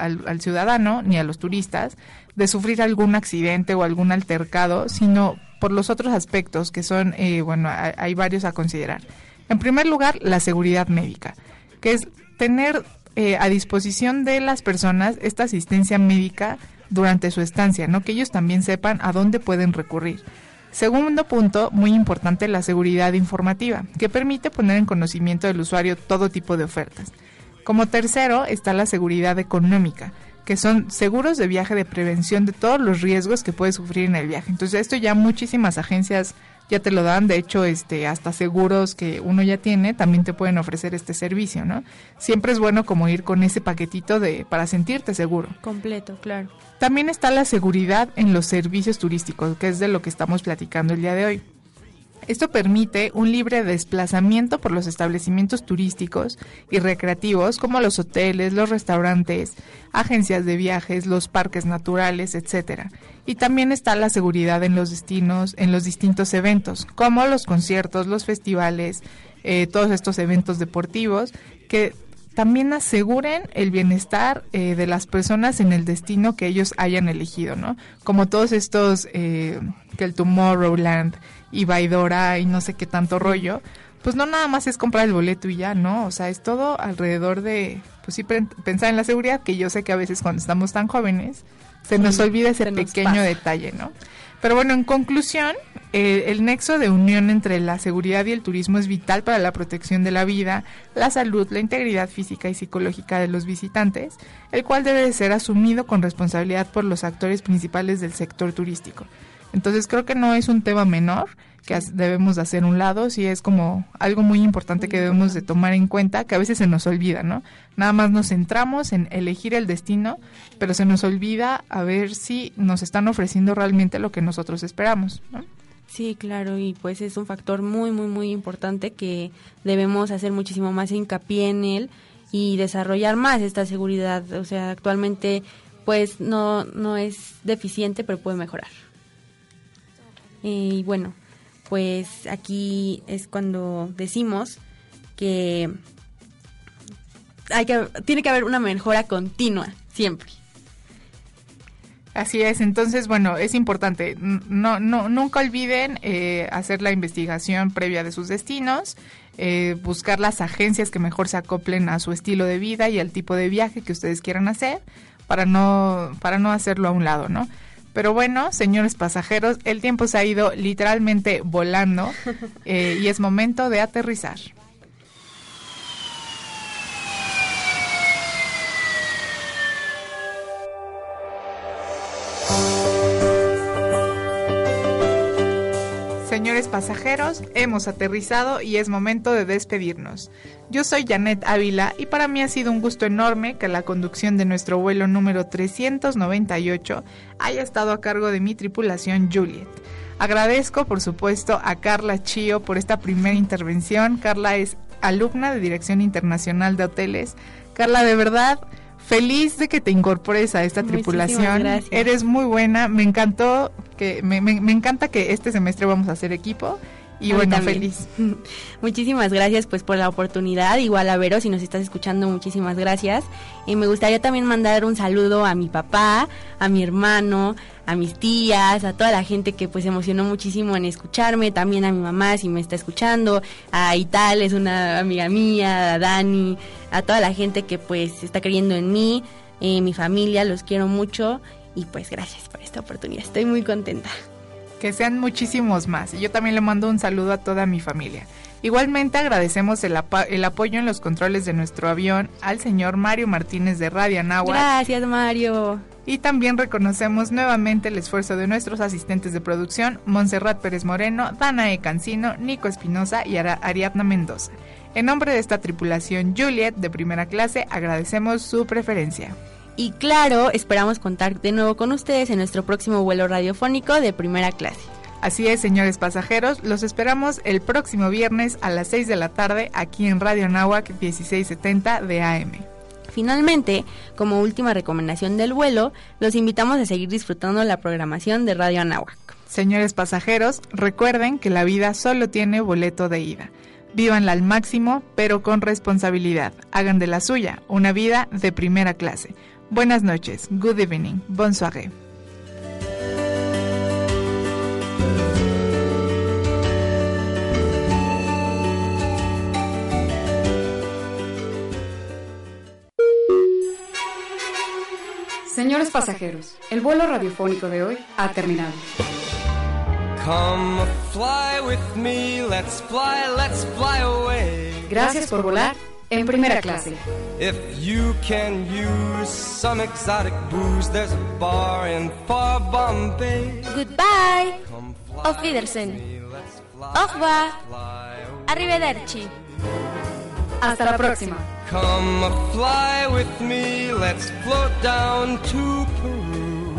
S2: al, ciudadano ni a los turistas de sufrir algún accidente o algún altercado, sino por los otros aspectos que son, eh, bueno, hay, varios a considerar. En primer lugar, la seguridad médica, que es tener eh, a disposición de las personas esta asistencia médica durante su estancia, ¿no? Que ellos también sepan a dónde pueden recurrir. Segundo punto, muy importante, la seguridad informativa, que permite poner en conocimiento del usuario todo tipo de ofertas. Como tercero está la seguridad económica, que son seguros de viaje de prevención de todos los riesgos que puede sufrir en el viaje. Entonces esto ya muchísimas agencias ya te lo dan, de hecho, este, hasta seguros que uno ya tiene también te pueden ofrecer este servicio, ¿no? Siempre es bueno como ir con ese paquetito de para sentirte seguro.
S3: Completo, claro.
S2: También está la seguridad en los servicios turísticos, que es de lo que estamos platicando el día de hoy. Esto permite un libre desplazamiento por los establecimientos turísticos y recreativos como los hoteles, los restaurantes, agencias de viajes, los parques naturales, etcétera. Y también está la seguridad en los destinos, en los distintos eventos, como los conciertos, los festivales, eh, todos estos eventos deportivos que también aseguren el bienestar eh, de las personas en el destino que ellos hayan elegido, ¿no? Como todos estos, eh, que el Tomorrowland y Baidora y no sé qué tanto rollo, pues no nada más es comprar el boleto y ya, ¿no? O sea, es todo alrededor de, pues sí, pensar en la seguridad, que yo sé que a veces cuando estamos tan jóvenes se nos olvida ese pequeño detalle, ¿no? Pero bueno, en conclusión, eh, el nexo de unión entre la seguridad y el turismo es vital para la protección de la vida, la salud, la integridad física y psicológica de los visitantes, el cual debe de ser asumido con responsabilidad por los actores principales del sector turístico. Entonces creo que no es un tema menor que debemos de hacer un lado, sí es como algo muy importante que debemos de tomar en cuenta, que a veces se nos olvida, ¿no? Nada más nos centramos en elegir el destino, pero se nos olvida a ver si nos están ofreciendo realmente lo que nosotros esperamos, ¿no?
S3: Sí, claro, y pues es un factor muy, muy, muy importante que debemos hacer muchísimo más hincapié en él y desarrollar más esta seguridad. O sea, actualmente pues no, no es deficiente, pero puede mejorar. Y bueno, pues aquí es cuando decimos que hay que tiene que haber una mejora continua siempre.
S2: Así es, entonces, bueno, es importante, no, no, nunca olviden eh, hacer la investigación previa de sus destinos, eh, buscar las agencias que mejor se acoplen a su estilo de vida y al tipo de viaje que ustedes quieran hacer para no, para no hacerlo a un lado, ¿no? Pero bueno, señores pasajeros, el tiempo se ha ido literalmente volando eh, y es momento de aterrizar. Señores pasajeros, hemos aterrizado y es momento de despedirnos. Yo soy Janet Ávila y para mí ha sido un gusto enorme que la conducción de nuestro vuelo número 398 haya estado a cargo de mi tripulación Juliet. Agradezco, por supuesto, a Carla Chío por esta primera intervención. Carla es alumna de Dirección Internacional de Hoteles. Carla, de verdad, feliz de que te incorpores a esta tripulación. Eres muy buena, me encantó que me, me, encanta que este semestre vamos a hacer equipo. Y bueno, feliz.
S3: Muchísimas gracias pues por la oportunidad. Igual a Vero, si nos estás escuchando, muchísimas gracias. Y me gustaría también mandar un saludo a mi papá, a mi hermano, a mis tías, a toda la gente que pues emocionó muchísimo en escucharme, también a mi mamá si me está escuchando, a Ital, es una amiga mía, a Dani, a toda la gente que pues está creyendo en mí, en mi familia, los quiero mucho y pues gracias por esta oportunidad, estoy muy contenta.
S2: Que sean muchísimos más y yo también le mando un saludo a toda mi familia. Igualmente agradecemos el, el, apoyo en los controles de nuestro avión al señor Mario Martínez de Radio Anáhuac.
S3: Gracias, Mario.
S2: Y también reconocemos nuevamente el esfuerzo de nuestros asistentes de producción, Montserrat Pérez Moreno, Danae Cancino, Nico Espinosa y Ariadna Mendoza. En nombre de esta tripulación Juliet de primera clase, agradecemos su preferencia.
S3: Y claro, esperamos contar de nuevo con ustedes en nuestro próximo vuelo radiofónico de primera clase.
S2: Así es, señores pasajeros, los esperamos el próximo viernes a las 6 de la tarde aquí en Radio Nahuac 1670 de AM.
S3: Finalmente, como última recomendación del vuelo, los invitamos a seguir disfrutando la programación de Radio Anáhuac.
S2: Señores pasajeros, recuerden que la vida solo tiene boleto de ida. Vívanla al máximo, pero con responsabilidad. Hagan de la suya una vida de primera clase. Buenas noches. Good evening. Bonsoir.
S11: Señores pasajeros, el vuelo radiofónico de hoy ha terminado. Gracias por volar en primera clase.
S4: Goodbye. Auf Wiedersehen. Au revoir. Arrivederci.
S11: Hasta la próxima.
S7: Come fly with me, let's float down to Peru.